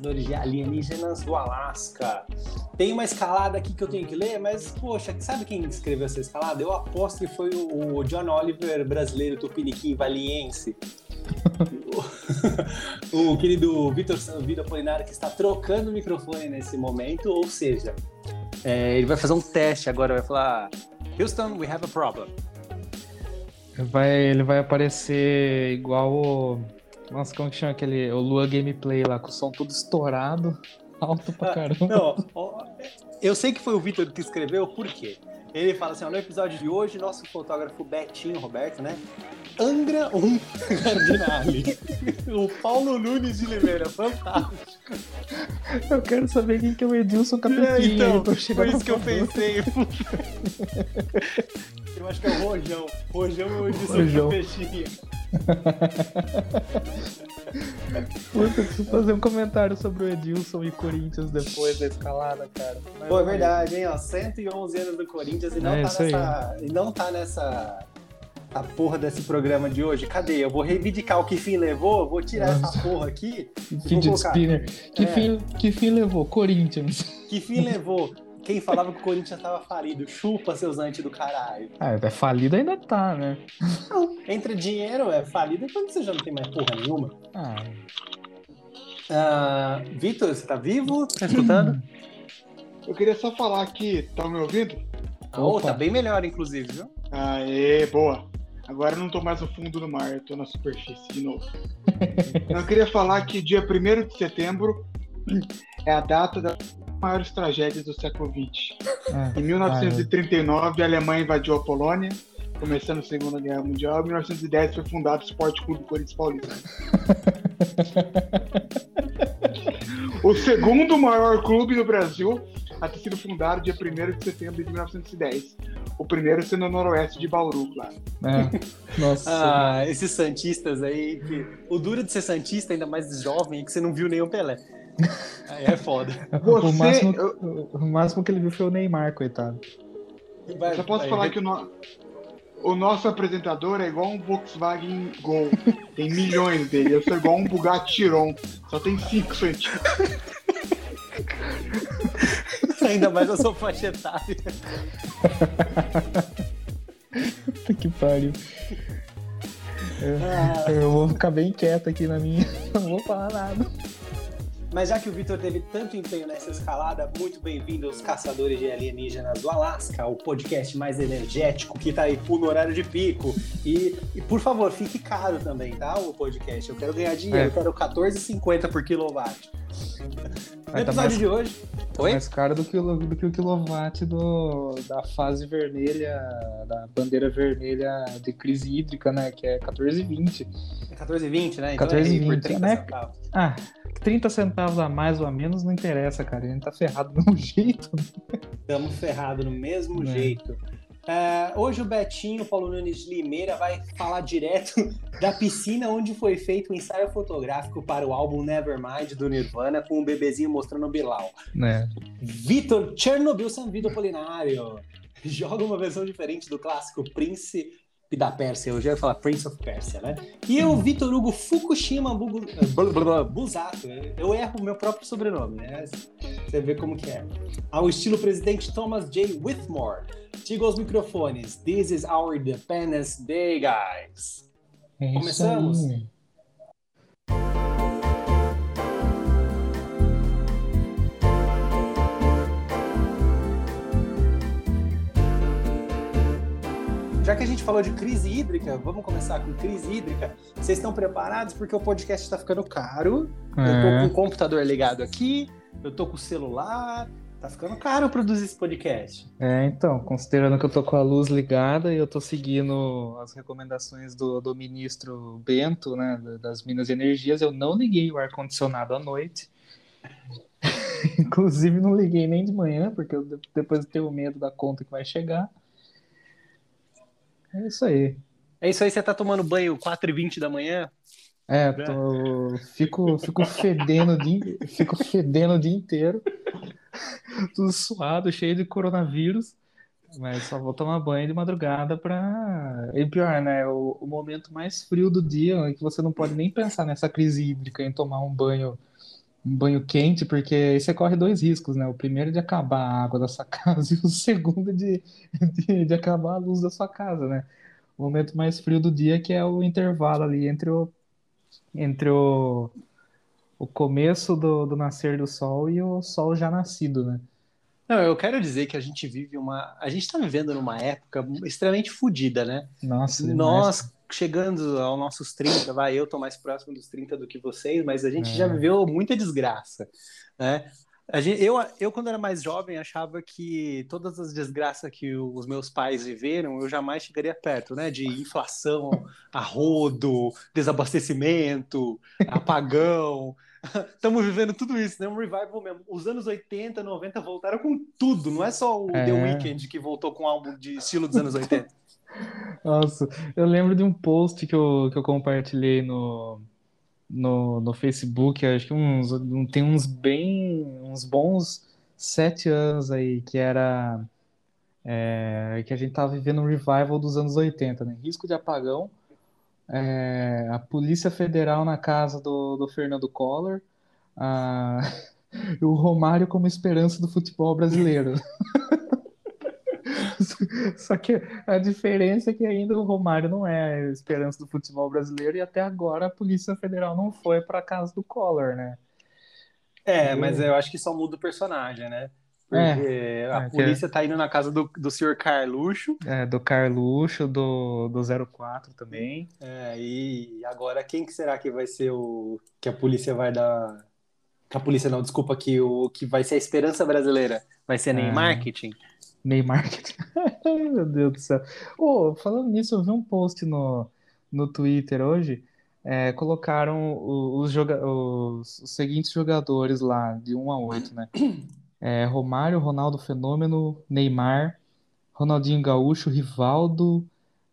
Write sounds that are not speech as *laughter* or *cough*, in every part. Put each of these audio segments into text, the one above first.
Caçadores de Alienígenas do Alasca. Tem uma escalada aqui que eu tenho que ler, mas, poxa, sabe quem escreveu essa escalada? Eu aposto que foi o, John Oliver brasileiro tupiniquim valiense. *laughs* o querido Vitor Vitor Polinário que está trocando o microfone nesse momento, ou seja, é, ele vai fazer um teste agora, vai falar Houston, we have a problem. Vai, ele vai aparecer igual o. Nossa, como que chama aquele. O Lua Gameplay lá, com o som todo estourado, alto pra ah, caramba. Não, eu sei que foi o Vitor que escreveu, por quê? Ele fala assim: ó, no episódio de hoje, nosso fotógrafo Betinho Roberto, né? Angra um Cardinale. *laughs* o Paulo Nunes de Oliveira, fantástico. Eu quero saber quem que é o Edilson Capetinho. É, então, foi isso que eu pensei. *laughs* eu acho que é o Rojão. Rojão é o Edilson Rojão. Capetinho. *laughs* Puta, preciso fazer um comentário sobre o Edilson e Corinthians depois da escalada, cara. Mas Pô, é verdade, hein? Ó, 111 anos do Corinthians e não, é, tá, nessa, e não tá nessa a porra desse programa de hoje. Cadê? Eu vou reivindicar o que fim levou, vou tirar Nossa. essa porra aqui. Fidget spinner. Que, é. fim, que fim levou? Corinthians. Que fim levou? Quem falava que o Corinthians estava falido? Chupa, seus antes do caralho. Ah, é falido ainda tá, né? Não, entre dinheiro é falido quando você já não tem mais porra nenhuma. Ah. Uh, Vitor, você tá vivo? Tá escutando? Eu queria só falar aqui, tá me ouvindo? Oh, tá bem melhor, inclusive, viu? Aê, boa. Agora eu não tô mais no fundo do mar, eu tô na superfície de novo. *laughs* eu queria falar que dia 1 de setembro é a data das maiores tragédias do século XX. É, em 1939, a Alemanha invadiu a Polônia, começando a Segunda Guerra Mundial. Em 1910 foi fundado o Esporte Clube Corinthians Paulista. *laughs* o segundo maior clube do Brasil a ter sido fundado dia 1 de setembro de 1910. O primeiro sendo no noroeste de Bauru, claro. É. Nossa. ah, esses Santistas aí. Que... O duro de ser Santista, ainda mais jovem, é que você não viu nenhum Pelé. Aí é foda. Você... O, máximo, o máximo que ele viu foi o Neymar, coitado. Vai, Só posso vai, falar vai. que o, no... o nosso apresentador é igual um Volkswagen Gol. Tem milhões dele. Eu sou igual um Bugatti Chiron. Só tem cinco centímetros. Ainda mais eu sou faixa etária. que pariu. Eu, ah. eu, vou ficar bem quieto aqui na minha. *laughs* Não vou falar nada. Mas já que o Vitor teve tanto empenho nessa escalada, muito bem-vindo aos Caçadores de Alienígenas do Alasca, o podcast mais energético que tá aí no horário de pico. E, e, por favor, fique caro também, tá? O podcast. Eu quero ganhar dinheiro, é. eu quero 14,50 por quilowatt. No episódio tá mais, de hoje. Tá Oi? mais caro do que, o, do que o quilowatt do, da fase vermelha, da bandeira vermelha de crise hídrica, né? Que é 14,20. É 14,20, né? Então 14,20, é né? Ah, 30 centavos a mais ou a menos não interessa, cara. A gente tá ferrado do mesmo *laughs* jeito. Estamos ferrados do mesmo é. jeito. Uh, hoje o Betinho, Paulo Nunes Limeira, vai falar direto *laughs* da piscina onde foi feito o um ensaio fotográfico para o álbum Nevermind do Nirvana, com o um bebezinho mostrando o Bilal. É. Vitor Chernobyl Sanvido Polinário *laughs* joga uma versão diferente do clássico Prince da Pérsia, eu já ia falar Prince of Persia, né? E o Vitor Hugo Fukushima Busato, eu erro o meu próprio sobrenome, né? Você vê como que é. Ao estilo presidente Thomas J. Whitmore, diga aos microfones, this is our Independence Day, guys. É Começamos? Já que a gente falou de crise hídrica, vamos começar com crise hídrica. Vocês estão preparados? Porque o podcast está ficando caro. É. Eu tô é. com o computador ligado aqui, eu tô com o celular. Tá ficando caro produzir esse podcast. É, então, considerando que eu tô com a luz ligada e eu tô seguindo as recomendações do, do ministro Bento, né, das Minas e Energias, eu não liguei o ar-condicionado à noite. *laughs* Inclusive, não liguei nem de manhã, porque eu, depois eu tenho medo da conta que vai chegar. É isso aí. É isso aí, você tá tomando banho 4h20 da manhã? É, tô, fico, fico fedendo o dia, fico fedendo o dia inteiro, tudo suado, cheio de coronavírus. Mas só vou tomar banho de madrugada pra. E pior, né? O, o momento mais frio do dia em que você não pode nem pensar nessa crise hídrica em tomar um banho, um banho quente, porque aí você corre dois riscos, né? O primeiro de acabar a água da sua *laughs* casa e o segundo de, de, de acabar a luz da sua casa, né? O momento mais frio do dia que é o intervalo ali entre o, entre o, o começo do, do nascer do sol e o sol já nascido, né? Não, eu quero dizer que a gente vive uma. A gente está vivendo numa época extremamente fodida, né? Nossa, demais. Nós, chegando aos nossos 30, vai, eu tô mais próximo dos 30 do que vocês, mas a gente É. já viveu muita desgraça, né? Gente, eu, eu, quando era mais jovem, achava que todas as desgraças que os meus pais viveram, eu jamais chegaria perto, né? De inflação, *laughs* arrodo, desabastecimento, *laughs* apagão. *laughs* Estamos vivendo tudo isso, né? Um revival mesmo. Os anos 80, 90 voltaram com tudo, não é só o The É. Weeknd que voltou com um álbum de estilo dos anos 80. Nossa, eu lembro de um post que eu, que eu compartilhei no, no, no Facebook, acho que uns, tem uns bem, uns bons sete anos aí, que era é, que a gente tava vivendo um revival dos anos 80, né? Risco de apagão, é, a Polícia Federal na casa do, do Fernando Collor, a- *laughs* o Romário como esperança do futebol brasileiro. *laughs* *laughs* Só que a diferença é que ainda o Romário não é a esperança do futebol brasileiro e até agora a Polícia Federal não foi para casa do Collor, né? É, mas eu acho que só muda o personagem, né? Porque a é que- polícia tá indo na casa do, do senhor Carluxo, É, do Carluxo, do, do 04 também. é, e agora quem que será que vai ser o que a polícia vai dar? Que a polícia não, desculpa, que o que vai ser a esperança brasileira vai ser nem Ah. marketing. Neymar. *laughs* Meu Deus do céu. Ô, falando nisso, eu vi um post no, no Twitter hoje. é, colocaram os, joga os, os seguintes jogadores lá, de 1 a 8, né? *coughs* É, Romário, Ronaldo Fenômeno, Neymar, Ronaldinho Gaúcho, Rivaldo,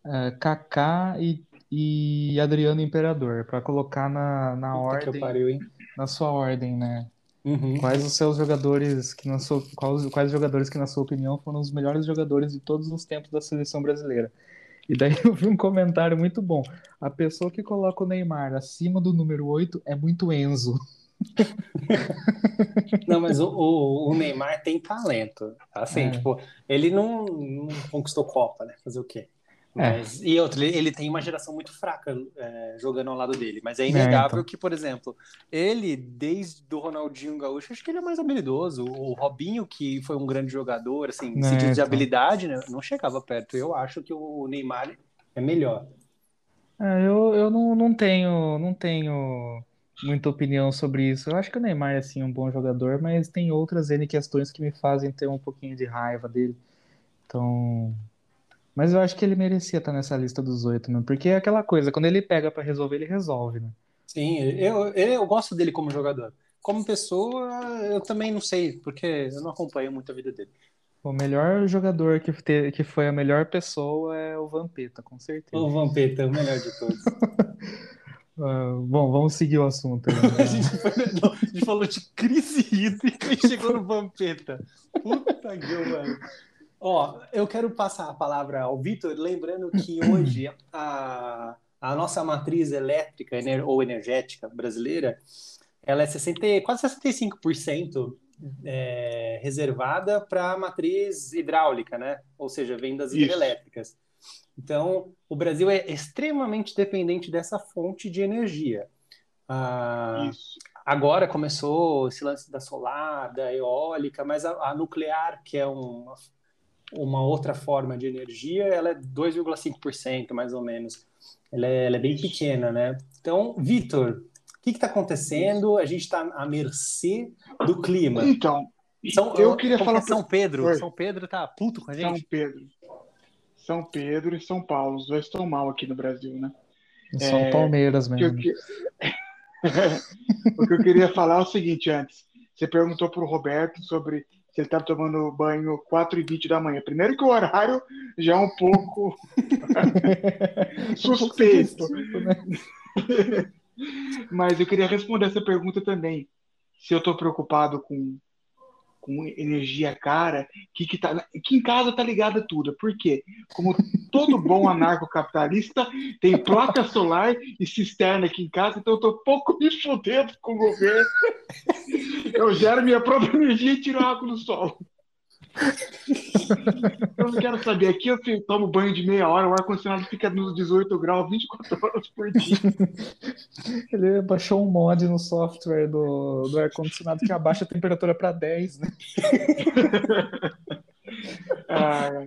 é, Kaká e, e Adriano Imperador, para colocar na, na Puta ordem, pariu, na sua ordem, né? Uhum. Quais os seus jogadores que na sua, quais, quais jogadores que na sua opinião foram os melhores jogadores de todos os tempos da seleção brasileira? E daí *laughs* eu vi um comentário muito bom. A pessoa que coloca o Neymar acima do número 8 é muito Enzo. *laughs* Não, mas o, o, o Neymar tem talento. Assim, É. tipo, ele não, não conquistou Copa, né? Fazer o quê? É. Mas, E outro, ele, ele tem uma geração muito fraca é, jogando ao lado dele. Mas é inegável então. que, por exemplo, ele, desde o Ronaldinho Gaúcho, acho que ele é mais habilidoso. O Robinho, que foi um grande jogador, assim, É, sentido de então. habilidade, né, não chegava perto. Eu acho que o Neymar é melhor. É, eu, eu não, não tenho, não tenho muita opinião sobre isso. Eu acho que o Neymar é sim um bom jogador, mas tem outras N questões que me fazem ter um pouquinho de raiva dele. Então, mas eu acho que ele merecia estar nessa lista dos oito, né? Porque é aquela coisa, quando ele pega pra resolver, ele resolve, né? Sim, eu, eu, gosto dele como jogador. Como pessoa, eu também não sei, porque eu não acompanho muito a vida dele. O melhor jogador que, te- que foi a melhor pessoa é o Vampeta, com certeza. O Vampeta é o melhor de todos. *laughs* Ah, bom, vamos seguir o assunto. aí, *laughs* A né? gente, foi- não, a gente falou de crise hídrica e chegou no Vampeta. Puta que mano. Ó, eu quero passar a palavra ao Vitor, lembrando que *clears throat* hoje a, a nossa matriz elétrica ou energética brasileira, ela é 60, quase 65% é, reservada para a matriz hidráulica, né? Ou seja, vem das hidrelétricas. Então, o Brasil é extremamente dependente dessa fonte de energia. Ah. Agora começou esse lance da solar, da eólica, mas a, a nuclear, que é uma, uma outra forma de energia, ela é 2,5% mais ou menos. Ela é, ela é bem pequena, né? Então, Vitor, o que está acontecendo? A gente está à mercê do clima. Então, São, eu queria como falar é São Pedro. Oi. São Pedro tá puto com a São gente. Pedro. São Pedro e São Paulo, os dois estão mal aqui no Brasil, né? São É, Palmeiras O que eu mesmo. que- *laughs* o que eu queria falar é o seguinte antes. Você perguntou para o Roberto sobre se ele estava tomando banho 4 e 20 da manhã. Primeiro que o horário já é um pouco *laughs* suspeito. né? *laughs* Mas eu queria responder essa pergunta também. Se eu estou preocupado com, com energia cara, que, que, tá, que em casa tá ligado a tudo. Por quê? Como todo bom *laughs* anarcocapitalista, tem placa solar e cisterna aqui em casa, então eu tô pouco me fudendo com o governo. Eu gero minha própria energia e tiro água do sol. Eu não quero saber. Aqui eu tomo banho de meia hora, o ar-condicionado fica nos 18 graus 24 horas por dia. *laughs* Ele baixou um mod no software do, do ar-condicionado que abaixa a temperatura para 10, né? *laughs* ah,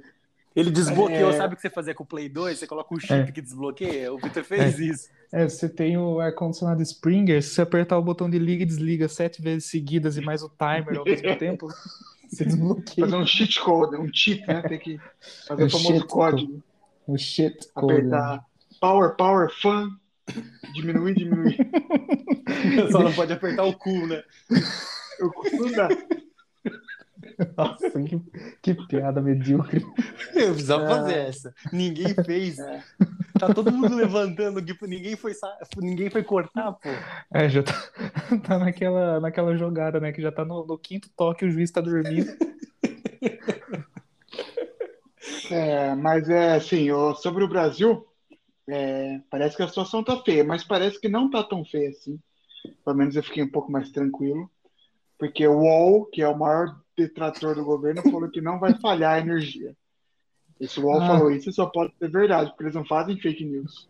ele desbloqueou, é... sabe o que você fazia com o Play 2? Você coloca um chip é. que desbloqueia. O Victor fez é. isso. É, você tem o ar-condicionado Springer, se você apertar o botão de liga e desliga sete vezes seguidas e mais o timer ao mesmo *laughs* tempo, você desbloqueia. Fazer um cheat code, um cheat, né? Tem que fazer o, o famoso código. O shit code. Apertar power, power, fan, diminuir, diminuir. *laughs* Só não pode apertar o cu, né? *laughs* O cu não dá. *laughs* Nossa, que, que piada medíocre. Eu precisava fazer é. essa. Ninguém fez. *laughs* É. Tá todo mundo levantando, ninguém foi, ninguém foi cortar, pô. É, já tá, *laughs* tá naquela, naquela jogada, né? Que já tá no, no quinto toque, o juiz tá dormindo. É, mas é assim, sobre o Brasil, é, parece que a situação tá feia, mas parece que não tá tão feia assim. Pelo menos eu fiquei um pouco mais tranquilo. Porque o UOL, que é o maior detrator do governo, falou que não vai falhar a energia. Esse UOL ah. falou isso só pode ser verdade, porque eles não fazem fake news.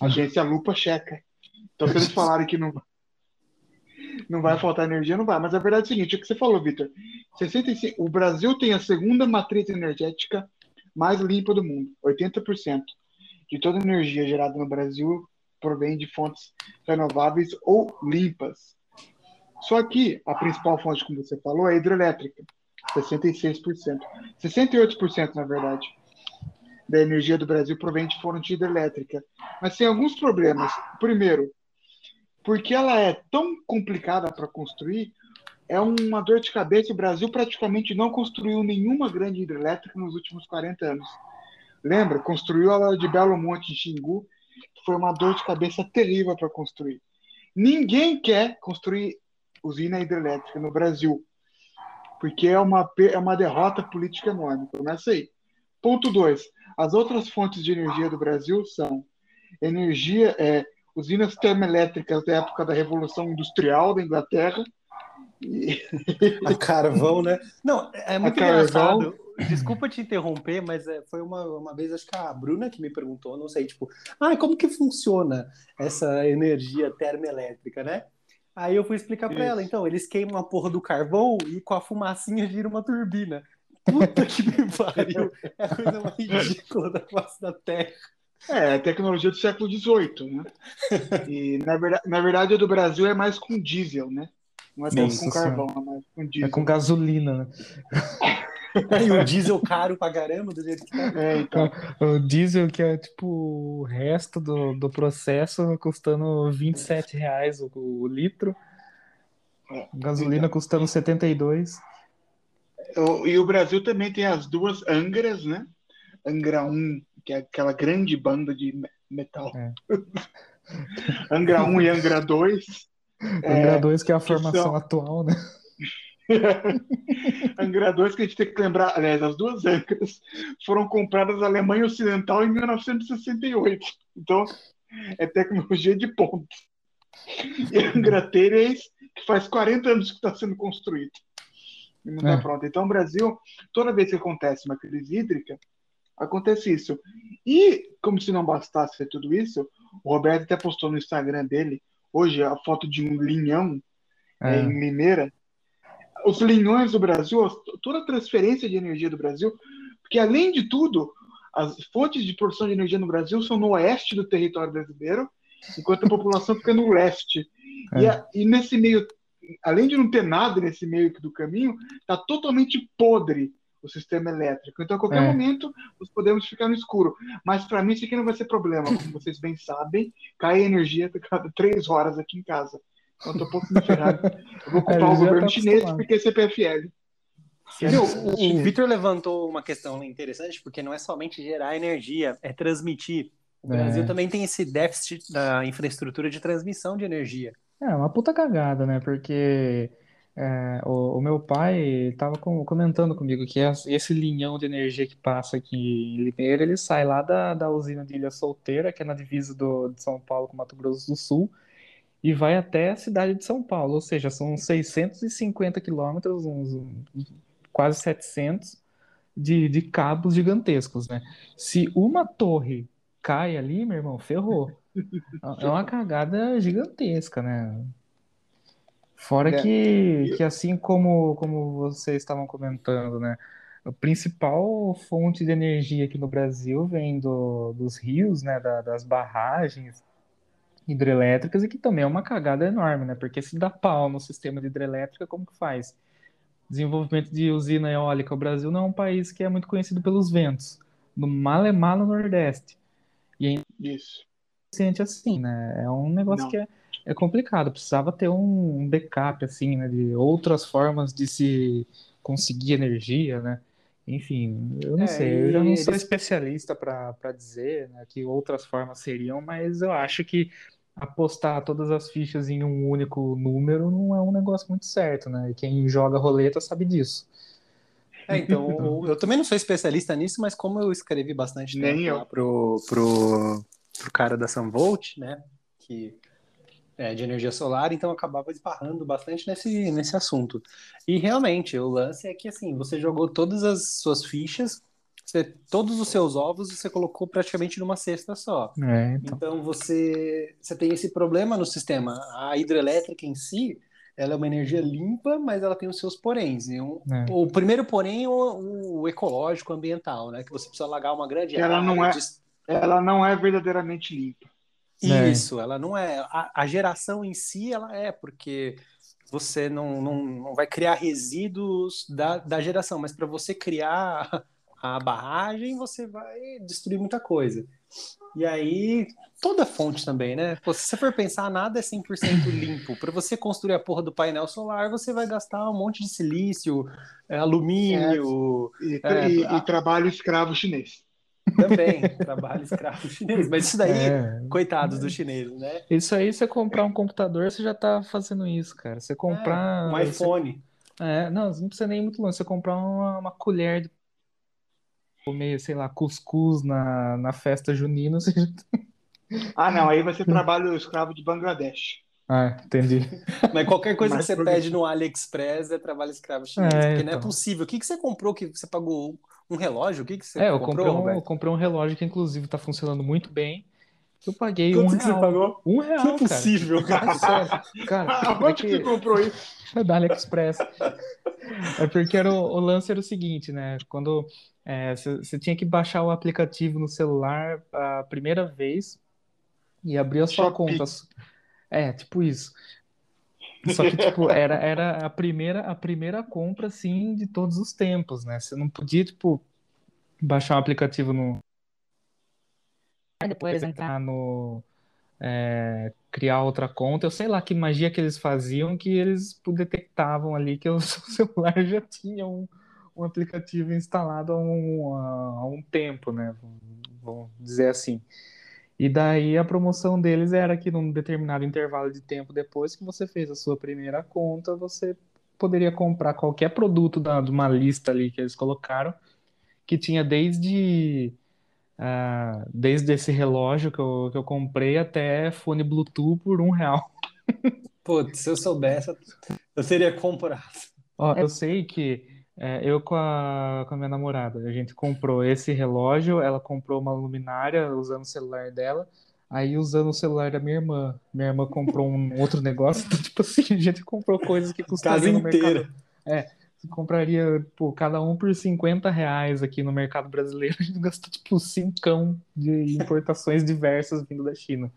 A agência Lupa checa. Então, se eles falarem que não, não vai faltar energia, não vai. Mas a verdade é o seguinte: é o que você falou, Vitor. O Brasil tem a segunda matriz energética mais limpa do mundo. 80% de toda a energia gerada no Brasil provém de fontes renováveis ou limpas. Só que a principal fonte, como você falou, é hidrelétrica, 66%. 68%, na verdade, da energia do Brasil provém de fonte hidrelétrica. Mas tem alguns problemas. Primeiro, porque ela é tão complicada para construir, é uma dor de cabeça. O Brasil praticamente não construiu nenhuma grande hidrelétrica nos últimos 40 anos. Lembra? Construiu a de Belo Monte, em Xingu, que foi uma dor de cabeça terrível para construir. Ninguém quer construir usina hidrelétrica no Brasil, porque é uma, é uma derrota política enorme. Começa aí. Ponto 2. As outras fontes de energia do Brasil são energia, é, usinas termoelétricas da época da Revolução Industrial da Inglaterra. E... A *laughs* carvão, né? Não, é muito engraçado. Desculpa te interromper, mas é, foi uma, uma vez, acho que a Bruna que me perguntou, não sei, tipo, ah, como que funciona essa energia termoelétrica, né? Aí eu fui explicar para ela, então, eles queimam a porra do carvão e com a fumacinha gira uma turbina. Puta que me *laughs* pariu! É a coisa mais ridícula da face da Terra. É, tecnologia do século XVIII, né? E na verdade, na verdade a do Brasil é mais com diesel, né? Não é tanto com carvão, é mais com diesel. É com gasolina, né? *laughs* *laughs* e o diesel caro pra caramba, do jeito que tá. É, então. O diesel que é tipo o resto do, do processo custando 27 reais o, o litro. É, gasolina então. custando 72. E o Brasil também tem as duas Angras, né? Angra 1, que é aquela grande banda de metal. É. *laughs* Angra 1 e Angra 2. Angra 2, que é a formação são... atual, né? *laughs* *laughs* Angra 2 que a gente tem que lembrar, aliás, as duas Angras foram compradas na Alemanha Ocidental em 1968. Então, é tecnologia de ponta. E Angra 3, que faz 40 anos que está sendo construído. E não está é. pronto. Então, o Brasil, toda vez que acontece uma crise hídrica, acontece isso. E, como se não bastasse tudo isso, o Roberto até postou no Instagram dele, hoje, a foto de um linhão é. em Mineira, os linhões do Brasil, toda a transferência de energia do Brasil, porque além de tudo, as fontes de produção de energia no Brasil são no oeste do território brasileiro, enquanto a população fica no leste. É. E, a, e, nesse meio, além de não ter nada nesse meio do caminho, está totalmente podre o sistema elétrico. Então, a qualquer é. momento, nós podemos ficar no escuro. Mas, para mim, isso aqui não vai ser problema. Como vocês bem sabem, cai energia a cada três horas aqui em casa. Eu tô um pouco me ferrado. Eu vou culpar é, o governo tá chinês porque é CPFL. o, o Vitor levantou uma questão interessante, porque não é somente gerar energia, é transmitir. O Brasil é. também tem esse déficit da infraestrutura de transmissão de energia. É, uma puta cagada, né? Porque É, o, o meu pai estava comentando comigo que esse linhão de energia que passa aqui em Limeira, ele sai lá da, da usina de Ilha Solteira, que é na divisa do, de São Paulo com Mato Grosso do Sul, e vai até a cidade de São Paulo, ou seja, são 650 quilômetros, uns, quase 700 de, de cabos gigantescos, né? Se uma torre cai ali, meu irmão, ferrou. *laughs* É uma cagada gigantesca, né? Fora é. que, que assim como, como vocês estavam comentando, né? A principal fonte de energia aqui no Brasil vem do, dos rios, né? Da, das barragens hidrelétricas e que também é uma cagada enorme, né? Porque se dá pau no sistema de hidrelétrica, como que faz? Desenvolvimento de usina eólica. O Brasil não é um país que é muito conhecido pelos ventos. No Malemar no Nordeste. E ainda Isso. É assim, né? É um negócio não. que é é complicado. Precisava ter um backup, assim, né? De outras formas de se conseguir energia, né? Enfim, eu não é, sei. Eu já não sou especialista para dizer né, que outras formas seriam, mas eu acho que apostar todas as fichas em um único número não é um negócio muito certo, né? E quem joga roleta sabe disso. É, então, *laughs* eu também não sou especialista nisso, mas como eu escrevi bastante tempo Nem lá pro, pro, pro cara da Sunvolt, né? Que é, de energia solar, então acabava esbarrando bastante nesse, nesse assunto. E realmente, o lance é que assim, você jogou todas as suas fichas, você, todos os seus ovos você colocou praticamente numa cesta só. É, então. então você, você tem esse problema no sistema. A hidrelétrica em si, ela é uma energia limpa, mas ela tem os seus poréns. Um, é. O primeiro porém é o, o, ecológico, ambiental, né? Que você precisa alagar uma grande ela área. Não é, de... Ela não é verdadeiramente limpa. É. Isso, ela não é. A, a, geração em si, ela é, porque você não, não, não vai criar resíduos da, da geração, mas para você criar a barragem, você vai destruir muita coisa. E aí, toda fonte também, né? Pô, se você for pensar, nada é 100% limpo. Para você construir a porra do painel solar, você vai gastar um monte de silício, é, alumínio. É, e, é, e, e trabalho escravo chinês. Também, *laughs* trabalho escravo chinês. Mas isso daí, é, coitados dos chineses, né? Isso aí, você comprar um computador, você já tá fazendo isso, cara. Você comprar. É, um iPhone. Você... É, não, não precisa nem ir muito longe. Você comprar uma, uma colher de comer, sei lá, cuscuz na, na festa junina, *laughs* você já... Ah, não, aí você trabalha o escravo de Bangladesh. Ah, entendi. Mas qualquer coisa Mas que você porque... pede no AliExpress é trabalho escravo chinês, é, porque então. não é então. possível. O que, que você comprou que você pagou um relógio? O que, que você é, eu comprou, comprei um, eu comprei um relógio que inclusive está funcionando muito bem. Eu paguei Quanto um que real. você pagou? Um real, Não é possível, *laughs* cara. cara. cara *laughs* Onde é que... você comprou isso? Da AliExpress. É porque era o, o lance era o seguinte, né? Quando você é, tinha que baixar o aplicativo no celular a primeira vez e abrir a sua conta. É, tipo isso. Só que, tipo, *laughs* era, era a primeira, a primeira compra, assim, de todos os tempos, né? Você não podia, tipo, baixar um aplicativo no. Depois entrar no. É, criar outra conta. Eu sei lá que magia que eles faziam que eles detectavam ali que o *laughs* seu celular já tinha um, um aplicativo instalado há um, há um tempo, né? Vamos dizer assim. E daí a promoção deles era que num determinado intervalo de tempo depois que você fez a sua primeira conta, você poderia comprar qualquer produto da, de uma lista ali que eles colocaram, que tinha desde uh, desde esse relógio que eu, que eu comprei até fone Bluetooth por um real. *laughs* Putz, se eu soubesse, eu teria comprado. Ó, eu sei que é, eu com a, com a minha namorada, a gente comprou esse relógio, ela comprou uma luminária usando o celular dela, aí usando o celular da minha irmã. Minha irmã comprou um *laughs* outro negócio, então, tipo assim, a gente comprou coisas que custariam no inteira. mercado. É, compraria, pô, cada um por 50 reais aqui no mercado brasileiro, *laughs* a gente gastou, tipo, cincão de importações diversas vindo da China.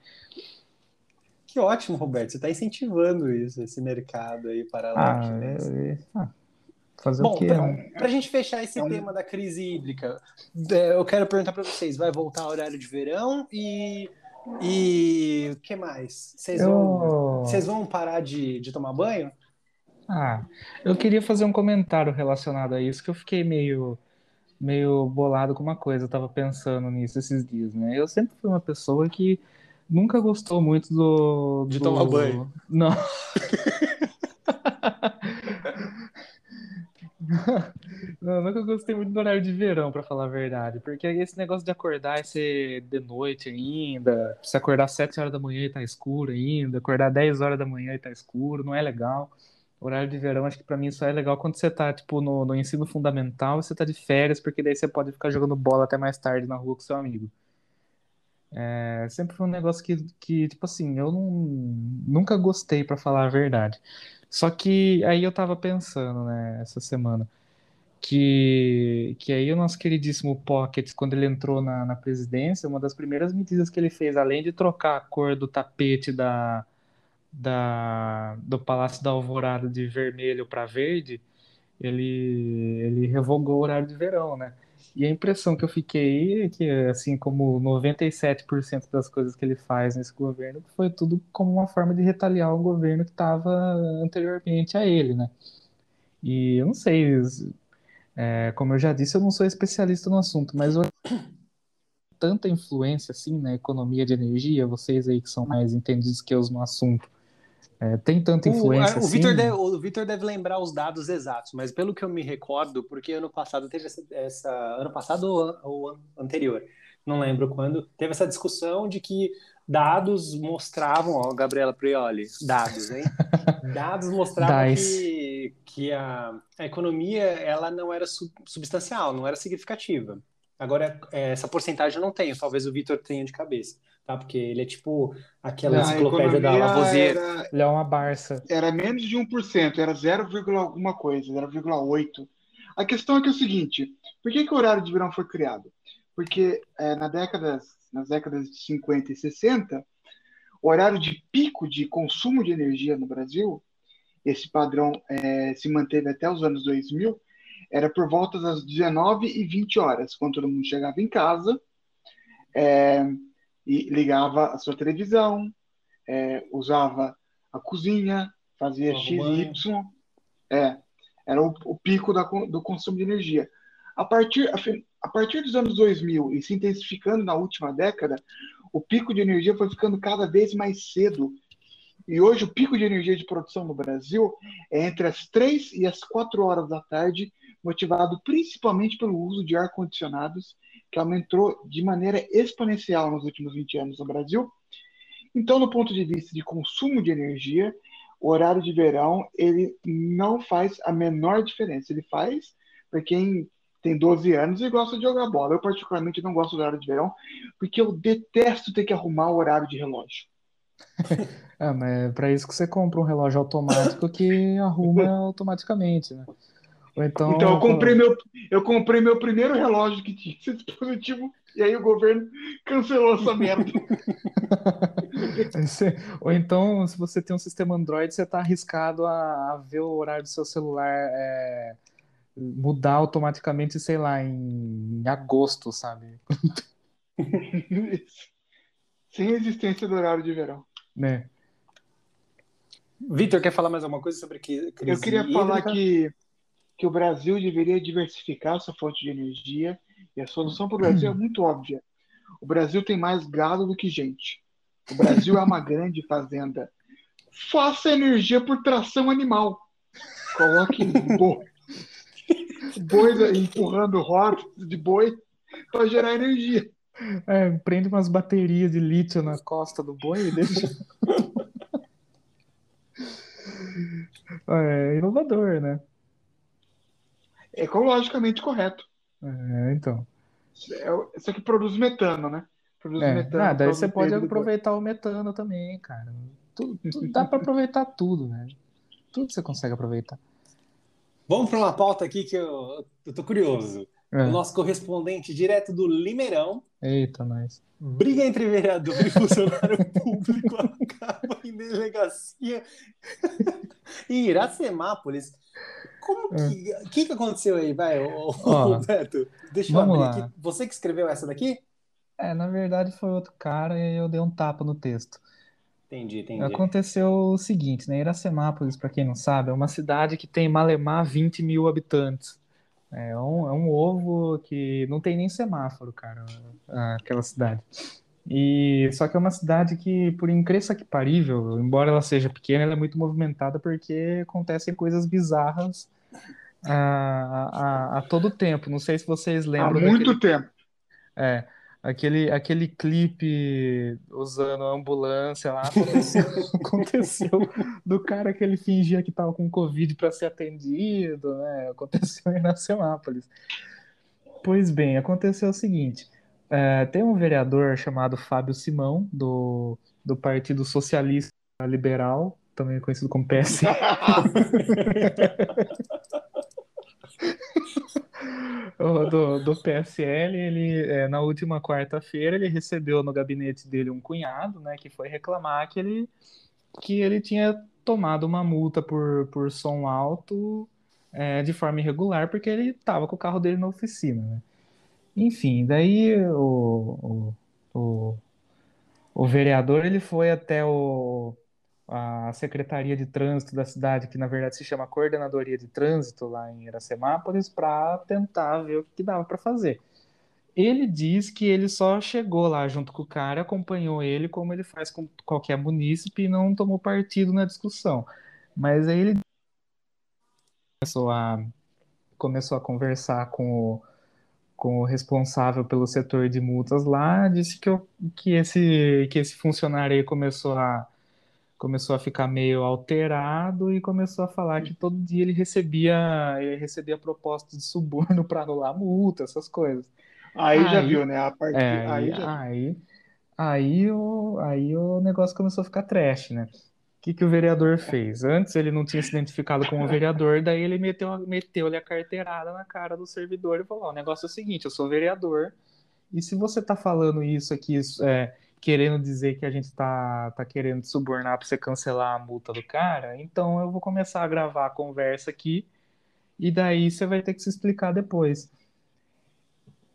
Que ótimo, Roberto. Você está incentivando isso, esse mercado aí para ah, é, é, ah, Fazer Bom, o quê? Para a gente fechar esse é um... tema da crise hídrica, é, eu quero perguntar para vocês: vai voltar o horário de verão e. E o que mais? Vocês eu... vão, vocês vão parar de, de tomar banho? Ah, eu queria fazer um comentário relacionado a isso, que eu fiquei meio, meio bolado com uma coisa, eu tava pensando nisso esses dias, né? Eu sempre fui uma pessoa que nunca gostou muito do. De do... tomar banho. Não. *laughs* *laughs* Não, nunca gostei muito do horário de verão, pra falar a verdade. Porque esse negócio de acordar e ser de noite ainda, se acordar às 7 horas da manhã e tá escuro ainda, acordar 10 horas da manhã e tá escuro, não é legal. Horário de verão, acho que pra mim só é legal quando você tá, tipo, no, no ensino fundamental, você tá de férias, porque daí você pode ficar jogando bola até mais tarde na rua com seu amigo. É, sempre foi um negócio que, que tipo assim, eu não, nunca gostei, pra falar a verdade. Só que aí eu tava pensando, né, essa semana, que, que aí o nosso queridíssimo Pocket, quando ele entrou na, na presidência, uma das primeiras medidas que ele fez, além de trocar a cor do tapete da, da, do Palácio da Alvorada de vermelho para verde, ele, ele revogou o horário de verão, né? E a impressão que eu fiquei é que, assim como 97% das coisas que ele faz nesse governo, foi tudo como uma forma de retaliar o governo que estava anteriormente a ele, né? E eu não sei, é, como eu já disse, eu não sou especialista no assunto, mas eu tanta influência assim na economia de energia, vocês aí que são mais entendidos que eu no assunto, é, tem tanta influência o, o assim? Victor deve, o Vitor deve lembrar os dados exatos, mas pelo que eu me recordo, porque ano passado teve essa, essa ano passado ou, ou anterior, não lembro quando, teve essa discussão de que dados mostravam, ó, Gabriela Prioli, dados, hein? *laughs* dados mostravam que, que a, a, economia ela não era sub, substancial, não era significativa. Agora, é, essa porcentagem eu não tenho, talvez o Vitor tenha de cabeça tá? Porque ele é tipo aquela não, enciclopédia da Lavoisier. Era, ele é uma Barça. Era menos de 1%, era 0, alguma coisa, 0,8%. A questão é que é o seguinte, por que, que o horário de verão foi criado? Porque é, na décadas, nas décadas de 50 e 60, o horário de pico de consumo de energia no Brasil, esse padrão é, se manteve até os anos 2000, era por volta das 19 e 20 horas, quando todo mundo chegava em casa, é, e ligava a sua televisão, é, usava a cozinha, fazia X e Y. É, era o, o pico da, do consumo de energia. A partir, a, a partir dos anos 2000 e se intensificando na última década, o pico de energia foi ficando cada vez mais cedo. E hoje o pico de energia de produção no Brasil é entre as 3 e as 4 horas da tarde, motivado principalmente pelo uso de ar-condicionados que aumentou de maneira exponencial nos últimos 20 anos no Brasil. Então, do ponto de vista de consumo de energia, o horário de verão ele não faz a menor diferença. Ele faz para quem tem 12 anos e gosta de jogar bola. Eu, particularmente, não gosto do horário de verão, porque eu detesto ter que arrumar o horário de relógio. é, *laughs* mas é para isso que você compra um relógio automático que arruma automaticamente, né? Então, então eu, comprei meu, eu comprei meu primeiro relógio que tinha esse dispositivo e aí o governo cancelou essa merda. *laughs* Ou então, se você tem um sistema Android, você está arriscado a, a, ver o horário do seu celular é, mudar automaticamente, sei lá, em, em agosto, sabe? Sem existência do horário de verão. Né? Vitor, quer falar mais alguma coisa sobre que Eu queria hídrica? falar que que o Brasil deveria diversificar sua fonte de energia e a solução para o Brasil é muito óbvia. O Brasil tem mais gado do que gente. O Brasil é uma *laughs* grande fazenda. Faça energia por tração animal. Coloque boi, boi empurrando rodas de boi para gerar energia. É, prende umas baterias de lítio na costa do boi e deixa. *laughs* é inovador, né? Ecologicamente correto. É, então. É isso aqui produz metano, né? Produz é. metano. Ah, daí você pode aproveitar o metano também, cara. Tudo, tudo dá para aproveitar tudo, né? Tudo você consegue aproveitar. Vamos para uma pauta aqui que eu, eu tô curioso. É. O nosso correspondente direto do Limeirão. Eita, nós. Briga entre vereador e funcionário *laughs* público acaba em delegacia *laughs* em Iracemápolis. Como é. que. O que, que aconteceu aí, vai, Roberto? Deixa eu abrir lá. aqui. Você que escreveu essa daqui? É, na verdade foi outro cara e eu dei um tapa no texto. Entendi, entendi. Aconteceu o seguinte, né? Iracemápolis, para quem não sabe, é uma cidade que tem malemar 20 mil habitantes. É um, é um ovo que não tem nem semáforo, cara, aquela cidade. E só que é uma cidade que, por incrível que parível, embora ela seja pequena, ela é muito movimentada porque acontecem coisas bizarras a, a, a todo tempo. Não sei se vocês Há lembram muito daquele, tempo. é, aquele, aquele clipe usando a ambulância lá. Aconteceu, *laughs* aconteceu do cara que ele fingia que estava com Covid para ser atendido, né? Aconteceu em Iracemápolis. Pois bem, aconteceu o seguinte: é, tem um vereador chamado Fábio Simão, do, do Partido Socialista Liberal, também conhecido como PS. *laughs* *laughs* Do, do PSL, ele, é, na última quarta-feira, ele recebeu no gabinete dele um cunhado, né, que foi reclamar que ele, que ele tinha tomado uma multa por, por som alto, é, de forma irregular, porque ele estava com o carro dele na oficina, né? Enfim, daí o, o, o, o vereador, ele foi até o, a Secretaria de Trânsito da cidade, que na verdade se chama Coordenadoria de Trânsito lá em Iracemápolis, para tentar ver o que dava para fazer. Ele diz que ele só chegou lá junto com o cara, acompanhou ele como ele faz com qualquer munícipe e não tomou partido na discussão. Mas aí ele começou a, começou a conversar com o, com o responsável pelo setor de multas lá, disse que, eu, que, esse, que esse funcionário aí começou a começou a ficar meio alterado e começou a falar que todo dia ele recebia, ele recebia proposta de suborno *laughs* para anular multa, essas coisas. Aí já Aí, viu, né? A partir, é, aí aí, já aí, aí, o, aí o negócio começou a ficar trash, né? O que, que o vereador fez? Antes ele não tinha se identificado como vereador, daí ele meteu, meteu-lhe a carteirada na cara do servidor e falou: "Ó, o negócio é o seguinte, eu sou vereador, e se você tá falando isso aqui, isso, é, querendo dizer que a gente tá, tá querendo subornar para você cancelar a multa do cara, então eu vou começar a gravar a conversa aqui, e daí você vai ter que se explicar depois.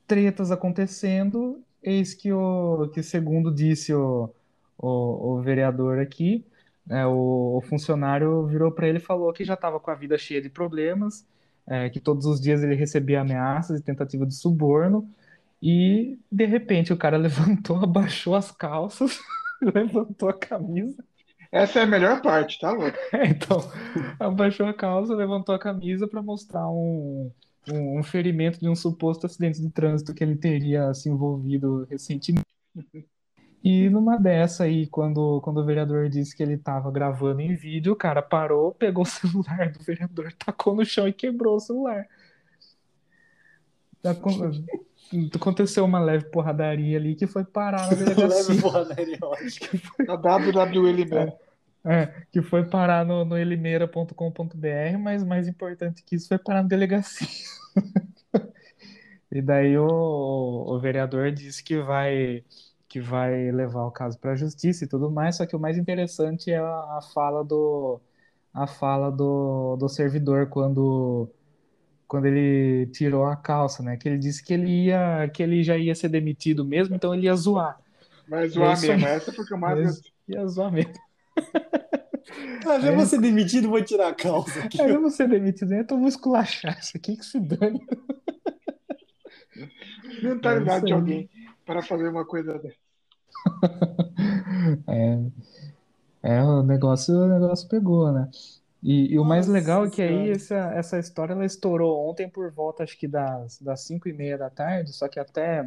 Tretas acontecendo, eis que, o, que segundo disse o, o, o vereador aqui, né, o, o funcionário virou para ele e falou que já estava com a vida cheia de problemas, é, que todos os dias ele recebia ameaças e tentativa de suborno, e de repente o cara *laughs* levantou, abaixou as calças, *laughs* levantou a camisa. Essa é a melhor parte, tá, louco? *laughs* É, então, abaixou a calça, levantou a camisa para mostrar um, um, um ferimento de um suposto acidente de trânsito que ele teria se envolvido recentemente. E numa dessa aí, quando, quando o vereador disse que ele estava gravando em vídeo, o cara parou, pegou o celular do vereador, tacou no chão e quebrou o celular. Acon- Aconteceu uma leve porradaria ali que foi parar na *laughs* Leve delegacia. porradaria, ótimo. A WWE Libera. É, que foi parar no, no elimeira.com.br, mas mais importante que isso foi parar na delegacia. *laughs* E daí o, o vereador disse que vai, que vai levar o caso para a justiça e tudo mais, só que o mais interessante é a, a fala do, a fala do, do servidor quando, quando ele tirou a calça, né? Que ele disse que ele ia, que ele já ia ser demitido mesmo, então ele ia zoar. Vai é zoar mesmo. aí. Essa foi o que eu mais Ia, zoar mesmo. *laughs* Ah, já Aí- vou ser demitido, vou tirar a calça aqui. Aí eu vou ser demitido, né? então eu vou esculachar isso aqui que se dane. Mentalidade É de alguém para fazer uma coisa dessa. *laughs* É, é, o negócio, o negócio pegou, né? E, e o mais legal é que aí essa, essa história ela estourou ontem por volta, acho que das, das 5 e meia da tarde, só que até,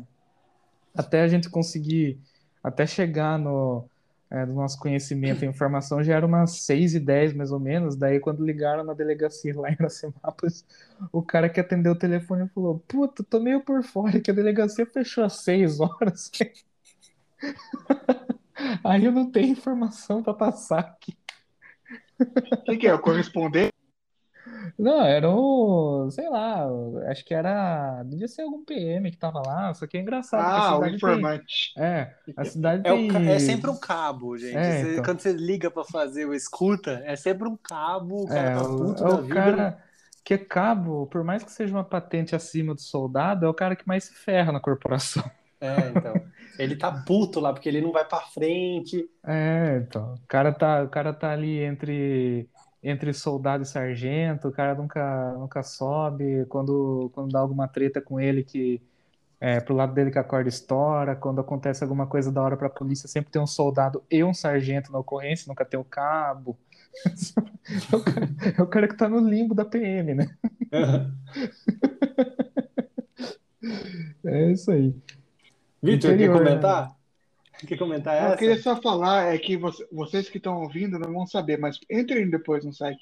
até a gente conseguir, até chegar no, é, no nosso conhecimento e informação, já era umas 6 e 10 mais ou menos. Daí, quando ligaram na delegacia lá em Iracemápolis, o cara que atendeu o telefone falou: Puta, tô meio por fora, que a delegacia fechou às 6 horas. *laughs* Aí eu não tenho informação para passar aqui. Quem que é? O correspondente? Não, era o, sei lá, acho que era, devia ser algum PM que tava lá, só que é engraçado, Ah, o cidade tem, informante. é, a cidade É, o ca- é tem, sempre um cabo, gente. É, Você- então. Quando você liga pra fazer o escuta, é sempre um cabo, o cara é, tá o, puto é da o vida. cara que é cabo, por mais que seja uma patente acima do soldado, é o cara que mais se ferra na corporação. É, então. *laughs* Ele tá puto lá, porque ele não vai pra frente. É, então, o cara tá, o cara tá ali entre entre soldado e sargento, o cara nunca nunca sobe, quando quando dá alguma treta com ele que é pro lado dele que a corda estoura, quando acontece alguma coisa da hora pra polícia, sempre tem um soldado e um sargento na ocorrência, nunca tem o cabo. *laughs* É o, cara, é o cara que tá no limbo da PM, né? *laughs* É isso aí. Vitor, quer Interior, né? comentar? Quer comentar Eu essa? queria só falar, é que você- vocês que estão ouvindo não vão saber, mas entrem depois no site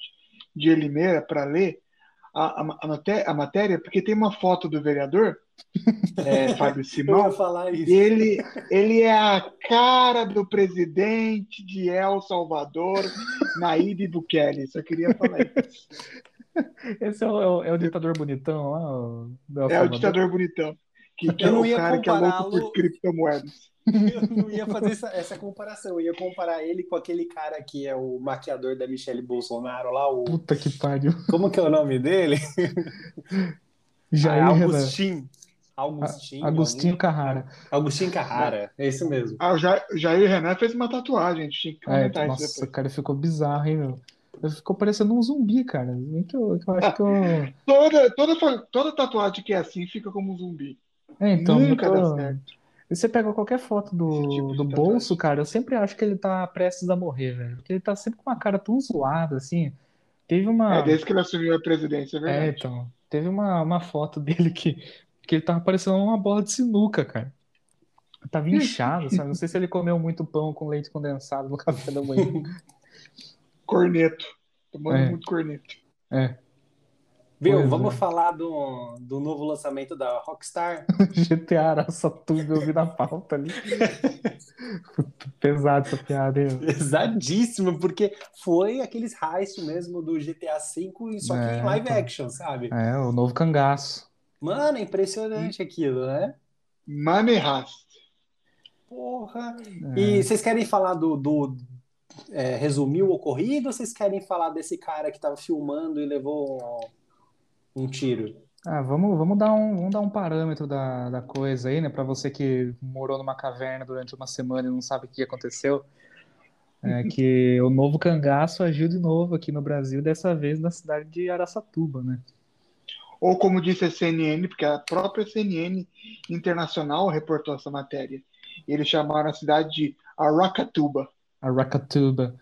de Limeira para ler a, a, a maté- a matéria, porque tem uma foto do vereador, é, *laughs* Fábio Eu ia Simão, falar e isso. ele, ele é a cara do presidente de El Salvador, Naíbe Bukele. Só queria falar isso. Esse é o, é o- é o ditador bonitão lá, É o ditador bonitão. Que, que Eu é não o ia cara que é louco por criptomoedas. *laughs* Eu não ia fazer essa, essa comparação. Eu ia comparar ele com aquele cara que é o maquiador da Michelle Bolsonaro lá, o. Puta que pariu. Como que é o nome dele? Jair Ah. Augustin. Augustin. Agostinho Carrara. Agustin Carrara. É isso mesmo. Ah, o Ja- Jair Renan fez uma tatuagem, a gente tinha que É, comentar nossa, depois. cara, ficou bizarro, hein, meu? Ficou parecendo um zumbi, cara. Que eu, acho que eu. *laughs* Toda, toda, toda tatuagem que é assim fica como um zumbi. É, então, Nunca eu dá tô- certo. Você pega qualquer foto do, tipo do tatuagem. bolso, cara, eu sempre acho que ele tá prestes a morrer, velho. Porque ele tá sempre com uma cara tão zoada, assim. Teve uma. É desde que ele assumiu a presidência, é É, verdade. então. Teve uma, uma foto *laughs* dele que, que ele tava parecendo uma bola de sinuca, cara. Tava inchado, sabe? Não sei se ele comeu muito pão com leite condensado no café da manhã. *laughs* Corneto. Tomando É. muito corneto. É, Viu? Pois Vamos é. falar do, do novo lançamento da Rockstar. *laughs* GTA Araçatuba, eu vi na pauta ali. Pesado essa piada, hein? Pesadíssimo, porque foi aqueles heist mesmo do GTA V, só que É, em live então. action, sabe? É, o novo cangaço. Mano, é impressionante aquilo, né? Money Rast. Porra. É. E vocês querem falar do, do é, resumir o ocorrido ou vocês querem falar desse cara que tava filmando e levou um tiro? Ah, vamos, vamos dar um, vamos dar um parâmetro da, da coisa aí, né? Pra você que morou numa caverna durante uma semana e não sabe o que aconteceu. É *laughs* que o novo cangaço agiu de novo aqui no Brasil, dessa vez na cidade de Araçatuba, né? Ou como disse a CNN, porque a própria CNN internacional reportou essa matéria. Eles chamaram a cidade de Aracatuba. Aracatuba.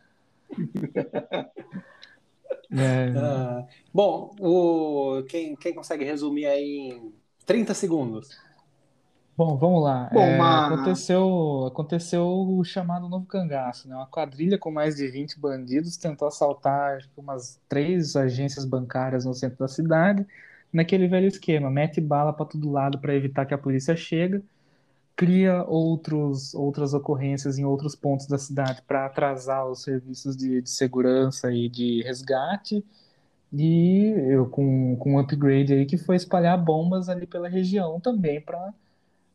*laughs* É, Ah, bom, o, quem, quem consegue resumir aí em 30 segundos? Bom, vamos lá. Bom, É, uma- aconteceu, aconteceu o chamado Novo Cangaço, né? Uma quadrilha com mais de 20 bandidos tentou assaltar umas três agências bancárias no centro da cidade, naquele velho esquema, mete bala para todo lado para evitar que a polícia chegue, cria outros, outras ocorrências em outros pontos da cidade para atrasar os serviços de, de segurança e de resgate, e eu com, com um upgrade aí que foi espalhar bombas ali pela região também para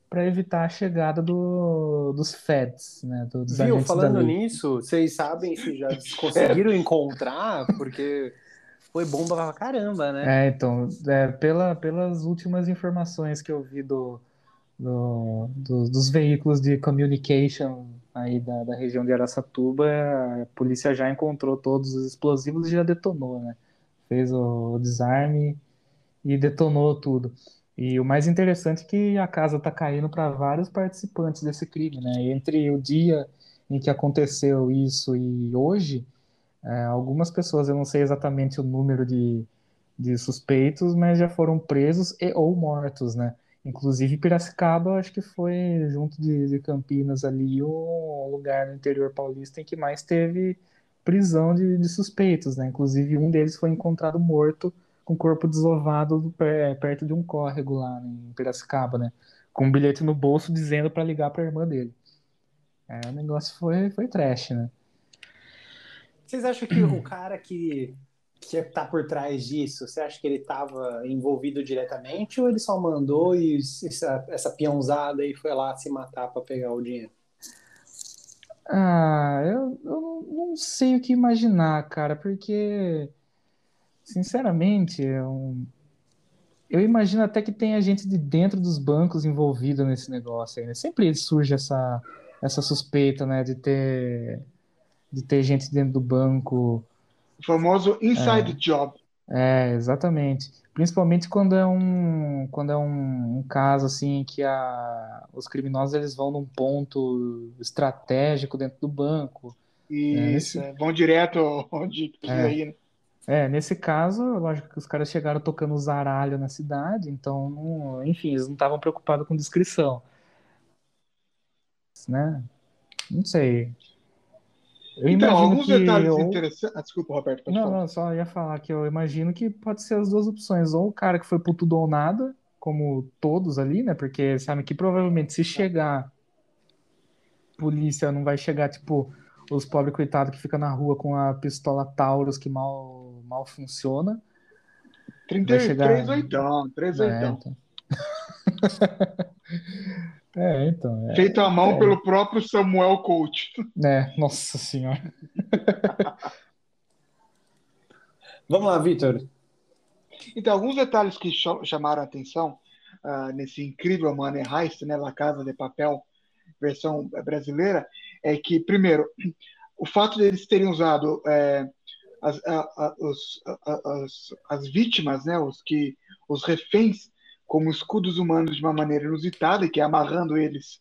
para evitar a chegada do, dos feds, né? do- Dos Viu, falando nisso, vocês sabem se já *laughs* conseguiram encontrar? Porque foi bomba pra caramba, né? É, então, é, pela, pelas últimas informações que eu vi do, do- do- dos veículos de communication aí da, da região de Araçatuba, a polícia já encontrou todos os explosivos e já detonou, né? Fez o desarme e detonou tudo. E o mais interessante é que a casa está caindo para vários participantes desse crime, né? Entre o dia em que aconteceu isso e hoje, é, algumas pessoas, eu não sei exatamente o número de, de suspeitos, mas já foram presos e ou mortos, né? Inclusive Piracicaba, acho que foi junto de, de Campinas ali o lugar no interior paulista em que mais teve prisão de, de suspeitos, né? Inclusive um deles foi encontrado morto com o corpo desovado per- perto de um córrego lá em Piracicaba, né? Com um bilhete no bolso dizendo para ligar para a irmã dele. É, o negócio foi, foi trash, né? Vocês acham que o *clears throat* cara que, que tá por trás disso, você acha que ele estava envolvido diretamente ou ele só mandou e essa, essa peãozada aí foi lá se matar para pegar o dinheiro? Ah, eu, eu não- sei o que imaginar, cara, porque, sinceramente, eu, eu imagino até que tenha gente de dentro dos bancos envolvida nesse negócio aí, né? Sempre surge essa, essa suspeita, né, de ter, de ter gente dentro do banco. O famoso Inside Job. É, exatamente. Principalmente quando é um, quando é um, um caso assim que a, os criminosos eles vão num ponto estratégico dentro do banco, Isso, é, vão direto onde precisa É. ir, né? É, nesse caso, lógico que os caras chegaram tocando zaralho na cidade, então, não- enfim, eles não estavam preocupados com descrição, né? Não sei. Eu Então, imagino alguns que detalhes ou- interessantes. Ah, desculpa, Roberto, pode Não, falar. não, só ia falar que eu imagino que pode ser as duas opções. Ou o cara que foi pro tudo ou nada, como todos ali, né? Porque sabe que provavelmente se chegar, polícia não vai chegar, tipo, os pobres coitados que ficam na rua com a pistola Taurus que mal, mal funciona. 33 chegar- oitão, 3 É, oitão. então. *laughs* É, então. É, Feito à mão é. pelo próprio Samuel Coach. é, nossa senhora. *laughs* Vamos lá, Vitor. Então, alguns detalhes que cha- chamaram a atenção ah, nesse incrível Money Heist, né, La Casa de Papel, versão brasileira, é que, primeiro, o fato deles terem usado é, as, a- a- os- a- as, as vítimas, né, os, que, os reféns, como escudos humanos de uma maneira inusitada, que é amarrando eles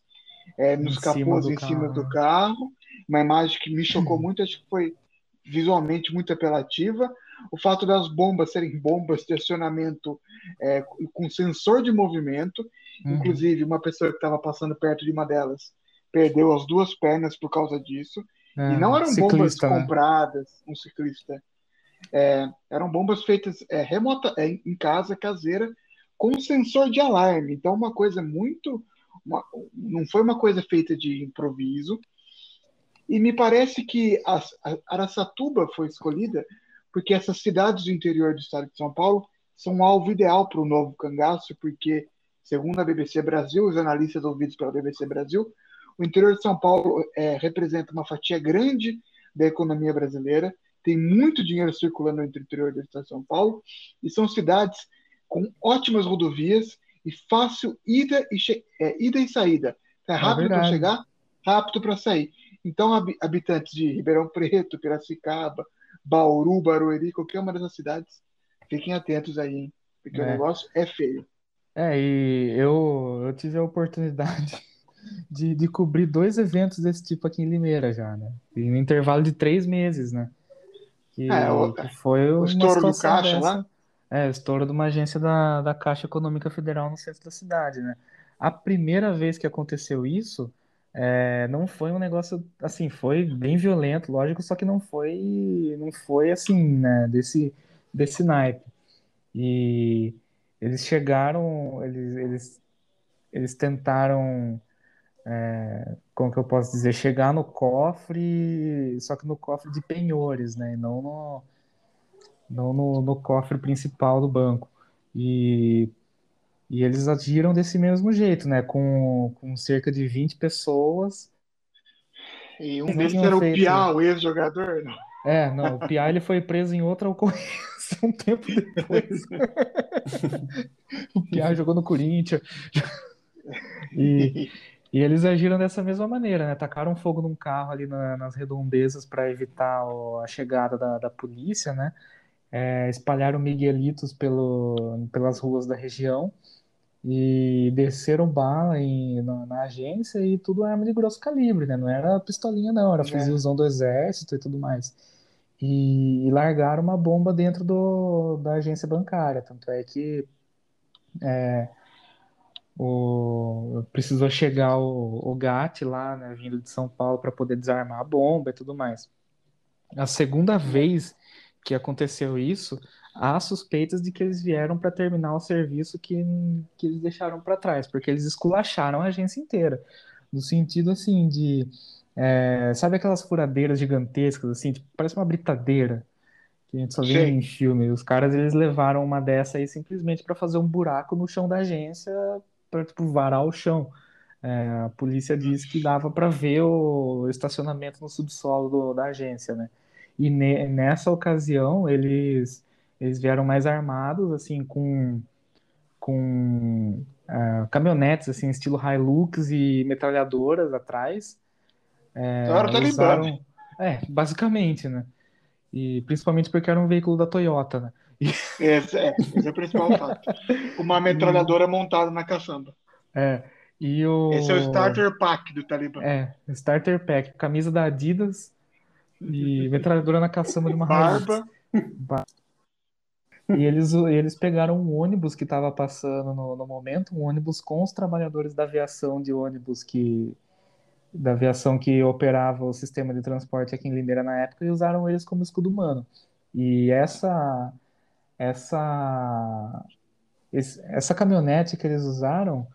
é, nos Em capôs em cima carro, do carro, uma imagem que me chocou muito, acho que foi visualmente muito apelativa. O fato das bombas serem bombas de acionamento é, com sensor de movimento, Uhum. inclusive uma pessoa que estava passando perto de uma delas perdeu as duas pernas por causa disso. É, e não eram bombas ciclista, né? compradas, um ciclista. É, eram bombas feitas é, remota, é, em casa, caseira, com sensor de alarme. Então, uma coisa muito. uma- não foi uma coisa feita de improviso. E me parece que a, a Araçatuba foi escolhida porque essas cidades do interior do estado de São Paulo são um alvo ideal para o novo cangaço, porque, segundo a BBC Brasil, os analistas ouvidos pela BBC Brasil, o interior de São Paulo é, representa uma fatia grande da economia brasileira, tem muito dinheiro circulando entre o interior do estado de São Paulo, e são cidades com ótimas rodovias e fácil ida e, é, ida e saída. É rápido para verdade. chegar, rápido para sair. Então, habi- habitantes de Ribeirão Preto, Piracicaba, Bauru, Barueri, qualquer uma dessas cidades, fiquem atentos aí, hein? Porque o É. negócio é feio. É, e eu, eu tive a oportunidade *laughs* de, de cobrir dois eventos desse tipo aqui em Limeira já, né? E no intervalo de três meses, né? Que, É, o- que foi o estouro do caixa dessa. lá? É, o estouro de uma agência da, da Caixa Econômica Federal no centro da cidade, né? A primeira vez que aconteceu isso, é, não foi um negócio, assim, foi bem violento, lógico, só que não foi, não foi assim, né? Desse, desse naipe. E eles chegaram, eles, eles, eles tentaram, é, como que eu posso dizer, chegar no cofre, só que no cofre de penhores, né? E não no, não no, no cofre principal do banco. E, e eles agiram desse mesmo jeito, né? Com, com cerca de 20 pessoas. E um Eles desses tinham era o feito- Piau, o ex-jogador. não? É, não, o Piá ele foi preso em outra ocorrência *laughs* um tempo depois. *laughs* o Piá jogou no Corinthians. E, e eles agiram dessa mesma maneira, né? Tacaram fogo num carro ali na- nas redondezas para evitar a chegada da, da polícia, né? É, espalharam miguelitos pelo, pelas ruas da região e desceram bala em, na, na agência e tudo arma de grosso calibre, né? Não era pistolinha, não, era É. fuzilzão do exército e tudo mais. E, e largaram uma bomba dentro do, da agência bancária. Tanto é que é, o, precisou chegar o, o GAT lá, né, vindo de São Paulo para poder desarmar a bomba e tudo mais. A segunda vez que aconteceu isso, há suspeitas de que eles vieram para terminar o serviço que, que eles deixaram para trás, porque eles esculacharam a agência inteira. No sentido assim de. é, sabe aquelas furadeiras gigantescas, assim, tipo, parece uma britadeira que a gente só vê em filme. Os caras eles levaram uma dessa aí simplesmente para fazer um buraco no chão da agência para tipo, varar o chão. É, a polícia disse que dava para ver o estacionamento no subsolo do- da agência, né? E ne- nessa ocasião eles eles vieram mais armados, assim, com com ah, caminhonetes, assim, estilo Hilux e metralhadoras atrás. É, Então era o Talibã, usaram- É, basicamente, né? E principalmente porque era um veículo da Toyota, né? *laughs* Esse é, esse é o principal fato. Uma *laughs* metralhadora montada na caçamba. É, e o... Esse é o starter pack do Talibã. É, starter pack, camisa da Adidas, E metralhadora na caçamba de uma Barba. Ba- E eles, eles pegaram um ônibus que estava passando no, no momento, um ônibus com os trabalhadores da aviação de ônibus que da aviação que operava o sistema de transporte aqui em Limeira na época e usaram eles como escudo humano. E essa essa esse- essa caminhonete que eles usaram,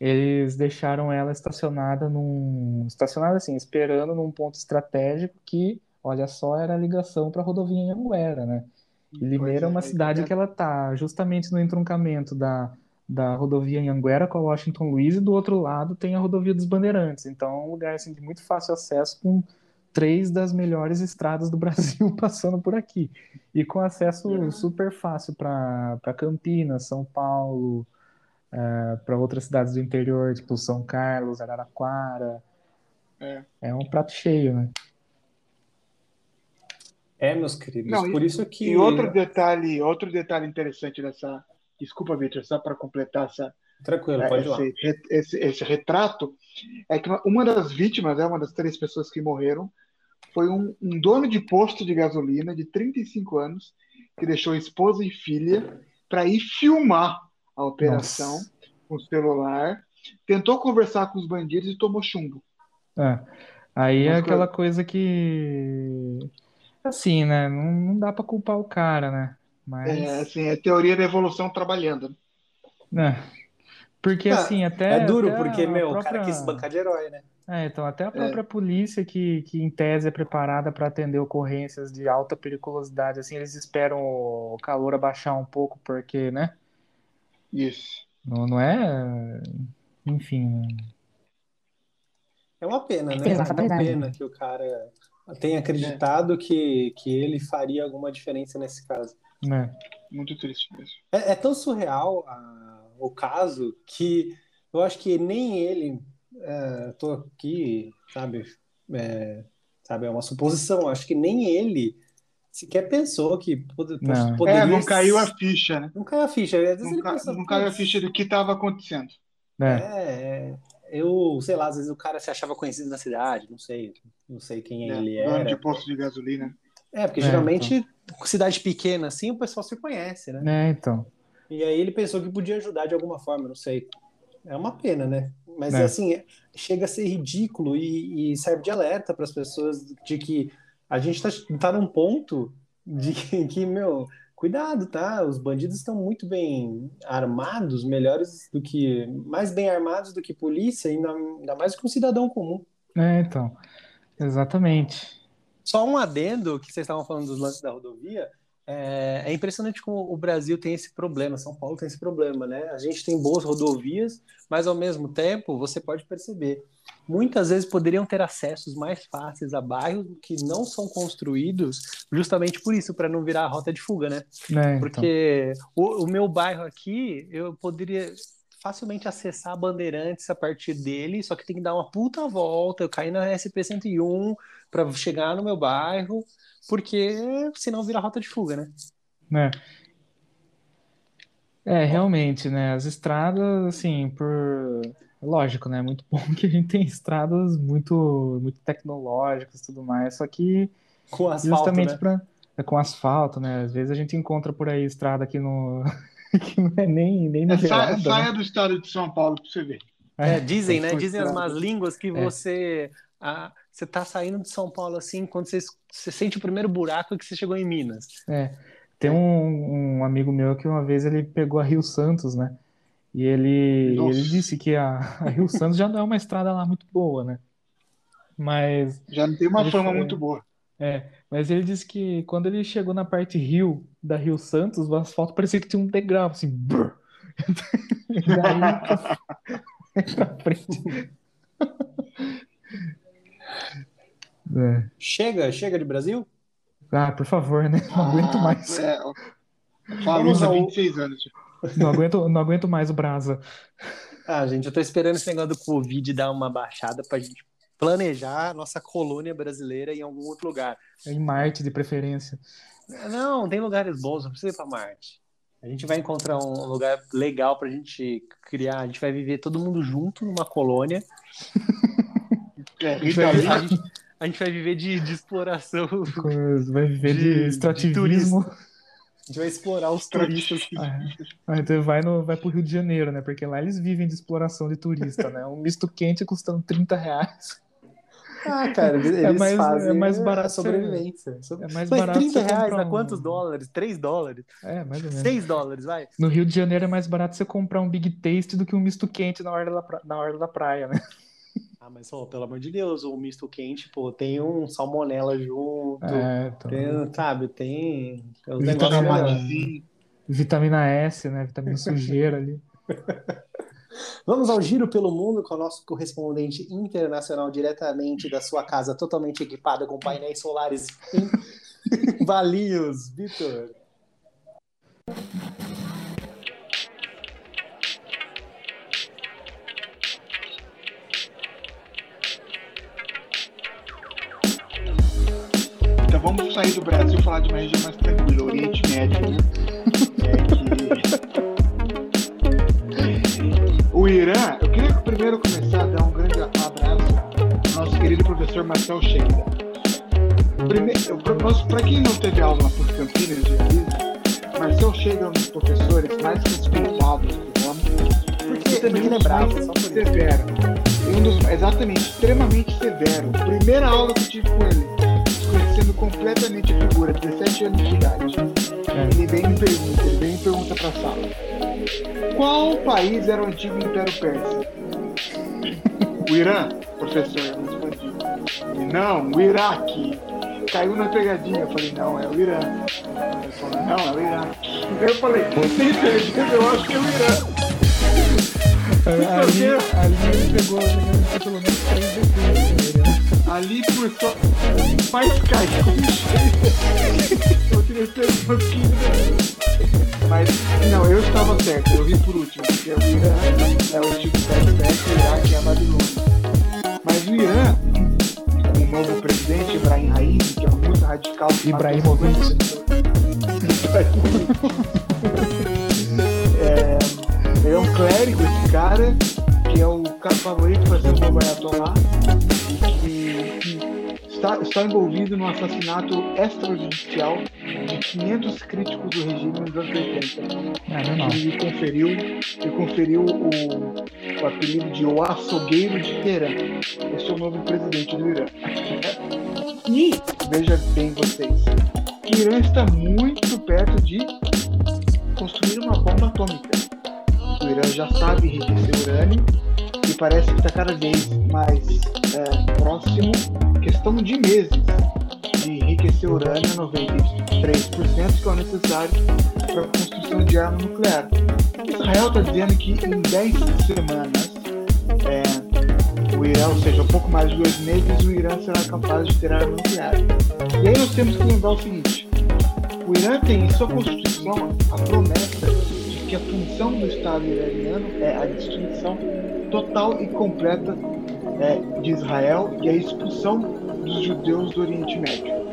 eles deixaram ela estacionada num estacionada assim, esperando num ponto estratégico que, olha só, era a ligação para a rodovia em Anguera, né? E Limeira é uma é, cidade que ela tá justamente no entroncamento da, da rodovia em Anguera com a Washington Luiz e do outro lado tem a rodovia dos Bandeirantes. Então é um lugar assim, de muito fácil acesso com três das melhores estradas do *laughs* Brasil passando por aqui. E com acesso super fácil para Campinas, São Paulo, para outras cidades do interior, tipo São Carlos, Araraquara. É. É um prato cheio, né? É, meus queridos. Não, e- Por isso que. E outro detalhe, outro detalhe interessante dessa. Desculpa, Victor, só para completar essa, Tranquilo, É, pode esse, esse, esse retrato é que uma das vítimas, é uma das três pessoas que morreram, foi um, um dono de posto de gasolina de 35 anos que deixou esposa e filha para ir filmar a operação Nossa. com o celular, tentou conversar com os bandidos e tomou chumbo. É. Aí é Mas, aquela cara- coisa que. Assim, né? Não, não dá pra culpar o cara, né? Mas. É, assim, é teoria da evolução trabalhando. né? Porque, Ah, assim, até. É duro, até porque, a meu, o própria- cara quis se bancar de herói, né? É, então, até a própria polícia, que, que em tese é preparada para atender ocorrências de alta periculosidade, assim, eles esperam o calor abaixar um pouco, porque, né? Isso. Não, não é. Enfim. né? É uma pena, né? É É uma pena que o cara tenha acreditado que, que ele faria alguma diferença nesse caso. né? Muito triste mesmo. É, é tão surreal a- o caso que eu acho que nem ele. É, tô aqui, sabe? É, sabe, é uma suposição. Acho que nem ele sequer pensou que pod- Não. poderia. É, não caiu a ficha, né? Não caiu a ficha. Às vezes Não, ele ca- pensa, não caiu a "Putz, ficha do que estava acontecendo. É. É, é, eu, sei lá, às vezes o cara se achava conhecido na cidade, não sei, não sei quem né? ele Dono era. de posto de gasolina. É, porque É, geralmente, cidade pequena assim, o pessoal se conhece, né? É, então. E aí ele pensou que podia ajudar de alguma forma, não sei. É uma pena, né? Mas É. assim, chega a ser ridículo e, e serve de alerta para as pessoas de que a gente tá, tá num ponto de que, *laughs* que, meu, cuidado, tá? Os bandidos estão muito bem armados, melhores do que, mais bem armados do que polícia, ainda, ainda mais do que um cidadão comum. É, então. Exatamente. Só um adendo que vocês estavam falando dos lances da rodovia. É, é impressionante como o Brasil tem esse problema, São Paulo tem esse problema, né? A gente tem boas rodovias, mas ao mesmo tempo você pode perceber, muitas vezes poderiam ter acessos mais fáceis a bairros que não são construídos, justamente por isso, para não virar a rota de fuga, né? É, então. Porque o, o meu bairro aqui, eu poderia facilmente acessar a Bandeirantes a partir dele, só que tem que dar uma puta volta, eu caí na SP-101 para chegar no meu bairro, porque senão vira rota de fuga, né? né? É, realmente, né? As estradas, assim, por. Lógico, né? É muito bom que a gente tem estradas muito, muito tecnológicas e tudo mais, só que Com asfalto, justamente né? para é com asfalto, né? Às vezes a gente encontra por aí estrada que não, *laughs* que não é nem, nem É, saia né? do estado de São Paulo para você ver. É, dizem, né? Foi Dizem as más línguas que É. você ah, você tá saindo de São Paulo assim, quando você, você sente o primeiro buraco é que você chegou em Minas. É. Tem um, um amigo meu que uma vez ele pegou a Rio Santos, né? E ele, Nossa. ele disse que a, a Rio Santos já não é uma estrada lá muito boa, né? Mas Já não tem uma fama foi- muito boa. É, mas ele disse que quando ele chegou na parte rio da Rio Santos, o asfalto parecia que tinha um degrau, assim, brrr. *laughs* Daí pra, *laughs* pra frente. *laughs* É. Chega, chega de Brasil? Ah, por favor, né? Não aguento mais. É, ó. Falo Vamos isso há ao- 26 anos. Não aguento, não aguento mais o Brasa. Ah, gente, eu tô esperando esse negócio do Covid dar uma baixada pra gente planejar a nossa colônia brasileira em algum outro lugar. Em Marte, de preferência. Não, tem lugares bons, não precisa ir pra Marte. A gente vai encontrar um lugar legal pra gente criar. A gente vai viver todo mundo junto numa colônia. *laughs* É, A gente Rita vai, a gente- a A gente vai viver de, de exploração. Vai viver de, de extrativismo. De a gente vai explorar os turistas. *laughs* É. Então vai, no, vai pro Rio de Janeiro, né? Porque lá eles vivem de exploração de turista, né? Um misto quente custando 30 reais. Ah, cara, eles é mais, fazem é mais barato sobrevivência. É mais Mas barato 30 reais a quantos dólares? 3 dólares? É, mais ou menos. 6 dólares, vai. No Rio de Janeiro é mais barato você comprar um Big Taste do que um misto quente na hora da, pra... na hora da praia, né? *laughs* Ah, mas ó, pelo amor de Deus, o misto quente, pô, tem um salmonela junto. É, então... tem, sabe, tem. tem vitamina, vitamina S, né? Vitamina sujeira ali. *laughs* Vamos ao giro pelo mundo com o nosso correspondente internacional diretamente da sua casa, totalmente equipada com painéis solares *laughs* em Valinhos, Vitor. Então vamos sair do Brasil e falar de uma região mais tranquila, Marcel Sheida. Para quem não teve aula por Campinas de Elisa, Marcel Sheida é um dos professores mais respeitados do ramo, porque também ele é bravo, só por severo. Um dos, exatamente, extremamente severo. Primeira aula que eu tive com ele, conhecendo completamente a figura, 17 anos de idade. É. Ele vem e me pergunta, ele vem e pergunta para a sala qual país era o antigo Império Persa? O Irã, professor. Não, o Iraque. Caiu na pegadinha. Eu falei, não, é o Irã. Ele falou, não, é o Iraque. Eu falei, tem certeza, eu acho que é o Irã. Ali, ali ele pegou pelo menos três vezes. Né? Ali por só mais cai *laughs* Eu queria ser um pouquinho mas, não, eu estava certo, eu vi por último, porque o Irã é o tipo 77 e o Iraque é a Babilônia. Mas o Irã, com novo presidente, Ibrahim Raim, que é muito radical. Ibrahimovic. *laughs* é, ele é um clérigo, esse cara, que é o cara favorito para ser o novo Ayatollah, e que, que está, está envolvido no assassinato extrajudicial de 500 críticos do regime nos anos 80. É, e conferiu, e conferiu o, o apelido de O Açougueiro de Teherã. Esse é o novo presidente do Irã. E, veja bem vocês, o Irã está muito perto de construir uma bomba atômica. O Irã já sabe enriquecer urânio e parece que está cada vez mais é, próximo, questão de meses, de enriquecer urânio a 93%, que é o necessário para a construção de arma nuclear. Israel está dizendo que em 10 semanas, é, o Irã, ou seja, um pouco mais de dois meses, o Irã será capaz de ter arma nuclear. E aí nós temos que lembrar o seguinte: o Irã tem em sua constituição a promessa de que a função do Estado iraniano é a destruição total e completa é, de Israel e a expulsão dos judeus do Oriente Médio.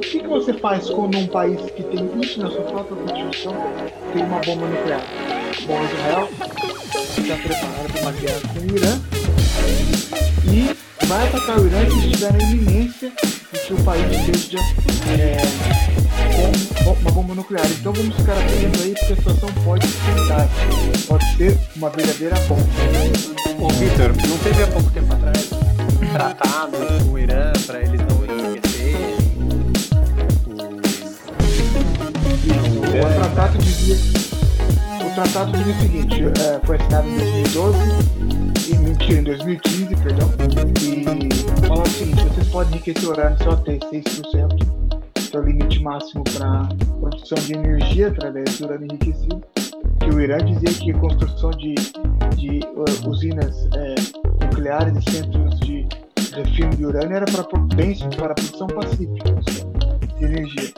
O que, que você faz quando um país que tem isso na sua própria constituição tem uma bomba nuclear? Bom, Israel está preparado para uma guerra com o Irã e vai atacar o Irã se estiver na iminência de que o país esteja é, uma bomba nuclear. Então vamos ficar atentos aí, porque a situação pode esquentar. Pode ser uma verdadeira bomba. Ô, Vitor, não teve há pouco tempo atrás tratado com o Irã para eles O, o tratado dizia. O tratado dizia o seguinte, é, foi assinado em 2012, e, mentira, em 2015, perdão, e fala o seguinte, vocês podem enriquecer o urânio só até 6% é o limite máximo para produção de energia através do urânio enriquecido, que o Irã dizia que a construção de, de uh, usinas é, nucleares e centros de refino de urânio era para bens para a produção pacífica de energia.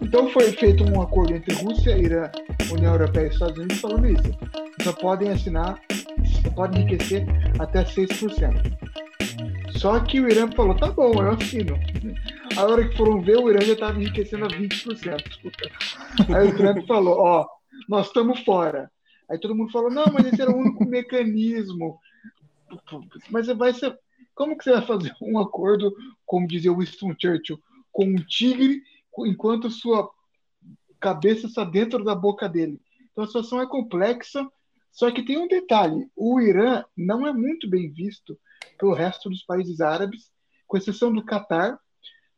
Então foi feito um acordo entre Rússia, Irã, União Europeia e Estados Unidos falando isso. Só podem assinar, só podem enriquecer até 6%. Só que o Irã falou, tá bom, eu assino. A hora que foram ver, o Irã já estava enriquecendo a 20%. *laughs* Aí o Trump falou, ó, nós estamos fora. Aí todo mundo falou, não, mas esse era o único mecanismo. Mas vai ser. Como que você vai fazer um acordo, como dizia Winston Churchill, com um tigre enquanto sua cabeça está dentro da boca dele? Então a situação é complexa, só que tem um detalhe: o Irã não é muito bem visto pelo resto dos países árabes, com exceção do Catar,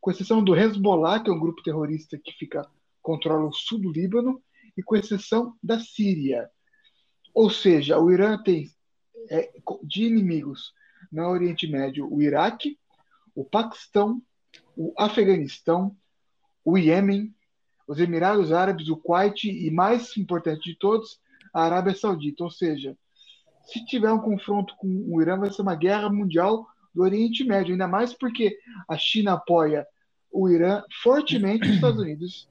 com exceção do Hezbollah, que é um grupo terrorista que fica controla o sul do Líbano, e com exceção da Síria. Ou seja, o Irã tem é, de inimigos no Oriente Médio o Iraque, o Paquistão, o Afeganistão, o Iêmen, os Emirados Árabes, o Kuwait e, mais importante de todos, a Arábia Saudita. Ou seja, se tiver um confronto com o Irã, vai ser uma guerra mundial do Oriente Médio, ainda mais porque a China apoia o Irã fortemente, os Estados Unidos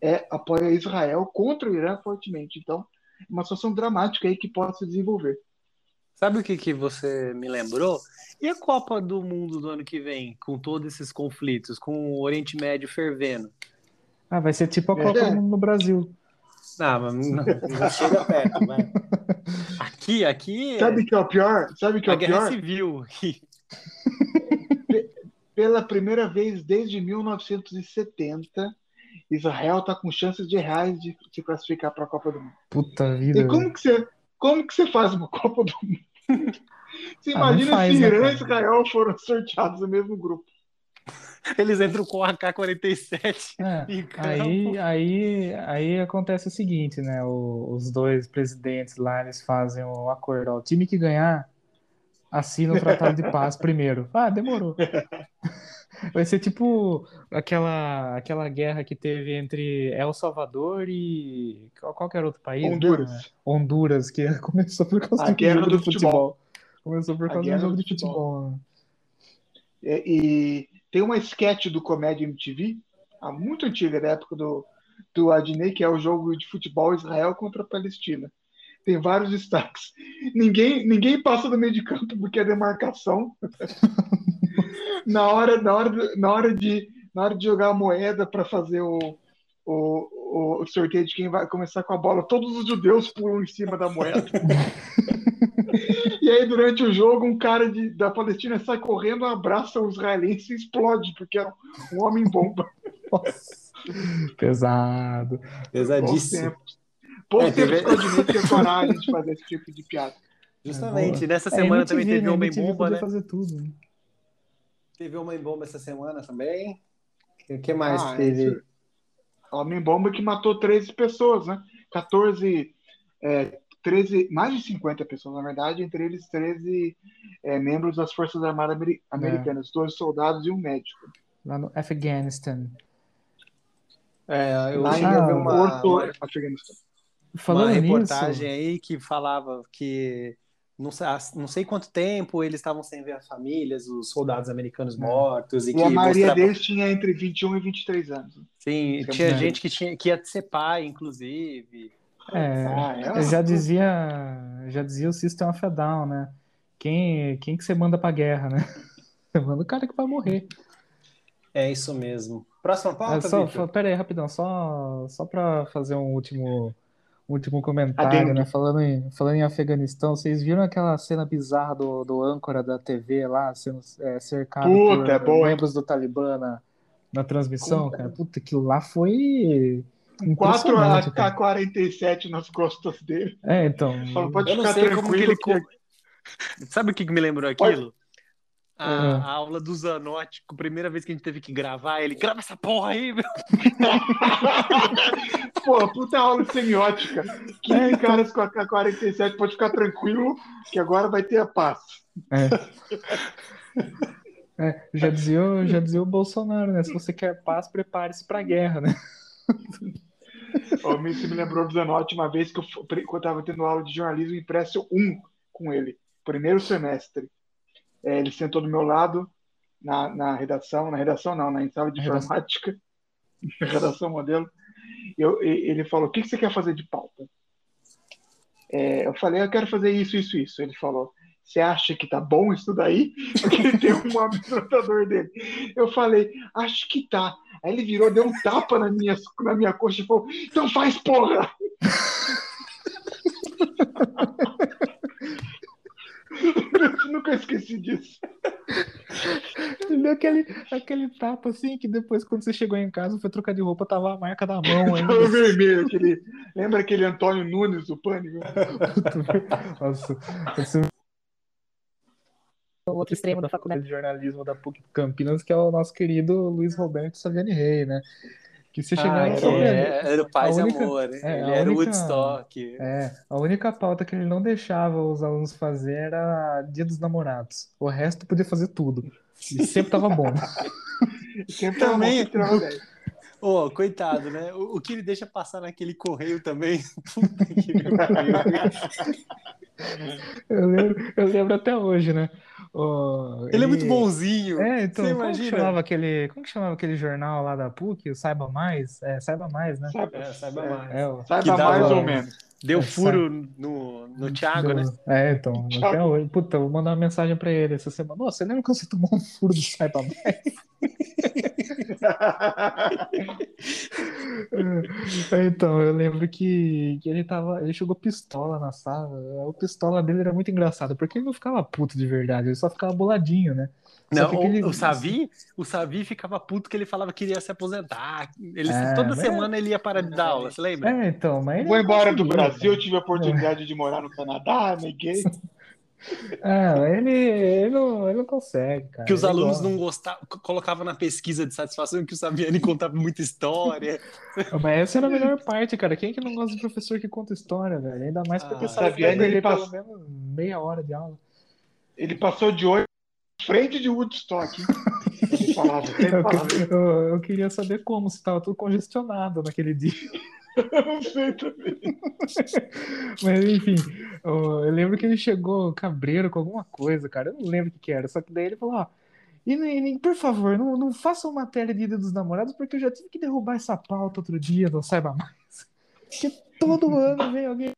é, apoia Israel contra o Irã fortemente. Então, é uma situação dramática aí que pode se desenvolver. Sabe o que, que você me lembrou? E a Copa do Mundo do ano que vem, com todos esses conflitos, com o Oriente Médio fervendo? Ah, vai ser tipo a Copa é. do Mundo no Brasil. Não, mas não, não chega perto, vai. Aqui, aqui. Sabe que é o pior? Sabe que é o pior? Guerra Civil aqui. Pela primeira vez desde 1970, Israel está com chances de reais de se classificar para a Copa do Mundo. Puta vida. E como que você, como que você faz uma Copa do Mundo? *laughs* Você ah, imagina faz, se né, Irã e Israel foram sorteados no mesmo grupo. Eles entram com o AK-47 é, *laughs* aí, aí, aí acontece o seguinte, né? O, os dois presidentes lá, eles fazem o acordo. Ó, o time que ganhar, assina o Tratado de Paz *laughs* primeiro. Ah, demorou. *laughs* Vai ser tipo aquela, aquela guerra que teve entre El Salvador e qualquer outro país. Honduras. Né? Honduras, que *laughs* começou por causa a do guerra do futebol. futebol. Começou por causa do jogo de futebol. futebol. Né? É, e tem uma sketch do Comédia MTV, há muito antiga, da época do, do Adnei, que é o jogo de futebol Israel contra a Palestina. Tem vários destaques. Ninguém, ninguém passa do meio de campo porque é demarcação. *laughs* na hora, na hora, na hora de, na hora de jogar a moeda para fazer o, o, o sorteio de quem vai começar com a bola, todos os judeus pulam em cima da moeda. e aí, durante o jogo, um cara de, da Palestina sai correndo, abraça o israelense e explode, porque era um homem-bomba. Pesado. Pesadíssimo. Pouco tempo, é, teve... tempo ter coragem de fazer esse tipo de piada. Justamente. É, Nessa semana é, também teve né? Homem-Bomba, né? fazer tudo. Né? Teve Homem-Bomba essa semana também. O que mais ah, teve? Homem-Bomba que matou 13 pessoas, né? 14, é, 13, mais de 50 pessoas, na verdade, entre eles 13 é, membros das Forças Armadas Americanas, é. dois soldados e um médico. Lá no Afeganistão. É, eu Lá em uma, uma, Afeganistão. Falando uma reportagem nisso... aí que falava que não sei, não sei quanto tempo eles estavam sem ver as famílias, os soldados americanos é. mortos. E, e a maioria mostrava... deles tinha entre 21 e 23 anos. Sim, é tinha gente que, tinha, que ia ser pai, inclusive. É, ah, é já dizia já dizia o System of a Down, né? Quem, quem que você manda pra guerra, né? *laughs* Você manda o cara que vai morrer. É isso mesmo. Próxima pauta, é, só, Pera aí, rapidão, só, só pra fazer um último último comentário, né? Falando em, falando em Afeganistão, vocês viram aquela cena bizarra do, do âncora da TV lá, sendo é, cercado Puta, por é membros do Talibã na, na transmissão, Puta. cara? Puta, aquilo lá foi. 4 AK-47 nas costas dele. É, então. Fala, pode eu não sei como que ele. Que... Sabe o que me lembrou aquilo? A, uhum. a, aula do Zanotti, a primeira vez que a gente teve que gravar, ele grava essa porra aí, meu. *laughs* Pô, puta aula de semiótica. 15 é, então... caras com a K-47, pode ficar tranquilo, que agora vai ter a paz. É. É, já, dizia, já dizia o Bolsonaro, né? Se você quer paz, prepare-se pra guerra, né? Oh, você me lembrou do Zanotti uma vez que eu, eu tava tendo aula de jornalismo impresso 1 com ele, primeiro semestre. É, ele sentou do meu lado na, na redação, na redação não, na sala de informática, *laughs* redação modelo. Eu, ele falou: O que, você quer fazer de pauta? É, eu falei: Eu quero fazer isso, isso, isso. Ele falou: Você acha que tá bom isso daí? *laughs* Porque ele tem um administrador dele. Eu falei: Acho que tá. Aí ele virou, deu um tapa na minha, na minha coxa e falou: Então faz porra! *laughs* Nunca esqueci disso. Ele deu aquele, aquele tapa assim, que depois, quando você chegou em casa, foi trocar de roupa, tava a marca da mão *laughs* ainda. Tava vermelho, aquele... Lembra aquele Antônio Nunes do Pânico? *laughs* Nossa, esse o outro extremo da faculdade de jornalismo da PUC Campinas, que é o nosso querido Luiz Roberto Saviani Rey, né? Que se chegar Ah, que sobre- é, era o paz a e única- amor, né? é, ele a era o única- Woodstock. É, a única pauta que ele não deixava os alunos fazer era Dia dos Namorados. O resto podia fazer tudo. E sempre tava bom. *laughs* Sempre Também- dez. Ô, coitado, né? O, o que ele deixa passar naquele correio também. *laughs* Puta que. Eu lembro, eu lembro até hoje, né? Ó, ele é muito bonzinho. É, então, Você como que imagina? chamava aquele, como que chamava aquele jornal lá da PUC, o Saiba Mais? É, Saiba Mais, né? Saiba, É, saiba é, mais. É, o- Saiba Que dava- mais ou menos. Deu É, furo no, no Thiago, né? É, então, Thiago. até hoje. Puta, eu vou mandar uma mensagem pra ele essa semana. Nossa, você lembra quando você tomou um furo do? É, *laughs* Então, eu lembro que, que ele tava, ele jogou pistola na sala. O pistola dele era muito engraçado, porque ele não ficava puto de verdade, ele só ficava boladinho, né? Não, que o, aquele- o Savi, *laughs* o Savi ficava puto que ele falava que iria se aposentar. Ele, É, toda mas- semana ele ia parar de dar aula, você lembra? É, então, mas ele Vou não embora do Brasil, eu tive a oportunidade de morar no Canadá, *laughs* neguei. É, ele, ele, não, ele não consegue, cara. Que os Ele alunos gosta. não gostavam, co- colocava na pesquisa de satisfação que o Saviani *laughs* contava muita história. Mas essa era a melhor parte, cara. Quem é que não gosta de professor que conta história, velho? Ainda mais porque Ah, Saviani, ele pelo menos meia hora de aula. Ele passou de olho na frente de Woodstock. Ele falava, Eu, falava. eu- eu queria saber como, se tava tudo congestionado naquele dia. Eu não sei também. Mas enfim, eu, lembro que ele chegou cabreiro com alguma coisa, cara. Eu não lembro o que, que era. Só que daí ele falou, ó. E, nem- por favor, não, não façam matéria de Dia dos Namorados, porque eu já tive que derrubar essa pauta outro dia, não saiba mais. *laughs* Porque todo ano vem alguém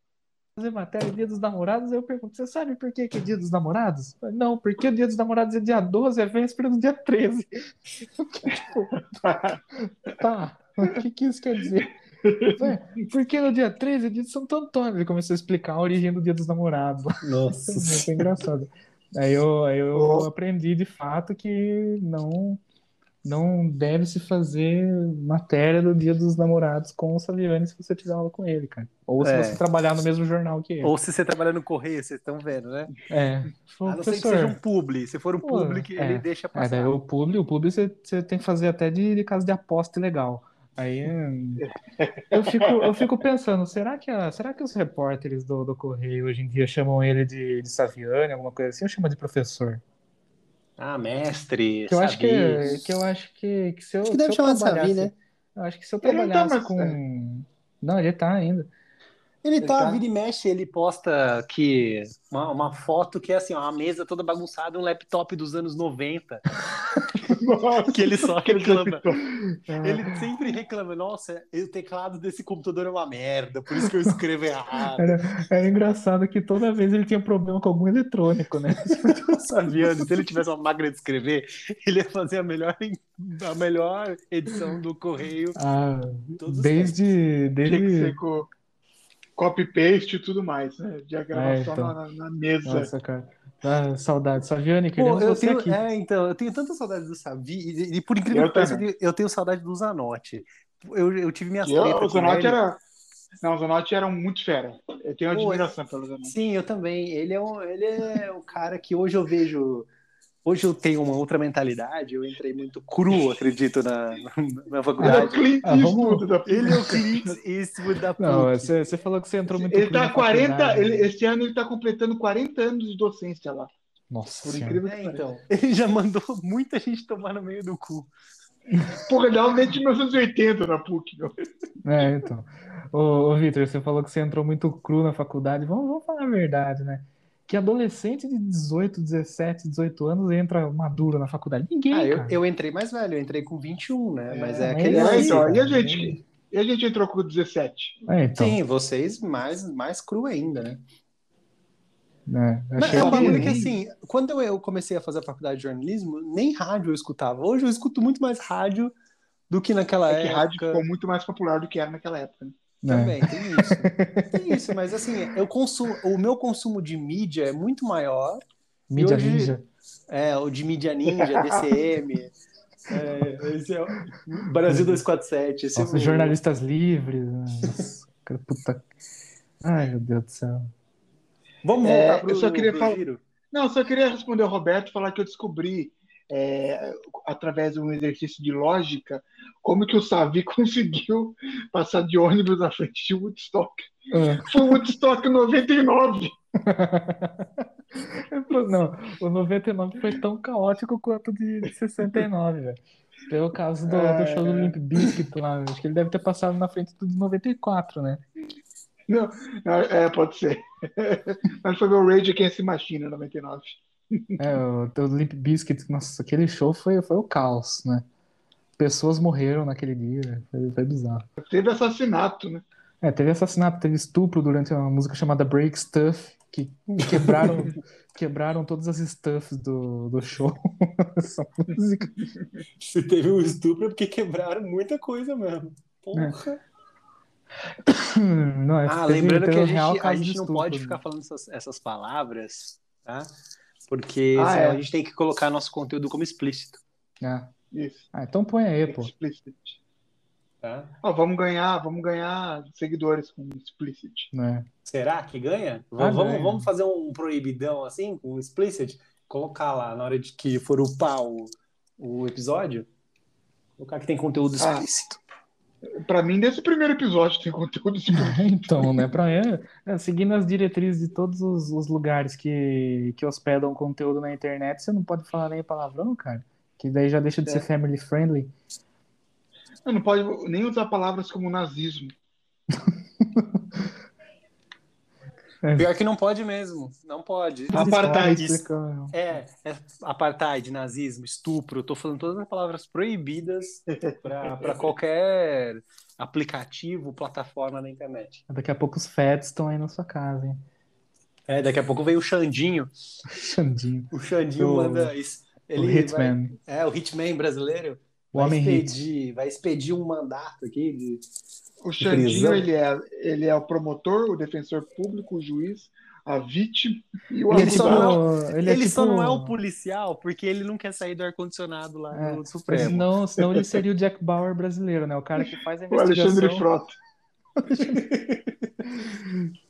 fazer matéria Dia dos Namorados, aí eu pergunto, você sabe por que, que é Dia dos Namorados? Não, porque o Dia dos Namorados é dia 12, é véspera do dia 13. Tipo, *laughs* tá, o que, que isso quer dizer? Porque no dia 13 é dia de Santo Antônio. Ele começou a explicar a origem do Dia dos Namorados. Nossa. *laughs* Muito engraçado. Aí eu, aí eu aprendi de fato que não não deve se fazer matéria do Dia dos Namorados com o Saviani se você tiver aula com ele, cara. Ou se É. você trabalhar no mesmo jornal que ele. Ou se você trabalha no correio, vocês estão vendo, né? É. A não ser que seja um publi. Se for um Pô, publi, que é. ele deixa É, passar. daí o publi, o publi você, você tem que fazer até de, de casa de aposta ilegal. Aí hum, eu fico, eu fico pensando, será que, a- será que os repórteres do, do Correio hoje em dia chamam ele de, de Saviani, alguma coisa assim, ou chama de professor? Ah, mestre, Que eu acho que, que eu acho que, que se eu, Acho que deve se eu chamar de Savi, trabalhasse- né? Eu acho que se eu Ele não tá trabalhasse mais- com. Não, ele tá ainda. Ele tá, tá? vira e mexe, ele posta que uma, uma foto que é assim, ó, uma mesa toda bagunçada, um laptop dos anos 90, Nossa, *laughs* que ele só reclama. laptop. Ele sempre reclama, nossa, o teclado desse computador é uma merda, por isso que eu escrevo errado. Era, era engraçado que toda vez ele tinha problema com algum eletrônico, né? *laughs* O Saviani, se ele tivesse uma máquina de escrever, ele ia fazer a melhor, a melhor edição do correio. Ah, desde, desde, com copy-paste e tudo mais, né? De gravação então. na, na mesa. Nossa, cara. Ah, saudade. Saviani, Pô, queremos eu você tenho, aqui. é, então, eu tenho tanta saudade do Savi, e, e por incrível Eu que pareça, eu tenho saudade do Zanotti. Eu, eu tive minhas eu- tretas o Zanotti era. Não, o Zanotti era muito fera. Eu tenho Pô, admiração pelo Zanotti. Sim, eu também. Ele é, um, ele é o cara que hoje eu vejo. Hoje eu tenho uma outra mentalidade. Eu entrei muito cru, acredito, na, na Ele é o faculdade. Clint Ah, Eastwood da Ele é o Clint Eastwood da Não, PUC. você, você falou que você entrou muito Ele cru tá na 40, faculdade. ele, esse ano ele tá completando 40 anos de docência lá. Nossa Por Senhora. incrível que É, pareça. então. Ele já mandou muita gente tomar no meio do cu. Porra, ele é um de 1980 na PUC, meu. É, então. Ô, ô Vitor, você falou que você entrou muito cru na faculdade. Vamos, vamos falar a verdade, né? Que adolescente de 18, 17, 18 anos entra maduro na faculdade. Ninguém, Ah, eu, cara. eu entrei mais velho, eu entrei com 21, né? Mas é mas aquele é É, então, e a gente? E a gente entrou com 17. É, então. Sim, vocês mais, mais cru ainda, né? né, Mas achei é um que- bagulho que assim, quando eu, comecei a fazer a faculdade de jornalismo, nem rádio eu escutava. Hoje eu escuto muito mais rádio do que naquela É que rádio época. ficou muito mais popular do que era naquela época. né? Né. Também, tem isso. *laughs* Tem isso, mas assim, eu consumo, o meu consumo de mídia é muito maior. Mídia hoje- ninja. É, o de mídia ninja, DCM. *laughs* É, esse é o Brasil 247. Esse Nossa, é o... jornalistas livres. né? Nossa, puta... Ai, meu Deus do céu. Vamos É, voltar pro, eu só queria pro falar- giro? Não, eu só queria responder ao Roberto e falar que eu descobri, é, através de um exercício de lógica, como que o Savi *laughs* conseguiu passar de ônibus na frente de Woodstock. Ah. Foi o Woodstock 99. *laughs* Não, o 99 foi tão caótico quanto o de de 69, velho. Pelo caso do, do show do Limp Bizkit lá, acho que ele deve ter passado na frente do de 94, né? Não, é, pode ser. *laughs* Mas foi o Rage Against the Machine 99. É, o, o Limp Bizkit, nossa, aquele show foi, foi o caos, né? Pessoas morreram naquele dia, foi, foi bizarro. Teve assassinato, né? É, teve assassinato, teve estupro durante uma música chamada Break Stuff, que quebraram, *laughs* quebraram todas as stuffs do, do show. *laughs* Essa música. Se teve um estupro é porque quebraram muita coisa mesmo. Porra. Não, é, Ah, teve- lembrando que a gente, a gente não estupro, pode né? ficar falando essas, essas palavras, tá? Porque Ah, senão é. a gente tem que colocar nosso conteúdo como explícito, Ah, Isso. ah, então põe aí, pô. Explicit. tá? Vamos ganhar, vamos ganhar seguidores com Explicit. Né? Será que ganha? Ah, vamos, ganha. vamos fazer um proibidão assim, com explicit? Colocar lá na hora de que for upar o, o episódio? Colocar que tem conteúdo Ah. explícito. Pra mim, nesse primeiro episódio tem conteúdo explícito. *laughs* Então, né, pra mim, é, seguindo as diretrizes de todos os, os lugares que, que hospedam conteúdo na internet, você não pode falar nem palavrão, cara. Que daí já deixa de É. ser family friendly. Não, não pode nem usar palavras como nazismo. *laughs* Pior que não pode mesmo. Não pode. Apartheid. Explica- É, é apartheid, nazismo, estupro. Eu tô falando todas as palavras proibidas para qualquer aplicativo, plataforma na internet. Daqui a pouco os feds estão aí na sua casa, hein? É, daqui a pouco vem o Xandinho. Xandinho. O Xandinho O- manda isso. Ele o vai- Hitman. é, o Hitman brasileiro. O vai Homem Hit. expedir, vai expedir um mandato aqui de O Xandinho, ele é, ele é o promotor, o defensor público, o juiz, a vítima e o Ele, é Ele só não ele, Ele, é só tipo- não é o policial porque ele não quer sair do ar-condicionado lá É, no Supremo. Senão, *laughs* senão ele seria o Jack Bauer brasileiro, né? O cara que faz a o Alexandre investigação. Frota. *laughs*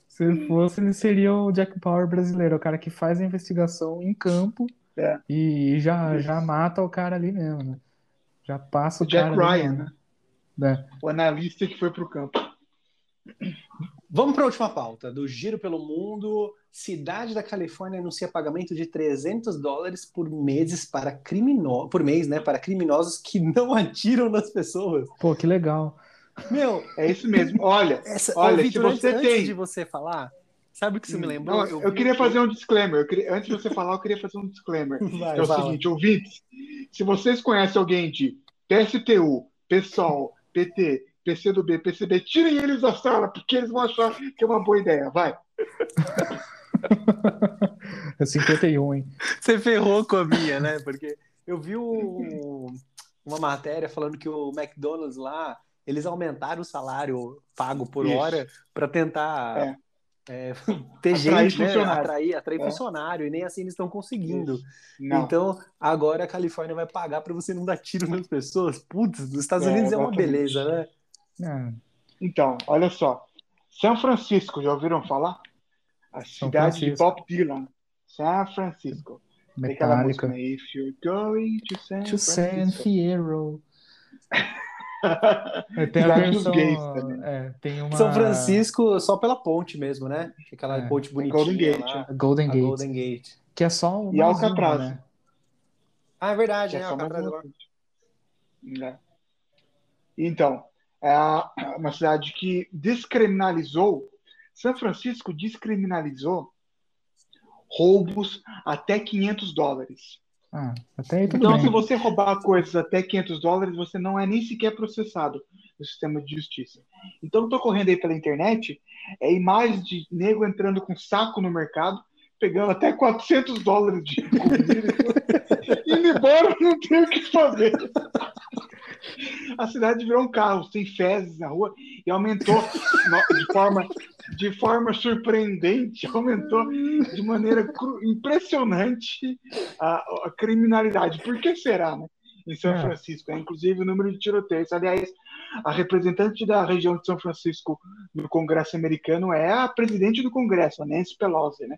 Se ele fosse, ele seria o Jack Bauer brasileiro, o cara que faz a investigação em campo É. e já, já mata o cara ali mesmo, né? Já passa O o, Jack cara ali Ryan, mesmo. Né? O analista que foi pro campo. Vamos para a última pauta, do Giro pelo Mundo. Cidade da Califórnia anuncia pagamento de 300 dólares por meses para criminosos, por mês, né, para criminosos que não atiram nas pessoas. Pô, que legal. Meu, É isso mesmo. Olha, essa, Olha, se você antes, tem- antes de você falar, sabe o que você me lembrou? não, eu, queria fazer um disclaimer. Eu queria- antes de você falar, eu queria fazer um disclaimer. *laughs* Vai, É o fala. seguinte, ouvintes, se vocês conhecem alguém de PSTU, PSOL, PT, PCdoB, PCB, tirem eles da sala, porque eles vão achar que é uma boa ideia. Vai. *laughs* É 51, hein? Você ferrou com a minha, né? Porque eu vi o- uma matéria falando que o McDonald's lá, eles aumentaram o salário pago por Isso. hora para tentar É. é, *laughs* ter Atrair gente, né? Atrair, atrair É. funcionário, e nem assim eles estão conseguindo. Não. Então, agora a Califórnia vai pagar para você não dar tiro nas pessoas. Putz, nos Estados É, Unidos é uma beleza, né? Ah, Então, olha só. São Francisco, já ouviram falar? A cidade de. Bob Dylan. São Francisco. Tem aquela Metallica. música? If you're going to San To San Francisco. Fierro. *laughs* É, Tem a versão. gays também. É, tem uma. São Francisco só pela ponte mesmo, né? Aquela É. ponte bonitinha Golden Gate, lá, Golden Gate. Golden Gate. Que é só uma E Alcatraz. né? Ah, é verdade, é né? mais Alcatraz uma agora. coisa. Né? Então, é a- uma cidade que descriminalizou, São Francisco descriminalizou roubos até 500 dólares. Ah, até aí tudo Então, bem. se você roubar coisas até 500 dólares, você não é nem sequer processado no sistema de justiça. Então, eu tô correndo aí pela internet, é imagem de nego entrando com saco no mercado, pegando até 400 dólares de comida, indo *laughs* embora, não tem o que fazer. A cidade virou um caos, tem fezes na rua e aumentou de forma, de forma surpreendente, aumentou de maneira impressionante a, a, criminalidade. Por que será, né? Em São é. Francisco, é, inclusive o número de tiroteios. Aliás, a representante da região de São Francisco no Congresso americano é a presidente do Congresso, a Nancy Pelosi, né?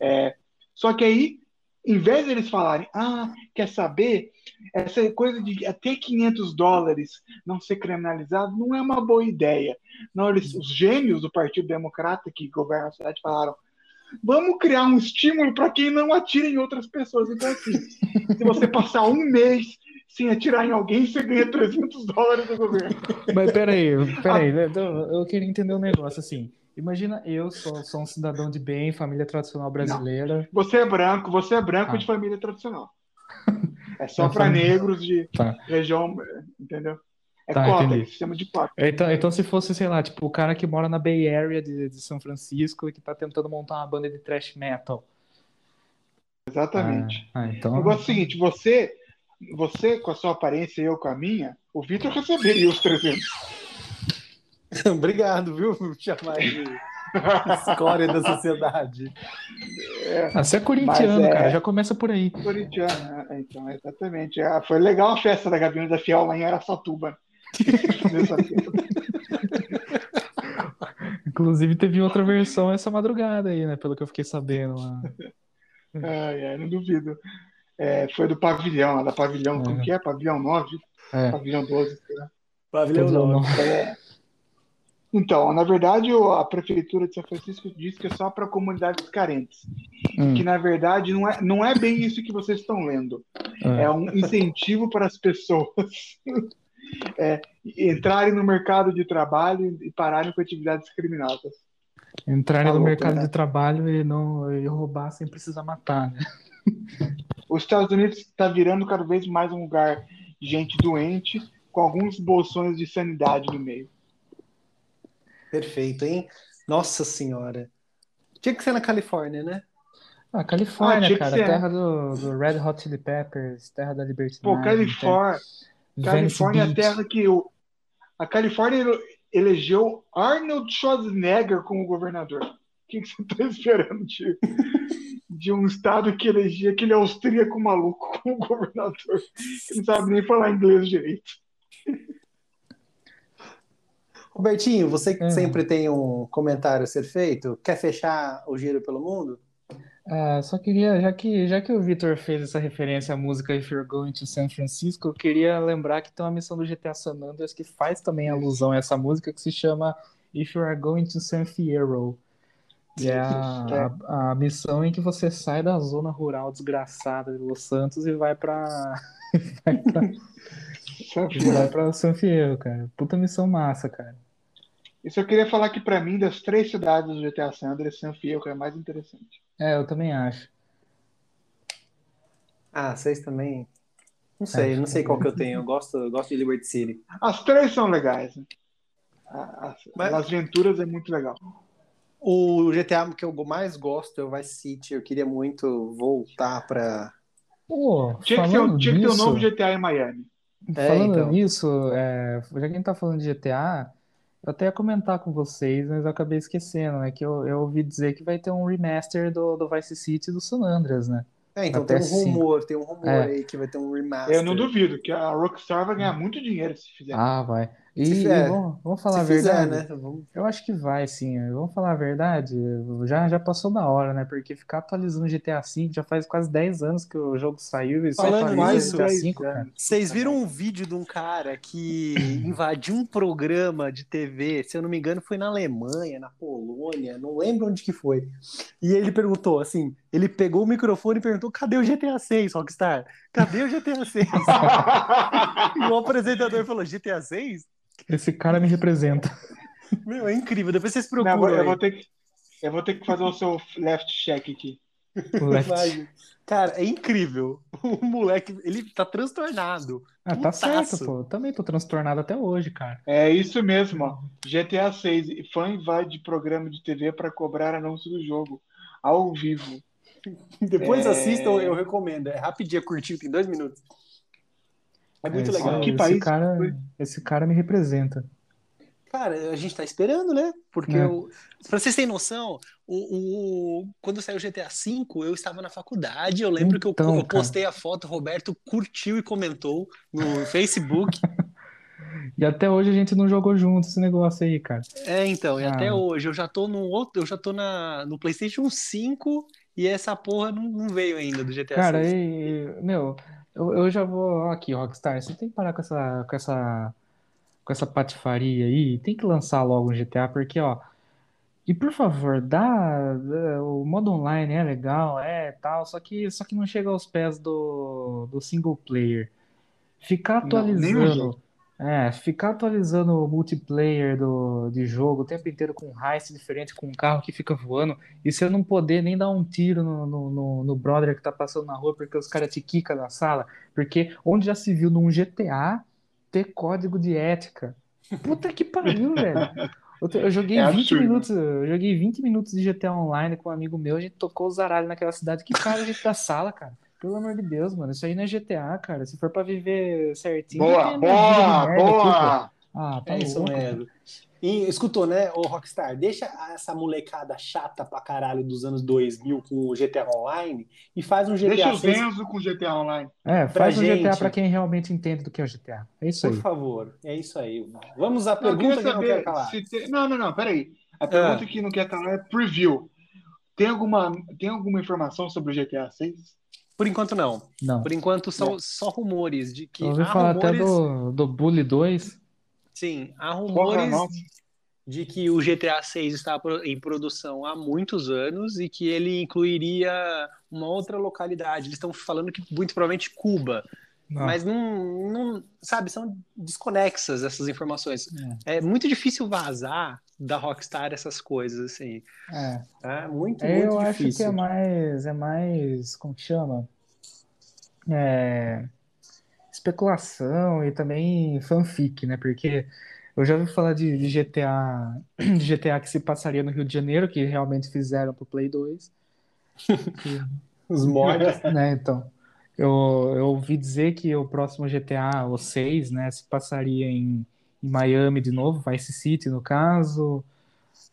É, só que aí, em vez de eles falarem, ah, quer saber, essa coisa de até 500 dólares não ser criminalizado não é uma boa ideia. Não, eles, os gênios do Partido Democrata que governam a cidade falaram, vamos criar um estímulo para quem não atira em outras pessoas. Então, assim, *laughs* se você passar um mês sem atirar em alguém, você ganha 300 dólares do governo. Mas peraí, peraí, ah. eu queria entender um negócio assim. Imagina eu, sou, sou um cidadão de bem, família tradicional brasileira. Não. Você é branco, você é branco ah. de família tradicional. *laughs* É só para negros de tá. região, entendeu? É tá, cota, é sistema de cota. Então, então, se fosse, sei lá, tipo, o cara que mora na Bay Area de, de São Francisco e que tá tentando montar uma banda de thrash metal. Exatamente. Ah, ah, então... O negócio é o seguinte, você, você com a sua aparência e eu com a minha, o Vitor receberia os 300. *laughs* Obrigado, viu, por chamar de escória da sociedade. É, ah, você é corintiano, é... cara, já começa por aí. Corintiano, é, então, exatamente. Ah, foi legal a festa da Gabriela da Fiel lá em Araçatuba. *laughs* Inclusive teve outra versão essa madrugada aí, né? Pelo que eu fiquei sabendo lá. Ai, ai, não duvido. É, foi do pavilhão, da pavilhão, é. como que é? Pavilhão 9? É. Pavilhão 12, sei lá. Pavilhão 9. É, então, na verdade, a prefeitura de São Francisco diz que é só para comunidades carentes. Hum. Que na verdade não é, não é bem isso que vocês estão lendo. É, é um incentivo para as pessoas *laughs* é, entrarem no mercado de trabalho e pararem com atividades criminosas. Entrarem tá no mercado né? de trabalho e não e roubar sem precisar matar, né? Os Estados Unidos está virando cada vez mais um lugar de gente doente, com alguns bolsões de sanidade no meio. Perfeito, hein? Nossa senhora. Tinha que ser na Califórnia, né? Ah, Califórnia, ah, cara. Terra do, do, Red Hot Chili Peppers, terra da liberdade. Pô, Califórnia. Califórnia é a terra que o. A Califórnia elegeu Arnold Schwarzenegger como governador. O que, que você está *laughs* esperando de, de um estado que elegia aquele austríaco maluco como governador? Que não sabe nem falar inglês direito. Robertinho, você que uhum. sempre tem um comentário a ser feito, quer fechar o giro pelo mundo? Ah, só queria, já que, já que o Vitor fez essa referência à música If You're Going to San Francisco, eu queria lembrar que tem uma missão do GTA San Andreas que faz também alusão a essa música que se chama If You Are Going to San Fierro. E é a, *laughs* a, a, missão em que você sai da zona rural desgraçada de Los Santos e vai pra. *laughs* vai pra, vai pra San Fierro, cara. Puta missão massa, cara. Isso eu queria falar que para mim, das três cidades do GTA San Andreas, San Fierro é mais interessante. É, eu também acho. Ah, vocês também. Não sei, é, não sei qual que eu tenho. Eu gosto, eu gosto de Liberty City. As três são legais. Né? As, Mas... as é muito legal. O GTA que eu mais gosto é o Vice City. Eu queria muito voltar para. Pô, tinha que, ter, tinha que ter um novo GTA em Miami. É, falando então. nisso, é, já que a gente tá falando de GTA, eu até ia comentar com vocês, mas eu acabei esquecendo, né? Que eu, eu ouvi dizer que vai ter um remaster do, do Vice City e do San Andreas, né? É, então Até tem um rumor, tem um rumor é. aí que vai ter um remaster. Eu não duvido, que a Rockstar vai ganhar muito dinheiro se fizer. Ah, vai. E, e vamos, vamos, falar a verdade. Fizer, né? Vamos... Eu acho que vai, sim. Vamos falar a verdade. Já, já passou da hora, né? Porque ficar atualizando GTA V já faz quase 10 anos que o jogo saiu e Falando nisso, GTA V, cara. Vocês viram um vídeo de um cara que *clears throat* invadiu um programa de TV, se eu não me engano, foi na Alemanha, na Polônia, não lembro onde que foi. E ele perguntou assim: ele pegou o microfone e perguntou: cadê o GTA 6, Rockstar? Cadê o GTA 6? *laughs* e o apresentador falou: GTA 6? Esse cara me representa. *laughs* Meu, é incrível. Depois vocês procuram. Não, eu, vou ter que, eu vou ter que fazer o seu left check aqui. Left. Cara, é incrível. *laughs* O moleque, ele tá transtornado. Ah, tá certo, pô. Eu também tô transtornado até hoje, cara. É isso mesmo, ó. GTA 6. Fã invade programa de TV para cobrar anúncio do jogo. Ao vivo. Depois é... assistam, eu recomendo. É rapidinho, é curtinho, tem dois minutos. É muito esse, legal. Que esse país cara, foi? esse cara me representa. Cara, a gente tá esperando, né? Porque É. eu, pra vocês terem noção, o, o- quando saiu o GTA V, eu estava na faculdade. Eu lembro que eu, Então, eu cara. postei a foto, o Roberto curtiu e comentou no *laughs* Facebook. E até hoje a gente não jogou junto esse negócio aí, cara. É, então, e Ah. até hoje eu já tô no outro, eu já tô na, no PlayStation 5 e essa porra não, não veio ainda do GTA Cara, 6. e, meu, eu, eu já vou. Aqui, Rockstar, você tem que parar com essa, com essa, com essa patifaria aí. Tem que lançar logo um GTA, porque, ó. E por favor, dá. dá- O modo online é legal, é tal, só que, só que não chega aos pés do, do single player. Ficar Não, atualizando. É, ficar atualizando o multiplayer do, de jogo o tempo inteiro com um heist diferente, com um carro que fica voando, e você não poder nem dar um tiro no, no, no, no brother que tá passando na rua porque os caras te quicam na sala. Porque onde já se viu num GTA ter código de ética? Puta que pariu, *laughs* velho. Eu, eu joguei É 20 absurdo. minutos, eu joguei 20 minutos de GTA Online com um amigo meu, a gente tocou os zaralhos naquela cidade. Que cara a gente da sala, cara? Pelo amor de Deus, mano. Isso aí não é GTA, cara. Se for pra viver certinho, Boa, boa, merda aqui, boa. Ah, tá É isso mesmo. E escutou, né, ô Rockstar? Deixa essa molecada chata pra caralho dos anos 2000 com o GTA Online e faz um GTA Deixa o 6, Zenzo com GTA Online. É, Pra faz um GTA pra quem realmente entende do que é o GTA. É isso por aí. favor. É isso aí. Vamos à Não, eu pergunta que não quero calar. se tem- Não, não, não, peraí. A pergunta Ah. que não quer calar é preview. Tem alguma, tem alguma informação sobre o GTA 6? Por enquanto, não. Não. Por enquanto, são só rumores de que Eu ouvi há falar até rumores. do, do Bully 2. Sim, há Porra, rumores nossa. de que o GTA 6 está em produção há muitos anos e que ele incluiria uma outra localidade. Eles estão falando que muito provavelmente Cuba, Não. mas não, não, sabe, são desconexas essas informações. É muito difícil vazar da Rockstar essas coisas assim. É. É muito, É, muito eu acho que é mais, é mais, como que chama? É, especulação e também fanfic, né? Porque eu já ouvi falar de, de GTA, *clears throat* de GTA que se passaria no Rio de Janeiro, que realmente fizeram pro Play 2, *laughs* Os mods. *laughs* né? Então, eu, eu ouvi dizer que o próximo GTA, o 6, né, se passaria em, em Miami de novo, Vice City no caso.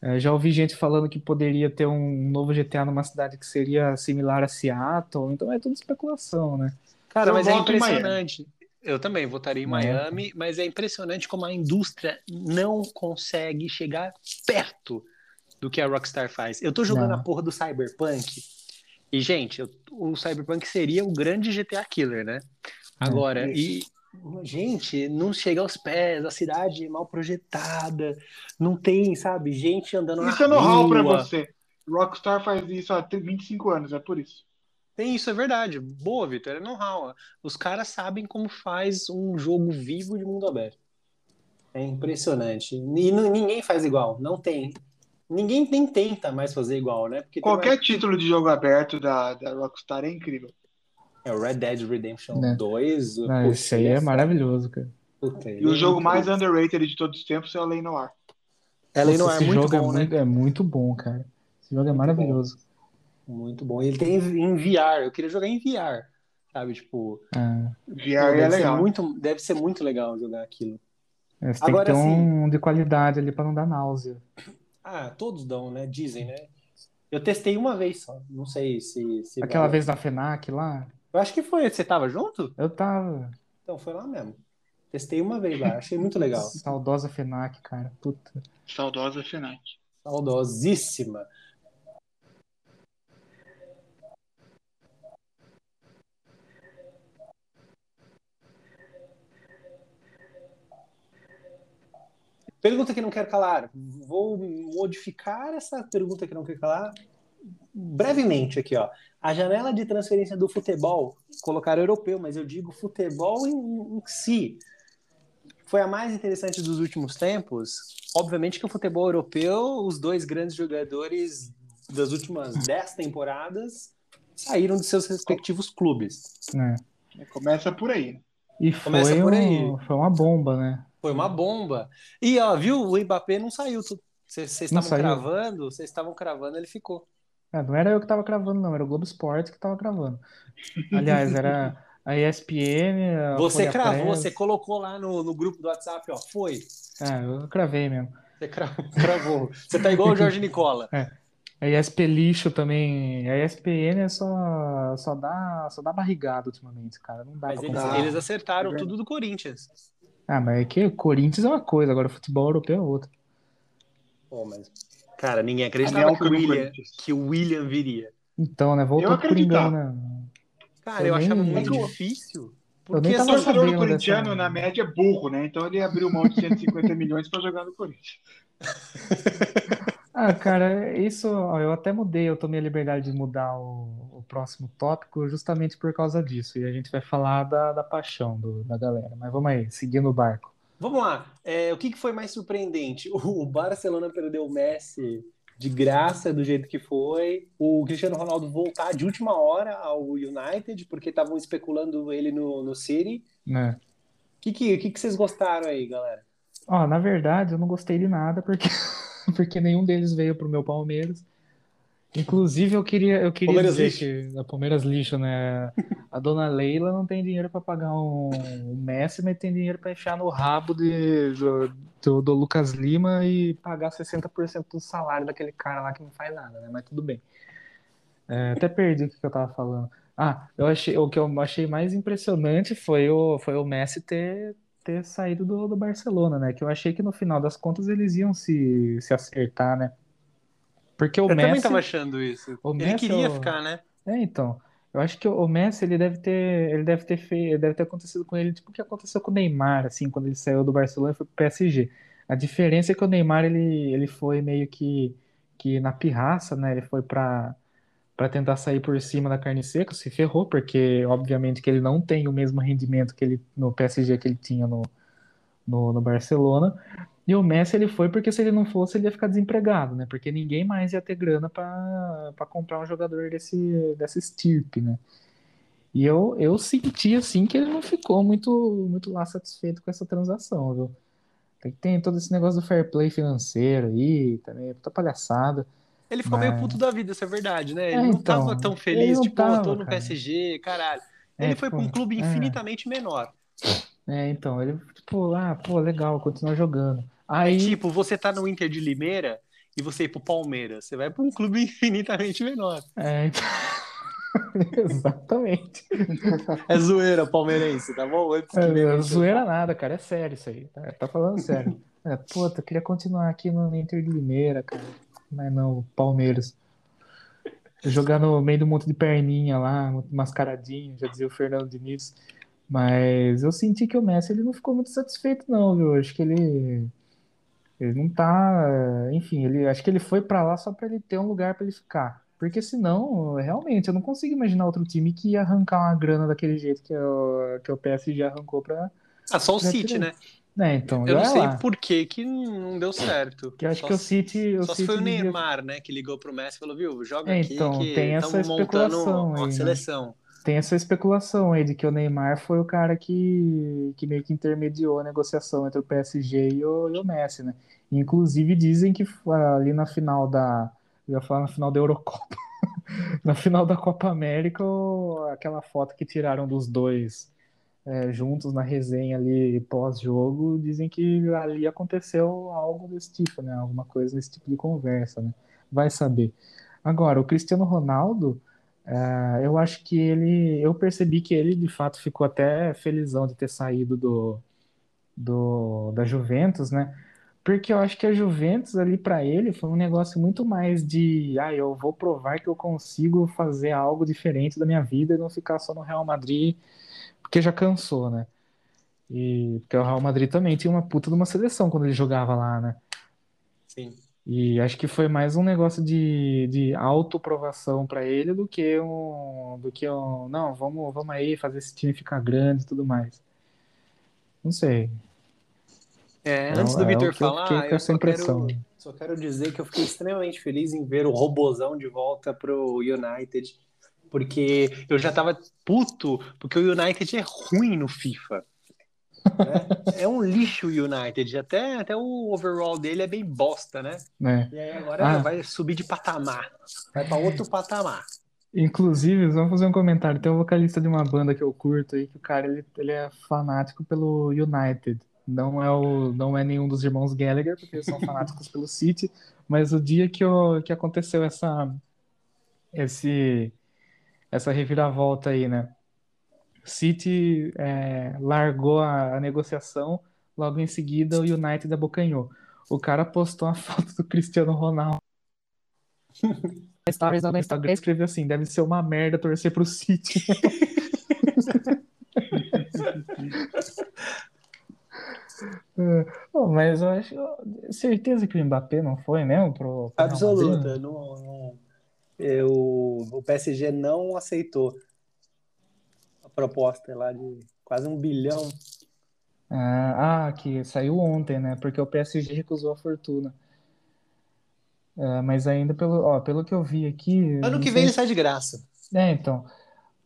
É, já ouvi gente falando que poderia ter um novo GTA numa cidade que seria similar a Seattle, então é tudo especulação, né? Cara, Eu mas é impressionante. Eu também votaria em Miami. Miami, mas é impressionante como a indústria não consegue chegar perto do que a Rockstar faz. Eu tô jogando Não. a porra do Cyberpunk. E, gente, eu- o Cyberpunk seria o grande GTA Killer, né? Agora, e. Gente, não chega aos pés, a cidade é mal projetada, não tem, sabe, gente andando na Isso é know-how pra você. Rockstar faz isso há 25 anos, é por isso. Tem isso, é verdade. Boa, Vitor, é know-how. Os caras sabem como faz um jogo vivo de mundo aberto. É impressionante. E ninguém faz igual, não tem. Ninguém nem tenta mais fazer igual, né? Porque Qualquer uma- título de jogo aberto da, da Rockstar é incrível. É o Red Dead Redemption Né. 2. Não, pô, isso aí é maravilhoso, cara. Puta, E o é jogo mais underrated de todos os tempos é o Lei Noir. Ela não Nossa, é esse muito jogo é bom, né? muito, é muito bom, cara. Esse jogo é Muito maravilhoso. Muito bom. Ele tem em VR. Eu queria jogar em VR. Sabe, tipo, É, pô, VR é deve ser legal. muito, deve ser muito legal jogar aquilo. é, você tem Agora, que ter assim- um de qualidade ali pra não dar náusea. Ah, todos dão, né? Dizem, né? Eu testei uma vez só. Não sei se, se Aquela vale. vez na FENAC lá, Eu acho que foi. Você tava junto? eu tava. Então foi lá mesmo. Testei uma vez lá. Achei muito legal. *laughs* Saudosa FENAC, cara. Puta. Saudosa Fnac. Saudosíssima. Pergunta que não quero calar. Vou modificar essa pergunta que não quero calar brevemente aqui, ó. A janela de transferência do futebol, colocar europeu, mas eu digo futebol em, em si, foi a mais interessante dos últimos tempos. Obviamente que o futebol europeu, os dois grandes jogadores das últimas dez temporadas saíram de seus respectivos clubes. né? Começa por aí. E Começa foi, por um- foi uma bomba, né? Foi uma bomba. E ó, viu? O Mbappé não saiu. Vocês estavam cravando, vocês estavam cravando, ele ficou. É, não era eu que tava gravando, não, era o Globo Esporte que tava gravando. Aliás, era, a ESPN. A Você Folha cravou, Press. você colocou lá no, no grupo do WhatsApp, ó. Foi. É, eu cravei mesmo. Você cravou. *laughs* cravou. Você tá igual o Jorge Nicola. *laughs* A ESP lixo também. A ESPN é só, só dá, só dá barrigada ultimamente, cara. Não dá Mas eles, eles acertaram É tudo do Corinthians. Ah, mas é que o Corinthians é uma coisa, agora o futebol europeu é outra. Pô, mas. Cara, ninguém acreditava que o, William, que o William viria. Então, né? Voltou Eu pro Coringão, acreditava. né? Cara, Eu eu achava nem- muito Eu- difícil. Porque O torcedor corintiano, na média, é burro, né? Então ele abriu mão de 150 *laughs* milhões pra jogar no Corinthians. Ah, cara, isso ó, eu até mudei, eu tomei a liberdade de mudar o, o próximo tópico justamente por causa disso. E a gente vai falar da, da paixão do- da galera. Mas vamos aí, seguindo o barco. Vamos lá. É, o que, que foi mais surpreendente? *laughs* O Barcelona perdeu o Messi de graça do jeito que foi. O Cristiano Ronaldo voltar de última hora ao United, porque estavam especulando ele no, no City. O que, que, que, que vocês gostaram aí, galera? Ó, na verdade, eu não gostei de nada porque, *laughs* porque nenhum deles veio pro meu Palmeiras. Inclusive, eu queria, eu queria Palmeiras dizer lixo. que a Palmeiras lixo, né? A dona Leila não tem dinheiro para pagar um, um Messi, mas tem dinheiro para enfiar no rabo de, do, do, do Lucas Lima e pagar 60% do salário daquele cara lá que não faz nada, né? Mas tudo bem. É, até perdi o que que eu tava falando. Ah, eu achei, o que eu achei mais impressionante foi o, foi o Messi ter, ter saído do, do Barcelona, né? Que eu achei que no final das contas eles iam se, se acertar, né? Porque o Eu também Messi. tava achando isso. o Ele Messi queria é o- ficar, né? É, então. Eu acho que o Messi ele deve ter, ele deve ter feito, deve ter acontecido com ele tipo o que aconteceu com o Neymar, assim, quando ele saiu do Barcelona e foi pro PSG. A diferença é que o Neymar ele, ele foi meio que, que na pirraça, né? Ele foi pra para tentar sair por cima da carne seca, se ferrou, porque obviamente que ele não tem o mesmo rendimento que ele no PSG que ele tinha no, no, no Barcelona. E o Messi ele foi porque se ele não fosse ele ia ficar desempregado, né? Porque ninguém mais ia ter grana para comprar um jogador desse dessa estirpe, né? E eu, eu senti assim que ele não ficou muito muito lá satisfeito com essa transação, viu? Tem, tem todo esse negócio do fair play financeiro aí, também, puta palhaçada. Ele ficou Mas- meio puto da vida, isso é verdade, né? Ele É, não então, tava tão ele feliz, tipo, eu tava, tô no cara. PSG, caralho. É, Ele foi tipo, pra um clube é. infinitamente menor. É, então, ele, tipo, ah, pô, legal, continua jogando. É Aí, tipo, você tá no Inter de Limeira e você ir pro Palmeiras. Você vai pra um clube *laughs* infinitamente menor. é, então... *laughs* Exatamente. É zoeira palmeirense, tá bom? Antes que É, é zoeira nada, cara, é sério isso aí, tá, tá falando sério. É, puta, eu queria continuar aqui no Inter de Limeira, cara, mas não, Palmeiras. Jogar no meio do monte de perninha lá, mascaradinho, já dizia o Fernando Diniz. Mas eu senti que o Messi ele não ficou muito satisfeito, não, viu? Acho que ele, ele não tá. Enfim, ele, acho que ele foi pra lá só pra ele ter um lugar pra ele ficar. Porque senão, realmente, eu não consigo imaginar outro time que ia arrancar uma grana daquele jeito que o, que o PSG arrancou pra. Ah, só o City, tirar. né? né, então, Eu não já sei lá. por que que não deu certo. Que acho Só que o City. O Só se City foi o Neymar, né, que ligou pro Messi e falou, viu, joga É, aqui então, que tem essa estamos montando especulação uma aí, né? seleção. Tem essa especulação aí de que o Neymar foi o cara que, que meio que intermediou a negociação entre o PSG e o, e o Messi, né? Inclusive dizem que ali na final da. Eu ia falar na final da Eurocopa. *laughs* na final da Copa América, aquela foto que tiraram dos dois é, juntos na resenha ali pós-jogo, dizem que ali aconteceu algo desse tipo, né? Alguma coisa desse tipo de conversa, né? Vai saber. Agora, o Cristiano Ronaldo. É, eu acho que ele, eu percebi que ele de fato ficou até felizão de ter saído do, do da Juventus, né? Porque eu acho que a Juventus ali para ele foi um negócio muito mais de, ah, eu vou provar que eu consigo fazer algo diferente da minha vida e não ficar só no Real Madrid, porque já cansou, né? E porque o Real Madrid também tinha uma puta de uma seleção quando ele jogava lá, né? Sim. E acho que foi mais um negócio de, de autoprovação para ele do que um, do que um, não, vamos, vamos aí fazer esse time ficar grande e tudo mais. Não sei. É, É antes do é Vitor eu falar, eu essa só impressão. quero, só quero dizer que eu fiquei extremamente feliz em ver o Robozão de volta pro United, porque eu já tava puto, porque o United é ruim no FIFA. Né? É um lixo o United, até, até o overall dele é bem bosta, né? né? E aí agora Ah. vai subir de patamar, vai para outro patamar. Inclusive, vamos fazer um comentário. Tem um vocalista de uma banda que eu curto aí, que o cara ele, ele é fanático pelo United. Não é, o, não é nenhum dos irmãos Gallagher, porque eles são fanáticos pelo City. Mas o dia que, eu, que aconteceu essa, esse, essa reviravolta aí, né? City é, largou a, a negociação, logo em seguida o United abocanhou. O cara postou uma *laughs* foto do Cristiano Ronaldo. *laughs* Stories no Instagram escreveu assim: deve ser uma merda torcer pro City. *laughs* oh, mas eu acho certeza que o Mbappé não foi mesmo pro, Absoluta, não, não, eu, o PSG não aceitou proposta lá de quase um bilhão. Ah, ah, que saiu ontem, né? Porque o PSG recusou a fortuna. É, mas ainda pelo, ó, pelo que eu vi aqui. Ano que vem ele sai de graça. É, então.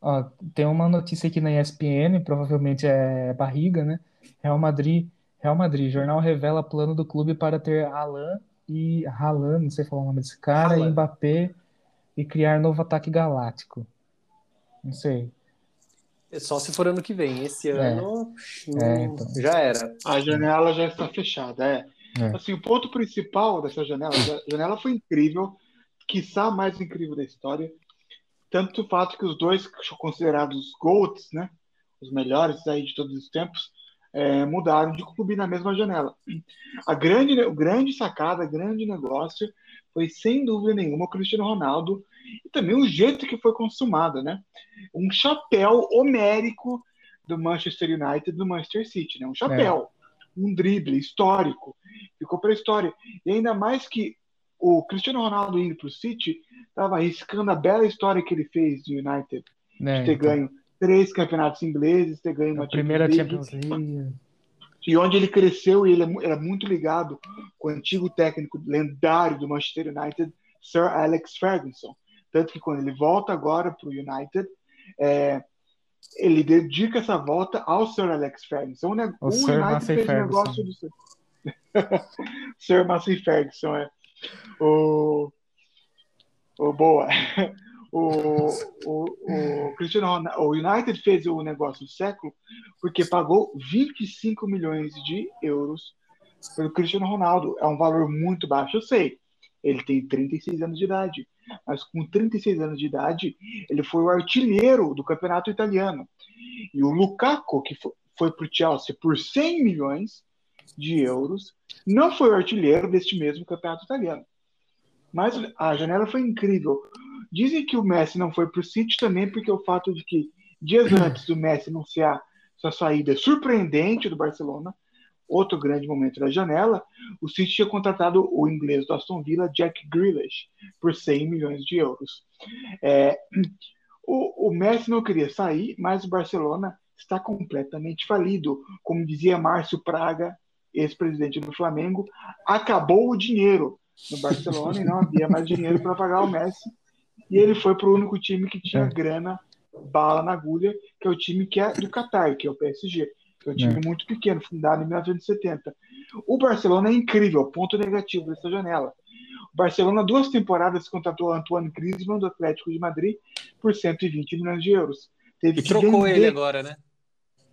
Ó, tem uma notícia aqui na ESPN, provavelmente é barriga, né? Real Madrid, Real Madrid, jornal revela plano do clube para ter Alan e Haaland, não sei falar o nome desse cara, e Mbappé e criar novo ataque galáctico. Não sei. É só se for ano que vem. Esse é. ano é, então. já era. A janela já está fechada, é. É. Assim, o ponto principal dessa janela, a janela foi incrível, quiçá a mais incrível da história. Tanto o fato que os dois são considerados GOATs, né, os melhores aí de todos os tempos, é, mudaram de clube na mesma janela. A grande, o grande sacada, grande negócio foi, sem dúvida nenhuma, o Cristiano Ronaldo e também o jeito que foi consumado, né? Um chapéu homérico do Manchester United do Manchester City, né? Um chapéu. É um drible histórico, ficou para a história. E ainda mais que o Cristiano Ronaldo indo para o City estava arriscando a bela história que ele fez do United, é, de ter então... ganho três campeonatos ingleses, ter ganho uma a primeira Champions League. E onde ele cresceu, e ele é era muito ligado com o antigo técnico lendário do Manchester United, Sir Alex Ferguson. Tanto que quando ele volta agora para o United, é, ele dedica essa volta ao Sir Alex Ferguson. O, o, o Sir United fez Ferguson. negócio do *laughs* Sir Massey Ferguson, é. O, o boa. *laughs* O, o, o, Cristiano Ronaldo, o United fez o negócio do século porque pagou 25 milhões de euros pelo Cristiano Ronaldo. É um valor muito baixo, eu sei. Ele tem 36 anos de idade mas com 36 anos de idade, ele foi o artilheiro do campeonato italiano. E o Lukaku, que foi para o Chelsea por 100 milhões de euros, não foi o artilheiro deste mesmo campeonato italiano. Mas a janela foi incrível. Dizem que o Messi não foi para o City também porque o fato de que dias antes do Messi anunciar sua saída surpreendente do Barcelona, outro grande momento da janela, o City tinha contratado o inglês do Aston Villa, Jack Grealish, por 100 milhões de euros. É, o, o Messi não queria sair, mas o Barcelona está completamente falido. Como dizia Márcio Praga, ex-presidente do Flamengo, acabou o dinheiro no Barcelona e não havia mais dinheiro para pagar o Messi. E ele foi para o único time que tinha é. grana, bala na agulha, que é o time que é do Qatar, que é o PSG que é um time é. muito pequeno, fundado em 1970. O Barcelona é incrível, ponto negativo dessa janela. O Barcelona, duas temporadas, contratou Antoine Griezmann do Atlético de Madrid por 120 milhões de euros. Teve e trocou ele agora, né?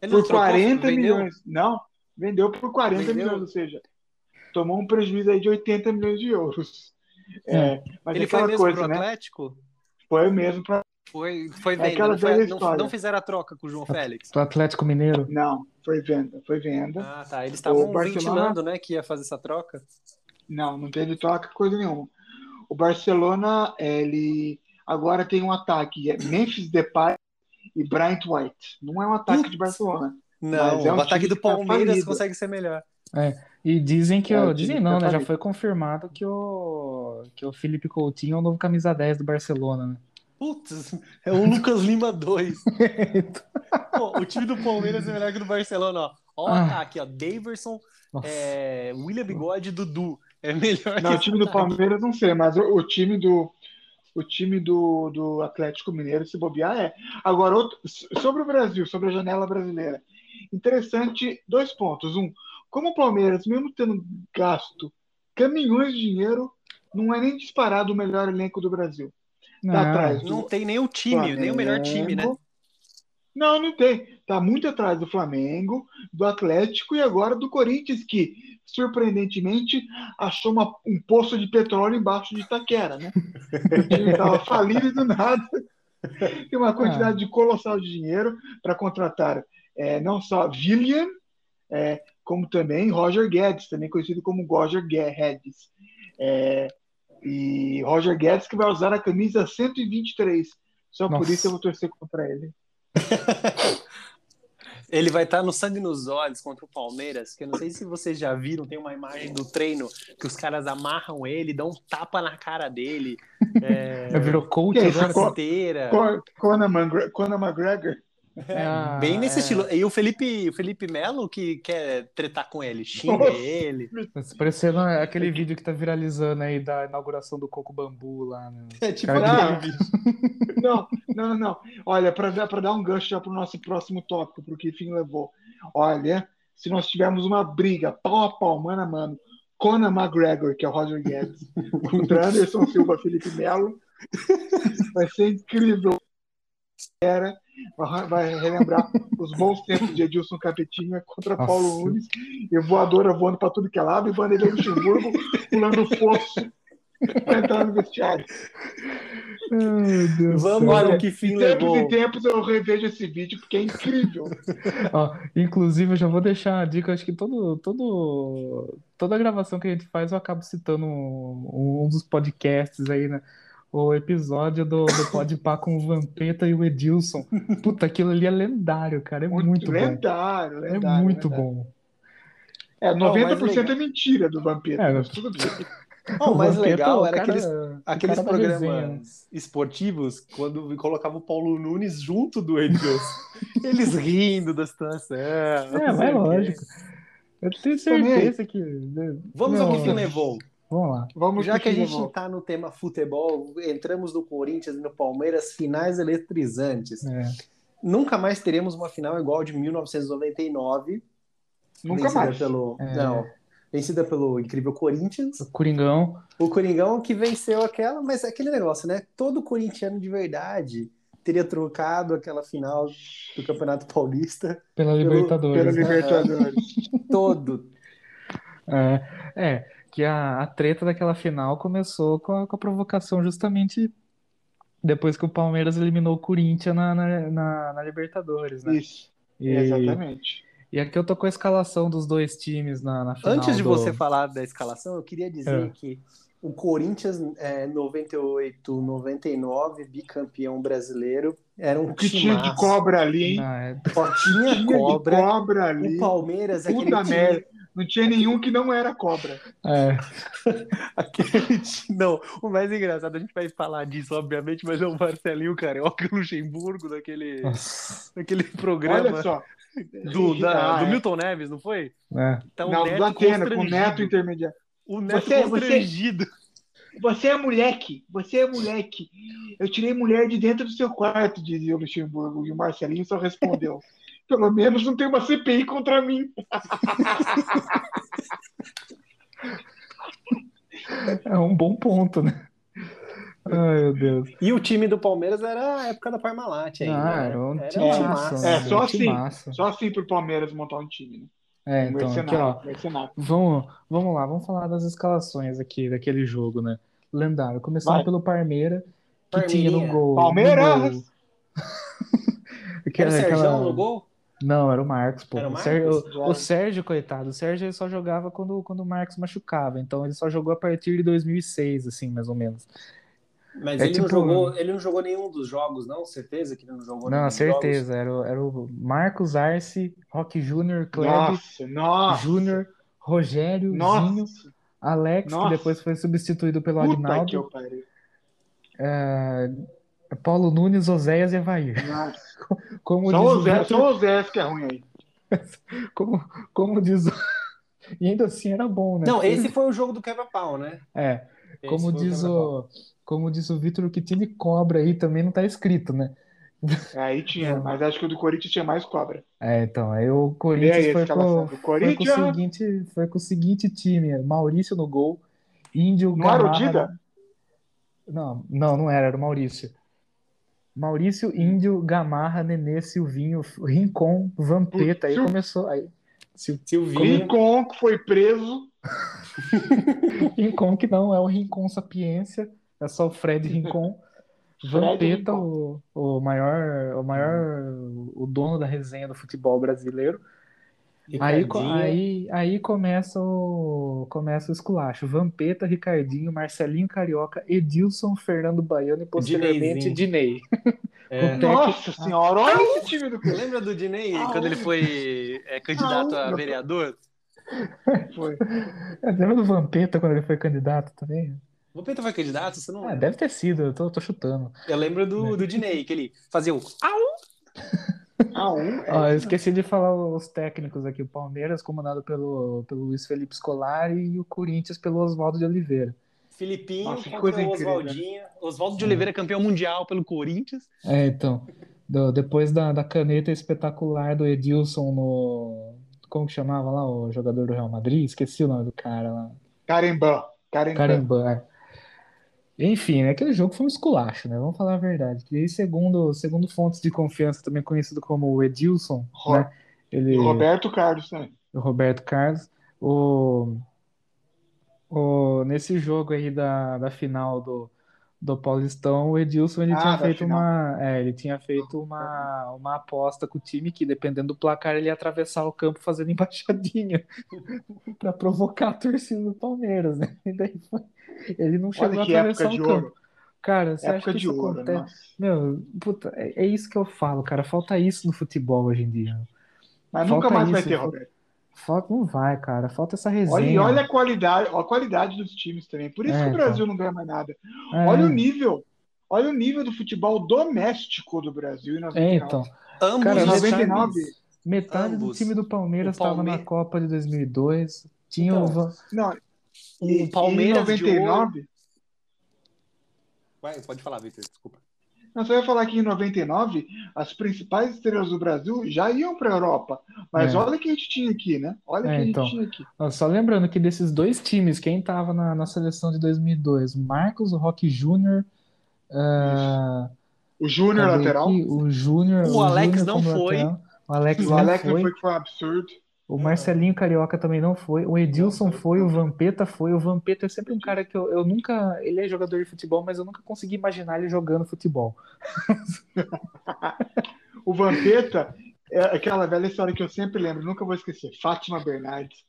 Ele por trocou, 40 vendeu? milhões. Não, vendeu por 40 vendeu? milhões, ou seja, tomou um prejuízo aí de 80 milhões de euros. É, mas ele foi mesmo coisa, pro né? Atlético? Foi mesmo para foi, foi é venda. É não, foi, não, não, fizeram a troca com o João Félix. Do Atlético Mineiro? Não, foi venda. Foi venda. Ah, tá. Eles estavam Barcelona... ventilando, né, que ia fazer essa troca. Não, não teve troca, coisa nenhuma. O Barcelona, ele agora tem um ataque. É Memphis Depay e Bryant White. Não é um ataque de Barcelona. Não, é um o ataque do tá Palmeiras tá consegue ser melhor. É, e dizem que. É, o, dizem não, tá né? Já foi confirmado que o, que o Felipe Coutinho é o novo camisa 10 do Barcelona, né? Putz, é o Lucas Lima 2. *laughs* Pô, o time do Palmeiras é melhor que o do Barcelona, ó. Ó o ah. ataque, ó. Daverson, é, William Bigode e Dudu. É melhor Não, o time do Palmeiras não sei, mas o, o time do. O time do, do Atlético Mineiro, se bobear, é. Agora, outro, sobre o Brasil, sobre a janela brasileira. Interessante, dois pontos. Um, como o Palmeiras, mesmo tendo gasto caminhões de dinheiro, não é nem disparado o melhor elenco do Brasil. Tá Não, atrás Não tem nem o time, nem o melhor time, né? Flamengo. Não, não tem. Tá muito atrás do Flamengo, do Atlético e agora do Corinthians, que surpreendentemente achou uma- um poço de petróleo embaixo de Itaquera, né? *laughs* O time estava falido e do nada. Tem uma quantidade de colossal de dinheiro para contratar é, não só William, é, como também Roger Guedes, também conhecido como Roger Guedes. É, e Roger Guedes que vai usar a camisa 123. Só por Nossa. isso eu vou torcer contra ele. *laughs* Ele vai estar no sangue nos olhos contra o Palmeiras, que eu não sei se vocês já viram, tem uma imagem do treino que os caras amarram ele, dão um tapa na cara dele. *laughs* É, Virou coach. Con- Conor, Mangre- Conor McGregor. É, ah, Bem nesse é. estilo. E o Felipe, o Felipe Melo que quer tretar com ele, xinga Nossa. ele. Tá Parecendo aquele vídeo que tá viralizando aí da inauguração do Coco Bambu lá. Né? É tipo Cara, aquele *laughs* vídeo. Não, não, não, não. Olha, para dar, pra dar um gancho já para o nosso próximo tópico, porque fim levou. Olha, se nós tivermos uma briga pau a pau, mano a mano, Conor McGregor, que é o Roger Guedes, contra Anderson Silva, Felipe Melo, *laughs* vai ser incrível. Era, vai relembrar os bons tempos de Edilson Capetinha contra Nossa. Paulo Nunes, e voadora voando para tudo que é lado, e Vanderlei Luxemburgo pulando fosso para entrar no vestiário. Ai, meu Deus do Vamos. Olha, que fim de tempos levou. em tempos eu revejo esse vídeo porque é incrível. *laughs* Ó, inclusive, eu já vou deixar a dica. Acho que todo, todo, toda gravação que a gente faz, eu acabo citando um, um dos podcasts aí, né? O episódio do, do Podpah com o Vampeta e o Edilson. Puta, aquilo ali é lendário, cara. É muito bom. lendário, É lendário. muito lendário. bom. É, Não, mas 90% legal. é mentira do Vampiro, É, tudo bem. Não, o mais Vampeta, legal o era cara- aqueles, o aqueles programas resenha, né? esportivos quando colocava o Paulo Nunes junto do Edilson. *laughs* Eles rindo da situação. É, não o quê. lógico. Eu tenho certeza que. Vamos ao Não, que fim levou. Vamos lá. Vamos Já que a gente está no tema futebol, entramos no Corinthians e no Palmeiras, finais eletrizantes. É. Nunca mais teremos uma final igual de 1999. Nunca vencida mais. Pelo, É. Não, vencida pelo incrível Corinthians. O Coringão. O Coringão que venceu aquela, mas é aquele negócio, né? Todo corintiano de verdade teria trocado aquela final do Campeonato Paulista. Pela Libertadores. Pelo né? Libertadores. Todo. É, é, que a, a treta daquela final começou com a, com a provocação justamente depois que o Palmeiras eliminou o Corinthians na, na, na- na Libertadores, né? Isso, E, exatamente. e aqui eu tô com a escalação dos dois times na, na final Antes de do- você falar da escalação, eu queria dizer É. que o Corinthians é, 98, 99, bicampeão brasileiro, era um O que tinha de cobra ali, hein? Ah, é. Só tinha cobra. cobra ali. O Palmeiras, aquele Puta time, merda. Não tinha nenhum que não era cobra. É, *laughs* aquele Não, o mais engraçado, a gente vai falar disso, obviamente, mas é o Marcelinho Carioca e o Luxemburgo daquele, nossa, daquele programa Olha só. do, *laughs* da- Ah, do é. Milton Neves, não foi? é. Tá o Não, Neto do Atena, com o neto intermediário. O Neto Você- você- constrangido. Você é moleque, você é moleque. Eu tirei mulher de dentro do seu quarto, dizia o Luxemburgo. E o Marcelinho só respondeu: *laughs* pelo menos não tem uma CPI contra mim. É um bom ponto, né? Ai, meu Deus. E o time do Palmeiras era a época da Parmalat ainda. Ah, né? era um Era timaço, É, né? só Um assim. Só assim pro Palmeiras montar um time, né? É, então, aqui, mercenário, ó. mercenário. Vamos, vamos lá, vamos falar das escalações aqui daquele jogo, né? Lendário. Começando Vai. pelo Parmeira, que tinha *laughs* no gol. no Palmeiras! gol- Era o aquela- Sérgio no gol? Não, era o Marcos, pô. Era o O Marcos? Sérgio, o- Já. o Sérgio, coitado, o Sérgio ele só jogava quando, quando o Marcos machucava, então ele só jogou a partir de 2006, assim, mais ou menos. Mas É ele, não tipo- jogou, ele não jogou nenhum dos jogos, não? Certeza que ele não jogou nenhum Não, dos jogos? certeza, era, o- era o Marcos Arce, Roque Júnior, Kleber. Júnior, Rogério, Zinho, Nossa. Alex, Nossa. que depois foi substituído pelo Puta que Agnaldo, é, Paulo Nunes, Oséias e Evair. Nossa. *laughs* Como Só diz o Zé, só o Zé que é ruim aí. *laughs* como, como diz o... *laughs* E ainda assim era bom, né? Não, esse foi o jogo do quebra-pau, né? É, Esse como diz o, como diz o Vitor, o que tinha de cobra aí também não tá escrito, né? *laughs* Aí tinha, mas acho que o do Corinthians tinha mais cobra. É, então, aí o aí Corinthians a foi com, do foi com o Corinthians. seguinte, foi com o seguinte time, Maurício no gol, Índio, Não era o Dida? Não, não, não era, era o Maurício. Maurício, Índio, Gamarra, Nenê, Silvinho, Rincon, Vampeta. Aí Sil- começou. Aí, Silvinho. Rincon, que foi preso. *laughs* Rincon que não, é o Rincon Sapiência, é só o Fred Rincon. *laughs* Fred Vampeta, Rincon. o, o maior, o maior, o dono da resenha do futebol brasileiro. Aí, aí, aí começa o, começa o esculacho. Vampeta, Ricardinho, Marcelinho Carioca, Edilson, Fernando Baiano e posteriormente. Dinei. É. Nossa senhora, olha esse time do Corinthians. Lembra do Dinei quando ele foi é, candidato a vereador? Foi. É, Lembra do Vampeta quando ele foi candidato também? O Vampeta foi candidato? Você não Ah, deve ter sido, eu tô, tô chutando. Eu lembro do, do Dinei, que ele fazia o. Au! *laughs* Ah, um. Ó, É, eu esqueci de falar os técnicos aqui. O Palmeiras, comandado pelo, pelo Luiz Felipe Scolari, e o Corinthians pelo Oswaldo de Oliveira. Filipinho Nossa, que contra o incrível, Oswaldinho. Oswaldo de Oliveira, campeão mundial pelo Corinthians. É, então, do- depois da, da caneta espetacular do Edilson no. Como que chamava lá o jogador do Real Madrid? Esqueci o nome do cara lá. Carimbã. Carimbã. Carimban. Enfim, né, aquele jogo foi um esculacho, né? Vamos falar a verdade. E aí, segundo, segundo fontes de confiança, também conhecido como o Edilson, Ro- né? Ele, o Roberto Carlos também. o Roberto Carlos, o, o, nesse jogo aí da, da final do, do Paulistão, o Edilson ele Ah, tinha feito final. uma, é, ele tinha feito uma, uma aposta com o time que, dependendo do placar, ele ia atravessar o campo fazendo *laughs* embaixadinha *laughs* para provocar a torcida do Palmeiras, né? E daí foi- ele não chegou Olha a que atravessar o campo. ouro. Cara, você acha Época que de isso ouro, acontece? nossa. Meu, puta, é, é isso que eu falo, cara. Falta isso no futebol hoje em dia. Mas Falta nunca mais vai ter, Roberto. Falta, não vai, cara. Falta essa Olha, e resenha. olha a qualidade, a qualidade dos times também. Por isso É, que o então. Brasil não ganha mais nada. É, Olha o nível. Olha o nível do futebol doméstico do Brasil em 99. é, então. Ambos Cara, Em os 99, times- Metade do Ambos. time do Palmeiras O Palme- estava na Copa de 2002. Tinha Então, o Van- não, O Palmeiras em de 99, Vai, pode falar, Victor, desculpa. Não, só ia falar que em 99 as principais estrelas do Brasil já iam para a Europa. Mas É. olha o que a gente tinha aqui, né? Olha o É, que a gente então. tinha aqui. Só lembrando que desses dois times, quem estava na, na seleção de 2002? Marcos, o Roque Júnior, ah, O Júnior lateral. aqui? O Júnior, O Alex Júnior não foi. lateral. O Alex O não Alex não foi. foi, que foi um absurdo. O Marcelinho Carioca também não foi. O Edilson foi. O Vampeta foi. O Vampeta é sempre um cara que eu, eu nunca. Ele é jogador de futebol, mas eu nunca consegui imaginar ele jogando futebol. *laughs* O Vampeta é aquela velha história que eu sempre lembro, nunca vou esquecer. Fátima Bernardes,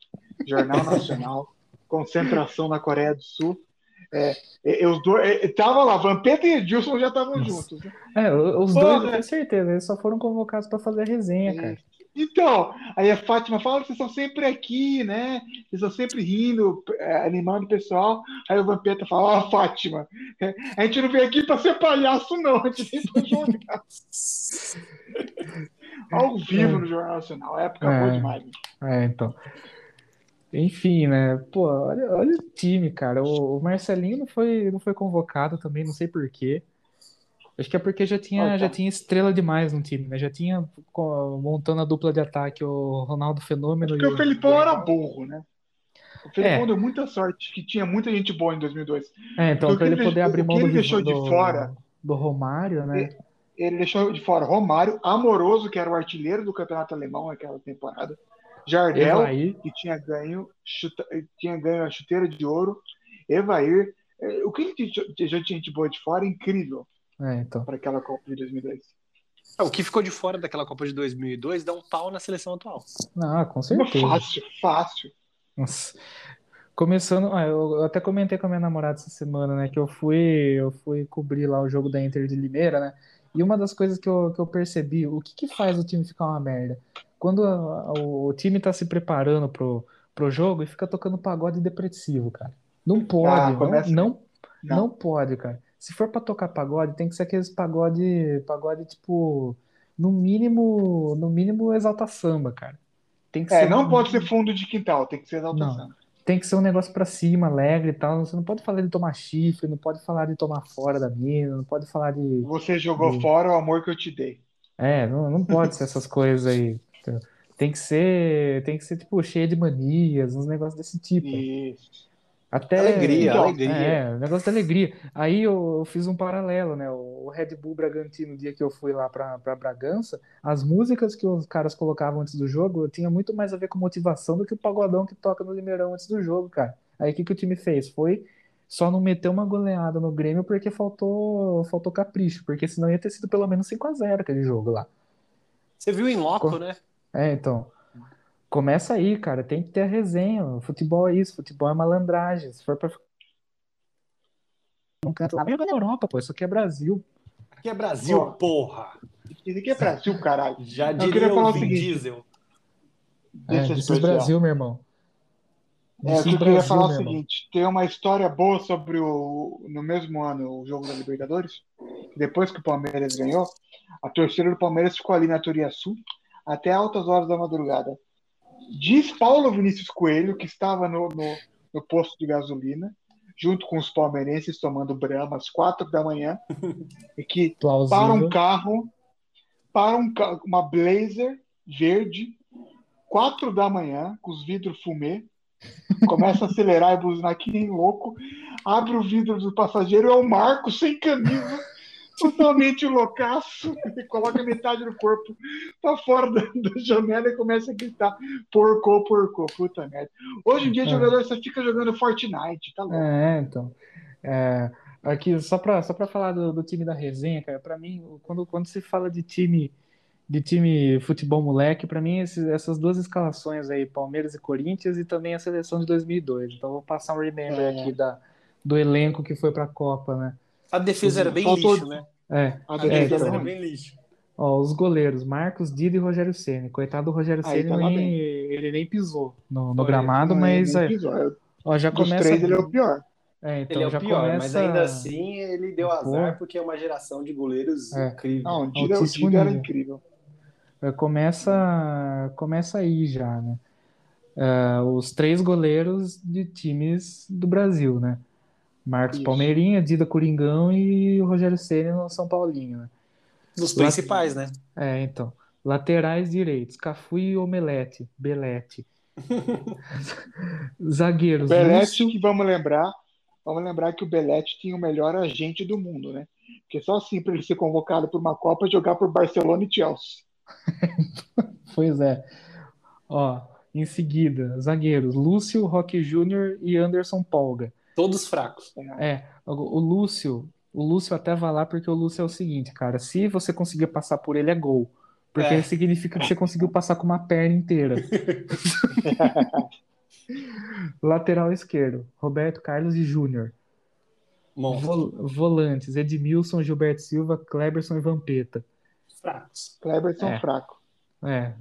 Jornal Nacional, *laughs* concentração na Coreia do Sul. É, é, os dois, é, tava lá, Vampeta e Edilson já estavam juntos. né? É, os Porra. dois, eu tenho certeza, eles só foram convocados para fazer a resenha, cara. Então, aí a Fátima fala, vocês estão sempre aqui, né? Vocês estão sempre rindo, é, animando o pessoal. Aí o Vampeta fala, ó, Fátima, é, *laughs* a gente não veio aqui para ser palhaço, não, a gente veio para jogar. *laughs* Ao vivo no Jornal Nacional, época É. boa demais. É, então. Enfim, né? Pô, olha, olha o time, cara. O, o Marcelinho não foi, não foi convocado também, não sei por quê. Acho que é porque já tinha, Ó, tá. já tinha estrela demais no time, né? Já tinha montando a dupla de ataque o Ronaldo Fenômeno Porque e o Felipão era burro, né? O Felipão É. deu muita sorte, que tinha muita gente boa em 2002. É, então, Porque pra o ele ele poder abrir o mão que do, ele deixou de do, fora- do Romário, né? Ele deixou de fora Romário, Amoroso, que era o artilheiro do campeonato alemão naquela temporada, Jardel, Evair. que tinha ganho, chuta- tinha ganho a chuteira de ouro, Evair. eh, O que ele já tinha de boa de fora, incrível É, então. para aquela Copa de 2002. Ah, O que ficou de fora daquela Copa de 2002 dá um pau na seleção atual. Ah, com certeza. Fácil, fácil. Nossa. Começando, ah, eu até comentei com a minha namorada essa semana, né, que eu fui, eu fui cobrir lá o jogo da Inter de Limeira, né? E uma das coisas que eu, que eu percebi, o que que faz o time ficar uma merda? Quando a- a- o time tá se preparando pro, pro jogo e fica tocando pagode depressivo, cara. Não pode, não, começa- não, Não. não pode, cara. Se for pra tocar pagode, tem que ser aqueles pagode, pagode tipo, no mínimo, no mínimo exalta samba, cara. Tem que É, ser não pode ser fundo de quintal, tem que ser Não. exaltação. tem que ser um negócio pra cima, alegre e tal. Você não pode falar de tomar chifre, não pode falar de tomar fora da mina, não pode falar de. Você jogou Hum. fora o amor que eu te dei. É, não, não pode ser essas coisas aí. Tem que ser, tem que ser tipo cheia de manias, uns negócios desse tipo. Isso. Até, Alegria, então, alegria. É, negócio da alegria. Aí eu fiz um paralelo, né? O Red Bull Bragantino, no dia que eu fui lá pra, pra Bragança, as músicas que os caras colocavam antes do jogo tinha muito mais a ver com motivação do que o pagodão que toca no Limeirão antes do jogo, cara. Aí o que, que o time fez? Foi só não meter uma goleada no Grêmio porque faltou, faltou capricho, porque senão ia ter sido pelo menos 5 a 0 aquele jogo lá. Você viu em loco, Co- né? É, então. Começa aí, cara. Tem que ter a resenha. Futebol é isso, futebol é malandragem. Se for pra ficar num canto lá, vai jogar na Europa, pô. Isso aqui é Brasil. Aqui é Brasil, Ó. porra. Isso aqui é Brasil, caralho. Já Eu diria queria falar o o Vin seguinte. Diesel. É, Deixa this eu is expressar. Brasil, meu irmão. É, This o que is eu queria Brasil, falar é o meu irmão. seguinte: tem uma história boa sobre o. No mesmo ano, o jogo da Libertadores. Depois que o Palmeiras ganhou, a torcida do Palmeiras ficou ali na Turiaçu até altas horas da madrugada. Diz Paulo Vinícius Coelho, que estava no, no, no posto de gasolina, junto com os palmeirenses tomando brama às quatro da manhã, *laughs* e que para um Plausível. carro, para um, uma Blazer verde, quatro da manhã, com os vidros fumê, começa a acelerar e buzinar que nem louco, abre o vidro do passageiro, é o Marco sem camisa, totalmente loucaço, e coloca metade do corpo para fora da, da janela e começa a gritar porco, porco, puta merda. Hoje em dia, É. jogador só fica jogando Fortnite, tá louco? É, então. É, aqui, só pra, só pra falar do, do time da resenha, cara, pra mim, quando, quando se fala de time, de time futebol moleque, pra mim, esses- essas duas escalações aí, Palmeiras e Corinthians, e também a seleção de 2002. Então, vou passar um remember É. aqui da, do elenco que foi pra Copa, né? A defesa era bem Faltou- lixo, né? É, A A defesa é, então. era bem lixo. ó, os goleiros, Marcos Dida e Rogério Ceni. Coitado do Rogério Ceni, tava nem, ele nem pisou no, no gramado, Não é mas nem é, episódio. ó, já Dos começa. três, ele é o pior. É, então Ele é o já pior, mas começa. ainda assim ele deu azar Pô. porque é uma geração de goleiros É. incrível. Não, o Dida, o Dida era incrível. É, Começa, começa aí já, né? É, os três goleiros de times do Brasil, né? Marcos Isso. Palmeirinha, Dida Coringão e o Rogério Ceni no São Paulinho, né? Dos principais, né? É, então. Laterais direitos, Cafu e Omelete, Belete. *laughs* Zagueiros, Belete, Lúcio, que vamos lembrar, vamos lembrar que o Belete tinha o melhor agente do mundo, né? Porque só assim para ele ser convocado por uma Copa jogar por Barcelona e Chelsea. *laughs* pois é. Ó, em seguida, zagueiros, Lúcio, Roque Júnior e Anderson Polga. Todos fracos. É, o o Lúcio, o Lúcio até vai lá porque o Lúcio é o seguinte, cara, se você conseguir passar por ele é gol, porque É. significa que você conseguiu passar com uma perna inteira. *laughs* Lateral esquerdo, Roberto Carlos e Júnior. Vol- volantes, Edmilson, Gilberto Silva, Kleberson e Vampeta. Fracos. Kleberson É. fraco. É.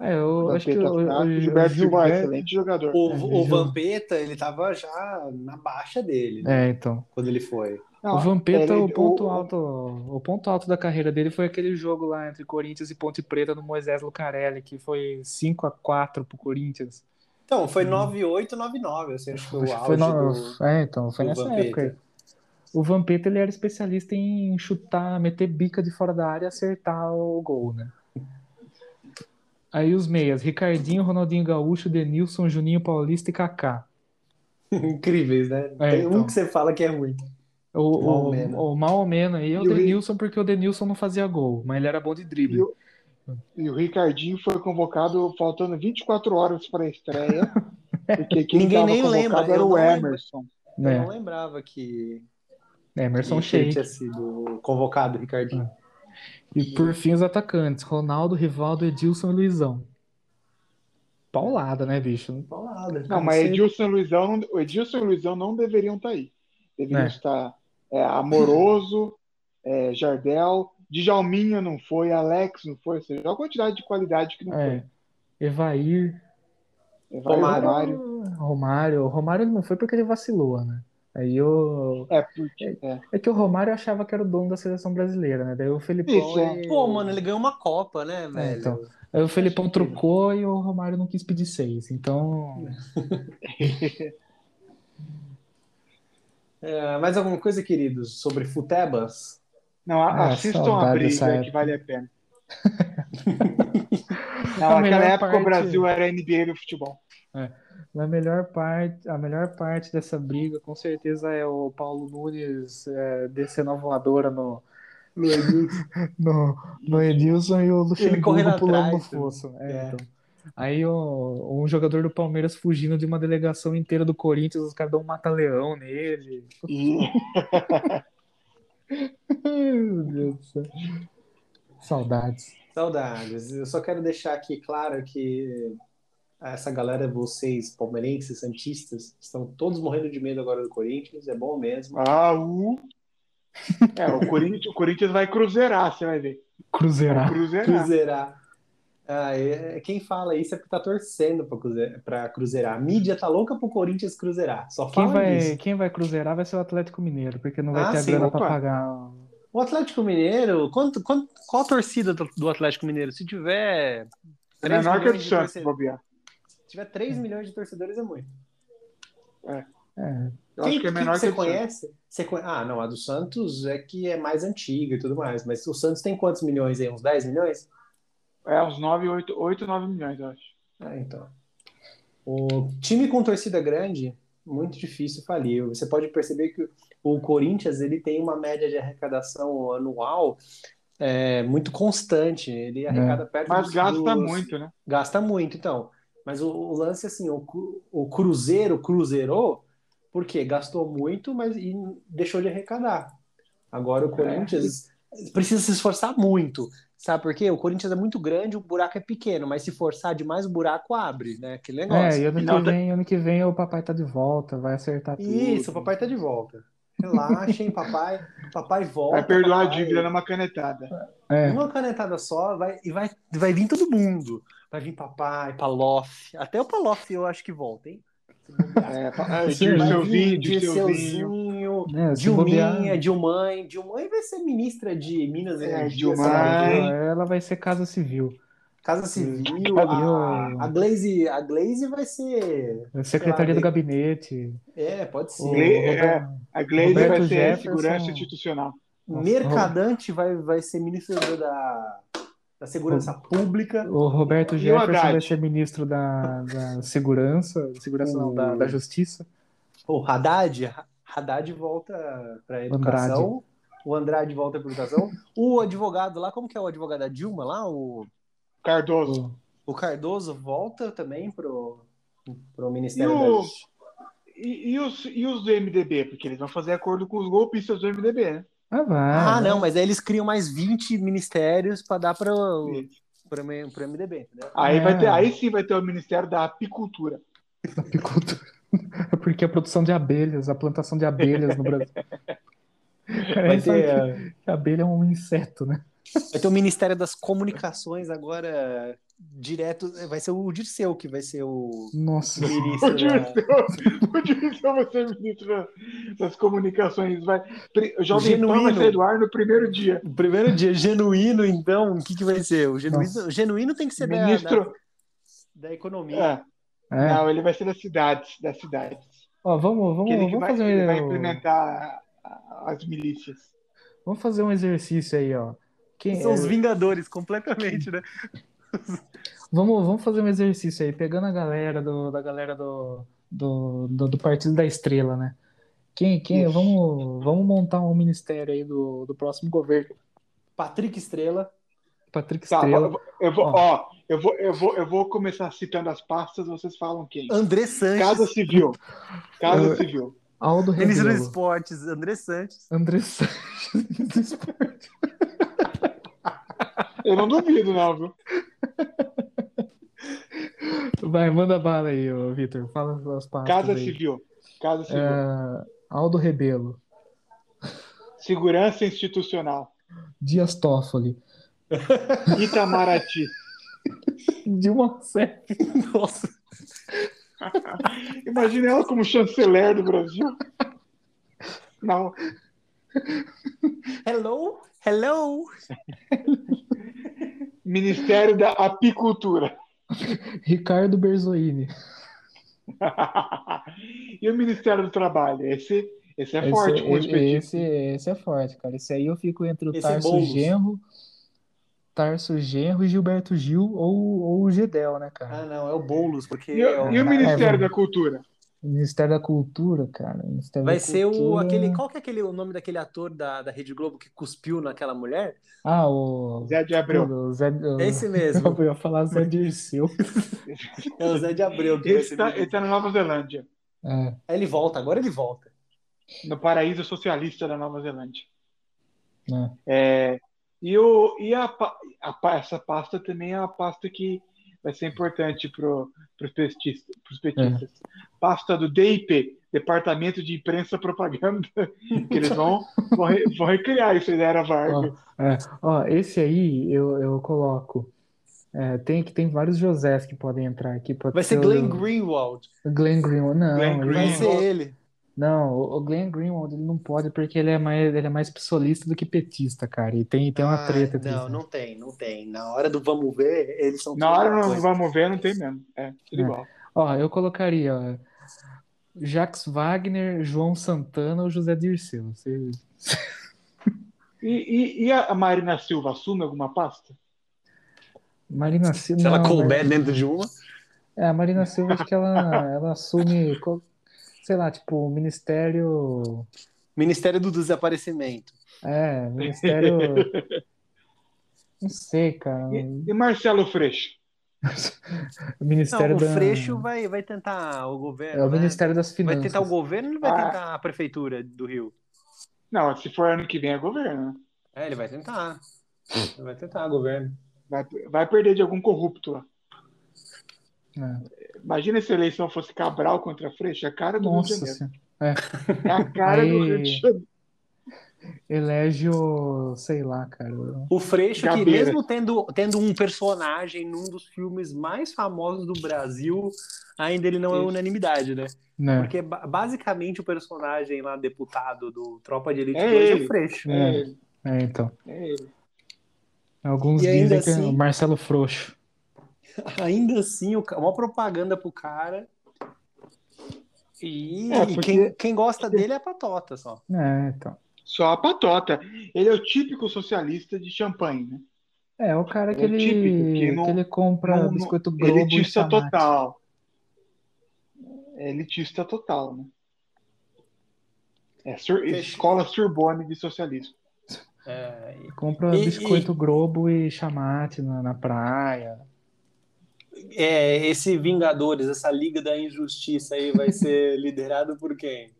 É, eu acho que Vampeta o, o, fraco. o Gilberto Silva, Gilberto- excelente jogador. O, É, o Vampeta, ele tava já na baixa dele, né? É, então. Quando ele foi. Não, O Vampeta, ele- o ponto o- alto, o ponto alto da carreira dele foi aquele jogo lá entre Corinthians e Ponte Preta no Moisés Lucarelli, que foi 5 a 4 pro Corinthians. Então, foi 9-8, 9-9. Assim, acho que foi o Hum. Foi no- do... É, então, foi nessa Vampeta. época aí. O Vampeta, ele era especialista em chutar, meter bica de fora da área e acertar o gol, né? Aí os meias, Ricardinho, Ronaldinho Gaúcho, Denilson, Juninho Paulista e Kaká. *laughs* Incríveis, né? É, Tem então. um que você fala que é ruim. O, Mal o, menos. o menos aí é o E Denilson, porque o Denilson não fazia gol, mas ele era bom de drible. E o, e o Ricardinho foi convocado faltando 24 horas para a estreia. *laughs* Porque quem Ninguém nem lembra, era o. Emerson. Eu né? não lembrava que, Emerson Sheik. tinha sido convocado, Ricardinho. E por fim, os atacantes: Ronaldo, Rivaldo, Edilson e Luizão. Paulada, né, bicho? Paulada. Não, mas Edilson e Luizão, Edilson e Luizão não deveriam estar aí. Deveriam É. estar é, Amoroso, é, Jardel, Djalminha não foi, Alex não foi, ou seja, olha a quantidade de qualidade que não É. Evair. foi. Vai, Romário. Romário. Romário. Romário não foi porque ele vacilou, né? Aí eu. É, porque. É. É que o Romário achava que era o dono da seleção brasileira, né? Daí o Felipão. Isso, é. ele- Pô, mano, ele ganhou uma Copa, né, velho? então. Aí o Felipão trocou e o Romário não quis pedir seis. Então. *laughs* É, mais alguma coisa, queridos, sobre futebas? Não, a- Ah, assistam a briga que vale a pena. *laughs* Não, A naquela época parte- o Brasil era NBA do futebol. Na melhor parte, a melhor parte dessa briga, com certeza, é o Paulo Nunes é, descendo a voadora no, No Edilson. *laughs* no, no Edilson e o Luxemburgo pulando no atrás, fosso. É, É. então. Aí o, um jogador do Palmeiras fugindo de uma delegação inteira do Corinthians, os caras dão um mata-leão nele. Meu Deus do céu. Saudades. Saudades. Eu só quero deixar aqui claro que essa galera, vocês, palmeirenses, santistas, estão todos morrendo de medo agora do Corinthians. É bom mesmo. ah, o... É, o Corinthians, o Corinthians vai cruzeirar, você vai ver. Cruzeirar. Cruzeirar. Cruzeirar. Ah, é- quem fala isso é porque tá torcendo pra, cruze- pra cruzeirar. A mídia tá louca pro Corinthians cruzeirar. Só Quem fala vai, disso. quem vai cruzeirar vai ser o Atlético Mineiro, porque não vai Ah, ter a sim, grana opa. pra pagar. O Atlético Mineiro, quanto, quanto, qual a torcida do, do Atlético Mineiro? Se tiver É 3 menor que a do de Santos, bobear. Se tiver 3 milhões de torcedores é muito. É, Eu acho que é menor que, você do Santos. conhece? Você conhe- Ah, não, a do Santos é que é mais antiga e tudo mais, mas o Santos tem quantos milhões aí? Uns 10 milhões? É, uns 9, 8, 8 9 milhões, eu acho. Ah, então. O time com torcida grande, muito difícil falir. Você pode perceber que o Corinthians ele tem uma média de arrecadação anual é, muito constante. Ele arrecada perto Mas dos- gasta dos- muito, né? Gasta muito, então. Mas o, o lance, assim, o, o Cruzeiro cruzeirou porque gastou muito, mas e deixou de arrecadar. Agora o Corinthians precisa se esforçar muito. Sabe por quê? O Corinthians é muito grande, o buraco é pequeno, mas se forçar demais, o buraco abre, né? Aquele é, negócio. e ano que vem, ano que vem o papai tá de volta, vai acertar tudo. Isso, o papai tá de volta. Relaxem, papai. Papai volta. Vai perdoar a papai. dívida numa canetada. É, Uma canetada só vai, e vai, vai vir todo mundo. Vai vir papai, Palof. Até o Palof eu acho que volta, hein? É, é, Dirceuzinho, Dirceuzinho, Dirceuzinho. né, se Dilminha, Dilmãe. Dilmãe vai ser ministra de Minas e É, Energia. Ela, vai ser Casa Civil. Casa Civil. A, a, Glaze, a Glaze vai ser. Secretaria do Gabinete. É, pode ser. Gle- é, A Glaze Roberto vai ser Jefferson- segurança institucional. Mercadante vai, vai ser ministro da, da Segurança Pública. O Roberto E o Jefferson Haddad? vai ser ministro da, da Segurança, segurança não, da, da Justiça. O Haddad, Haddad volta para educação. O Andrade volta para educação. O advogado lá, como que é o advogado da Dilma lá? O, Cardoso. o Cardoso volta também pro, pro E, Ministério da o, Justiça. e, e os, e os do MDB? Porque eles vão fazer acordo com os golpistas do MDB, né? Ah, vai. Ah, não, mas aí eles criam mais 20 ministérios para dar para o MDB, entendeu? Aí, É. vai ter, aí sim vai ter o Ministério da Apicultura. Apicultura. *laughs* Porque a produção de abelhas, a plantação de abelhas no Brasil. *laughs* Cara, Vai ter, que- que a abelha é um inseto, né? vai ter o Ministério das Comunicações agora direto. Vai ser o Dirceu que vai ser o Nossa. O ministro. da- Dirceu, *laughs* o Dirceu vai ser ministro da- das comunicações. Vai, o Jovem Pan Genuíno. vai sair do ar no primeiro dia. O primeiro dia, genuíno, então, o que, que vai ser? O genuíno, Nossa. o genuíno tem que ser da, Ministro. da, da economia. É, É. Não, ele vai ser das cidades. Das cidades. Ó, vamos, vamos, ele, vamos vai, fazer ele vai um- implementar as milícias. Vamos fazer um exercício aí, ó. Quem, São os é, Vingadores, completamente, né? Vamos, vamos fazer um exercício aí, pegando a galera do, da galera do, do, do, do Partido da Estrela, né? Quem, quem, vamos, vamos montar um ministério aí do, do próximo governo. Patrick Estrela. Patrick Tá, Estrela. eu vou, Ó. ó, eu vou, eu vou, eu vou começar citando as pastas, vocês falam quem? André Sanches. Casa Civil. Casa Civil. Aldo Ministro dos. Esportes, André Sanches. André Sanches. *laughs* do esporte. Eu não duvido, não, viu? *laughs* Vai, manda bala aí, ô, Vitor. Fala as pastas Casa aí. Civil. Casa Civil. É, Aldo Rebelo. Segurança institucional. Dias Toffoli. *laughs* Itamaraty. Dilma Rousseff. *laughs* Nossa. Imagina ela como chanceler do Brasil. Não. Hello? Hello? Ministério da Apicultura. Ricardo Berzoini. *laughs* e o Ministério do Trabalho? Esse, esse é Esse, forte os esse, esse, esse é forte, cara. Esse aí eu fico entre o Esse é Tarso Boulos. Genro. Tarso Genro e Gilberto Gil ou, ou o Gedel, né, cara? Ah, não, é o Boulos, porque. E, é o, e o Ministério é, da Cultura? O Ministério da Cultura, cara. O Ministério Vai da ser o Cultura- aquele. Qual que é aquele, o nome daquele ator da, da Rede Globo que cuspiu naquela mulher? Ah, o. Zé de Abreu. o Zé, o... É esse *laughs* mesmo. Eu ia falar Zé Dirceu. *laughs* É o Zé de Abreu que Ele está, ele tá na Nova Zelândia, É, Aí ele volta, agora ele volta. no paraíso socialista da Nova Zelândia. né? É, e o, e a, a essa pasta também é uma pasta que vai ser importante para os petistas. petistas. Pasta do DIP, Departamento de Imprensa e Propaganda, que eles vão, vão, re- vão recriar isso aí da Era Vargas. É, ó, esse aí eu, eu coloco. É, tem que tem vários Josés que podem entrar aqui. Pode Vai ser o- Glenn Greenwald. Glenn Greenwald. Não, Glenn ele- Vai Greenwald. ser ele. Não, o Glenn Greenwald ele não pode porque ele é mais ele é mais psolista do que petista, cara. E tem tem uma Ah, treta Não, não tem, não tem. Na hora do vamos ver, eles são Na hora coisa. vamos ver, não tem mesmo. É, tudo É. igual. Ó, eu colocaria ó, Jacques Wagner, João Santana ou José Dirceu. Você- *laughs* E, e, e a Marina Silva assume alguma pasta? Marina Silva. Se ela couber mas- dentro de uma. É, a Marina Silva, acho que ela, ela assume, sei lá, tipo, o Ministério. Ministério do Desaparecimento. É, Ministério. *laughs* Não sei, cara. E, e Marcelo Freixo? *laughs* O Ministério Não, o da. Freixo vai, vai tentar o governo. É o né? Ministério das Vai Finanças. tentar o governo ou vai Ah. tentar a prefeitura do Rio? Não, se for ano que vem é governo. É, ele vai tentar. Ele vai tentar governo. Vai, vai perder de algum corrupto lá. É. Imagina se a eleição fosse Cabral contra Freixo, a cara do Nossa Rio de Janeiro. Senhora. É a cara do Aí- Rio de Janeiro. Elege o. Sei lá, cara. O Freixo, que Gabeira. mesmo tendo, tendo um personagem num dos filmes mais famosos do Brasil, ainda ele não é unanimidade, né? Né? Porque ba- basicamente o personagem lá, deputado do Tropa de Elite É 2 é ele. o Freixo. É ele, É, então. é ele. Alguns E dizem que é assim- o Marcelo Frouxo. *laughs* Ainda assim, o uma propaganda pro cara. E, É, e porque- quem, quem gosta dele é a patota só. É, então. Só a patota. Ele é o típico socialista de champanhe, né? É, o cara que É ele, típico, que não- que ele compra não- biscoito Globo e Elitista chamate. total. É elitista total, né? É sur- escola Sorbonne de socialismo. É, Compra E- biscoito Globo e chamate na, na praia. É, esse Vingadores, essa Liga da Injustiça aí vai ser *laughs* liderado por quem?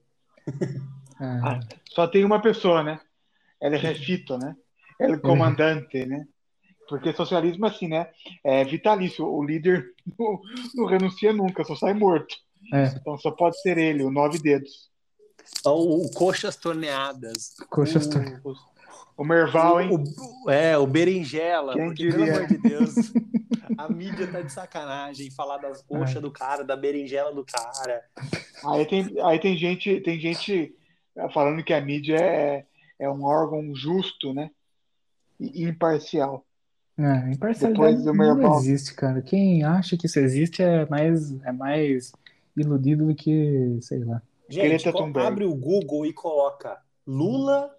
É, Ah, só tem uma pessoa, né? Ela é refito, né? Ela é comandante, né? Porque socialismo é assim, né? É vitalício. O líder *laughs* não, não renuncia nunca, só sai morto. é, Então só pode ser ele, o nove dedos. O, o Coxas Torneadas. Coxas o, Torneadas. O Merval, hein? O, é, o Berinjela. Quem porque, diria? pelo amor de Deus, *laughs* a mídia tá de sacanagem. Falar das coxas do cara, da berinjela do cara. Aí tem, aí tem gente, tem gente falando que a mídia é, é um órgão justo, né? E imparcial. É, imparcialidade Depois do não existe, cara. Quem acha que isso existe é mais, é mais iludido do que, sei lá. Gente, abre o Google e coloca Lula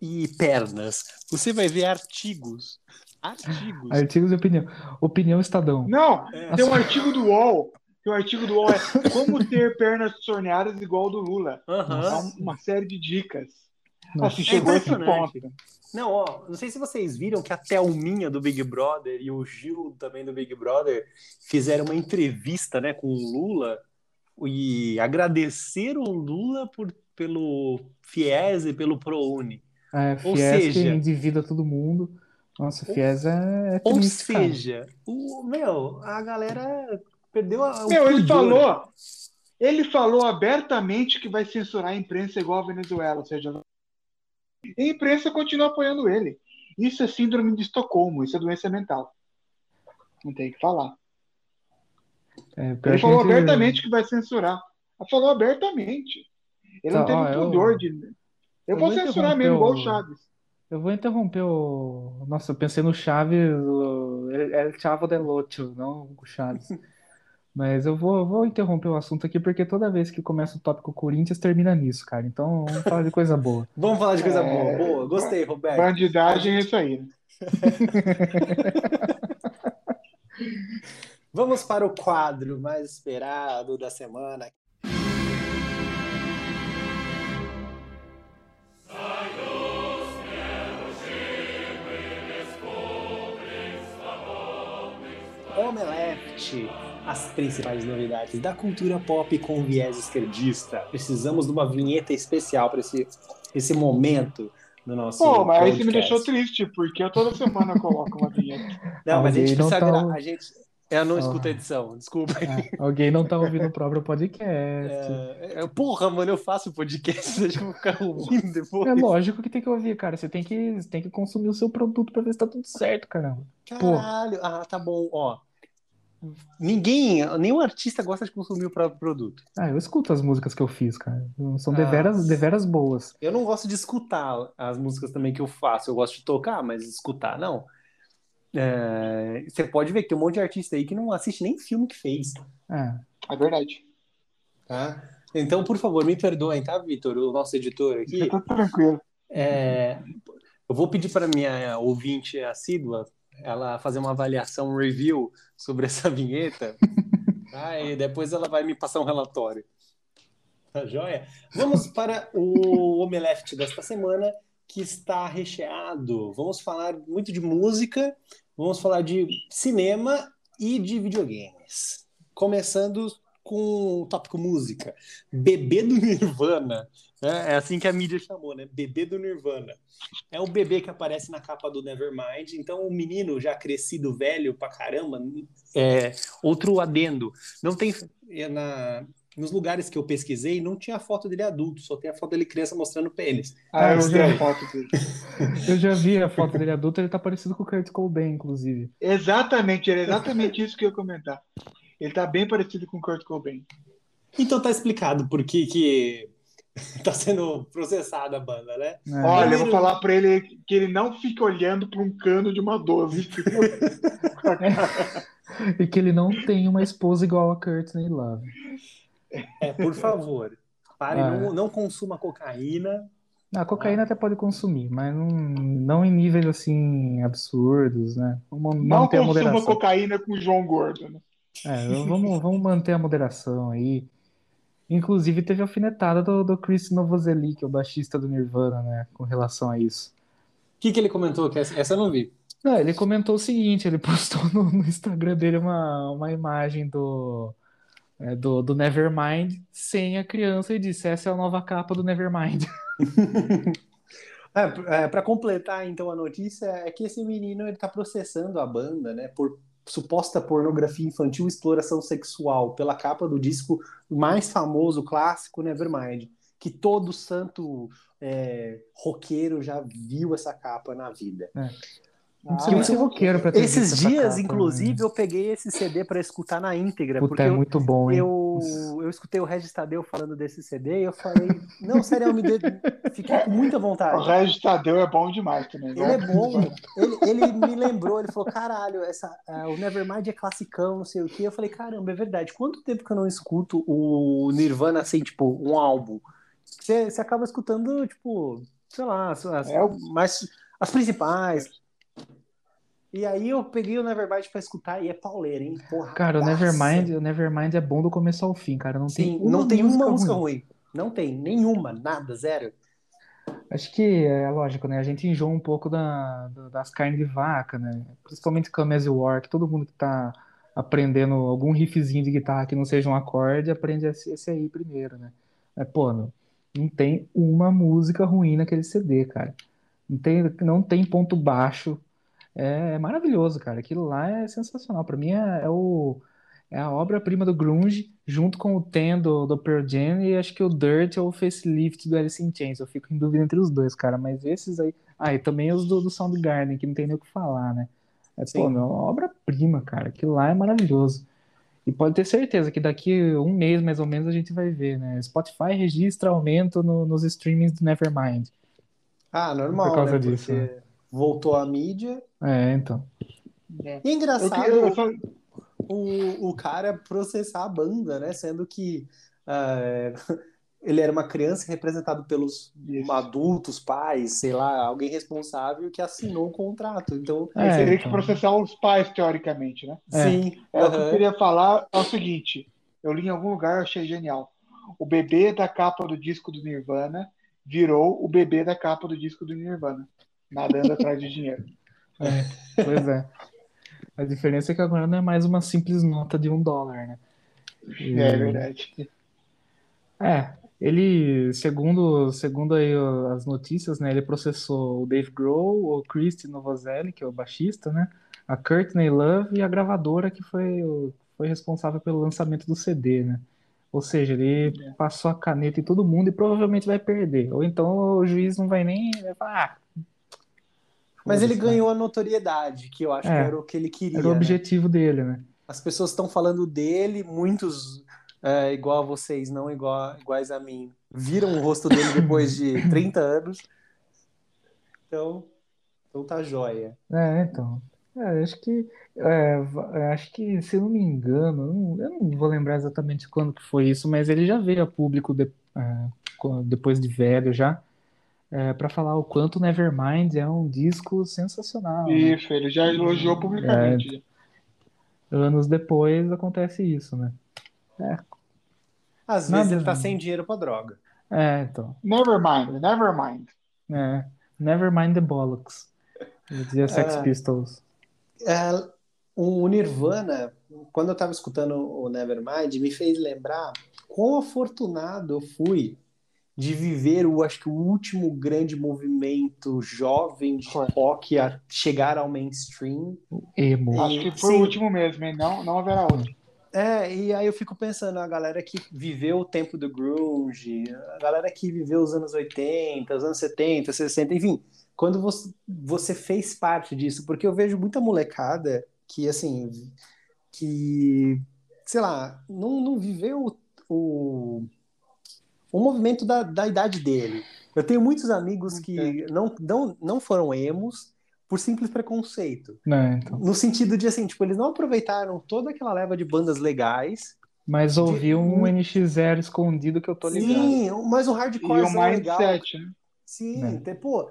e pernas. Você vai ver artigos. Artigos. Artigos de opinião. Opinião Estadão. Não, É. tem um artigo do UOL. Tem um artigo do UOL, é *laughs* como ter pernas torneadas igual ao do Lula. É um- uma série de dicas. Nossa. Assim, chegou a esse ponto. Não, ó, não sei se vocês viram que a Thelminha do Big Brother e o Gil também do Big Brother fizeram uma entrevista, né, com o Lula e agradeceram o Lula por, pelo FIES e pelo ProUni. É, Ou Fies que seja- endivida todo mundo. Nossa, Fies é, é Ou seja, o, meu, a galera perdeu a, Meu, ele pudor. falou, ele falou abertamente que vai censurar a imprensa igual a Venezuela, ou seja, e a imprensa continua apoiando ele. Isso é síndrome de Estocolmo, isso é doença mental. Não tem o que falar. É, Ele falou gente- abertamente que vai censurar. Ele falou abertamente. Ele não Tá, teve ó, um eu- pudor de. Eu, eu vou censurar mesmo, igual o Chaves. Eu vou interromper o. Nossa, eu pensei no Chaves, o El El Chavo del Ocho, não o Chaves. *laughs* Mas eu vou, eu vou interromper o assunto aqui, porque toda vez que começa o tópico Corinthians, termina nisso, cara. Então vamos falar de coisa boa. *laughs* Vamos falar de coisa É, boa. Boa, gostei, Roberto. Bandidagem é isso aí. né? *laughs* Vamos para o quadro mais esperado da semana. Omelete, as principais novidades da cultura pop com viés esquerdista. Precisamos de uma vinheta especial para esse, esse momento no nosso. Pô, mas aí podcast. você me deixou triste, porque eu toda semana coloco uma vinheta. Não, mas a gente precisa tá- gra- a gente Eu não Ah. escuto a edição, desculpa. Ah, alguém não tá ouvindo o próprio podcast. É, é, porra, mano, eu faço podcast, *laughs* deixa eu ficar ouvindo depois. É lógico que tem que ouvir, cara. Você tem que, tem que consumir o seu produto pra ver se tá tudo certo, caramba. Caralho, ah, tá bom, ó. Ninguém, nenhum artista gosta de consumir o próprio produto. Ah, eu escuto as músicas que eu fiz, cara. São Ah. deveras, deveras boas. Eu não gosto de escutar as músicas também que eu faço. Eu gosto de tocar, mas escutar, não. É, você pode ver que tem um monte de artista aí que não assiste nem filme que fez. É. É verdade. Tá? Então, por favor, me perdoem, tá, Vitor? O nosso editor aqui. Tá tranquilo. É, eu vou pedir para minha ouvinte assídua ela fazer uma avaliação, um review sobre essa vinheta. *laughs* tá? E depois ela vai me passar um relatório. Tá joia? Vamos para o Omelete desta semana, que está recheado. Vamos falar muito de música, vamos falar de cinema e de videogames. Começando com o tópico música. Bebê do Nirvana. É, é assim que a mídia chamou, né? Bebê do Nirvana. É o bebê que aparece na capa do Nevermind. Então, o menino já crescido, velho pra caramba. É, outro adendo. Não tem. é, Na, nos lugares que eu pesquisei, não tinha foto dele adulto, só tem a foto dele criança mostrando pênis. Ah, eu vi a foto dele. *laughs* Eu já vi a foto dele adulto, ele tá parecido com o Kurt Cobain, inclusive. Exatamente, era exatamente isso que eu ia comentar. Ele tá bem parecido com o Kurt Cobain. Então tá explicado por que, que *laughs* tá sendo processada a banda, né? É. Olha, eu vou falar pra ele que ele não fique olhando pra um cano de uma 12. *laughs* E que ele não tem uma esposa igual a Courtney Love. É, por favor. Pare, Ah. não, não consuma cocaína. A cocaína até pode consumir, mas não, não em níveis assim absurdos, né? Vamos Não manter a consuma moderação. cocaína com o João Gordo. Né? É, vamos, vamos manter a moderação aí. Inclusive, teve a alfinetada do, do Chris Novoselic, que é o baixista do Nirvana, né? Com relação a isso. O que, que ele comentou? Que essa, essa eu não vi. Não, ele comentou o seguinte: ele *laughs* postou no, no Instagram dele uma, uma imagem do, é, do, do Nevermind sem a criança e disse: Essa é a nova capa do Nevermind. *laughs* *laughs* É, para completar, então, a notícia é que esse menino ele tá processando a banda, né, por suposta pornografia infantil e exploração sexual pela capa do disco mais famoso, clássico, Nevermind, que todo santo é, roqueiro já viu essa capa na vida. Não precisa nem Ah, ser roqueiro pra ter Esses dias, capa, inclusive, né? eu peguei esse CD para escutar na íntegra, Puta, porque é eu, muito bom, hein? eu, eu escutei o Regis Tadeu falando desse CD e eu falei, não, sério, eu me dei, fiquei com muita O vontade. Regis Tadeu é bom demais também. Ele né? é bom. Ele, ele me lembrou, ele falou: caralho, essa, ah, o Nevermind é classicão, não sei o quê. Eu falei: caramba, é verdade. Quanto tempo que eu não escuto o Nirvana assim, tipo, um álbum? Você, você acaba escutando, tipo, sei lá, as, as- É o- mais, as principais. E aí eu peguei o Nevermind pra escutar e é pauleira, hein? Porra. Cara, o Nevermind, o Nevermind é bom do começo ao fim, cara. Não tem Sim, uma não tem uma música música ruim. ruim. Não tem, nenhuma, nada, zero. Acho que é lógico, né? A gente enjoa um pouco da, da- das carnes de vaca, né? Principalmente Maze War, que todo mundo que tá aprendendo algum riffzinho de guitarra que não seja um acorde, aprende esse, aí primeiro, né? Mas, pô, não, não tem uma música ruim naquele CD, cara. Não tem, não tem ponto baixo. É, é maravilhoso, cara. Aquilo lá é sensacional. Pra mim é, é o, é a obra-prima do grunge, junto com o Ten do, do Pearl Jam e acho que o Dirt ou o Facelift do Alice in Chains. Eu fico em dúvida entre os dois, cara. Mas esses aí... Ah, e também os do, do Soundgarden, que não tem nem o que falar, né? É, Sim. pô, meu, uma obra-prima, cara. Aquilo lá é maravilhoso. E pode ter certeza que daqui um mês, mais ou menos, a gente vai ver, né? Spotify registra aumento no- nos streamings do Nevermind. Ah, normal, Por causa né? disso, Porque voltou a mídia. É, então. E é Eu, engraçado. que- eu só- o, o cara processar a banda, né? Sendo que ah, *laughs* ele era uma criança representado pelos Isso. adultos, pais, sei lá, alguém responsável que assinou o contrato. Então, é, teria então... que processar os pais, teoricamente, né? É. Sim. É, uhum. O que eu queria falar é o seguinte: eu li em algum lugar, achei genial. O bebê da capa do disco do Nirvana virou o bebê da capa do disco do Nirvana, nadando atrás de dinheiro. *laughs* É, pois é. A diferença é que agora não é mais uma simples nota de um dólar, né? E... É verdade. É, ele, segundo, segundo aí as notícias, né, ele processou o Dave Grohl, o Christy Novoselli, que é o baixista, né, a Courtney Love e a gravadora que foi, foi responsável pelo lançamento do CD, né. Ou seja, ele passou a caneta em todo mundo e provavelmente vai perder. Ou então o juiz não vai nem vai falar, ah, mas ele ganhou a notoriedade, que eu acho é, que era o que ele queria. Era o né? objetivo dele, né? As pessoas estão falando dele, muitos é, igual a vocês, não igual, iguais a mim, viram o rosto dele depois de *laughs* 30 anos. Então, então tá jóia. É, então. É, acho que é, acho que, se eu não me engano, eu não vou lembrar exatamente quando que foi isso, mas ele já veio a público de, é, depois de velho já, é, para falar o quanto Nevermind é um disco sensacional. Né? Isso, né? ele já elogiou publicamente. É, anos depois acontece isso, né? É. Às vezes Nada, ele tá sem dinheiro pra droga. É, então. Never mind, never mind. É, never mind the bollocks. dizia Sex é, Pistols. É, o Nirvana, quando eu tava escutando o Nevermind, me fez lembrar quão afortunado eu fui de viver o acho que o último grande movimento jovem de rock a chegar ao mainstream. Emo. Acho que foi Sim. o último mesmo, hein? Não, não haverá outro. É, e aí eu fico pensando, a galera que viveu o tempo do grunge, a galera que viveu os anos 80, os anos 70, 60, enfim, quando você, você fez parte disso, porque eu vejo muita molecada que, assim, que, sei lá, não, não viveu o, o movimento da, da idade dele. Eu tenho muitos amigos que não, não, não foram emos, por simples preconceito. É, então. No sentido de assim, tipo, eles não aproveitaram toda aquela leva de bandas legais. Mas ouviu de... um NX0 escondido que eu tô ligado. Sim, mas o hardcore e o é mindset, legal. né? Sim, é. tem, pô,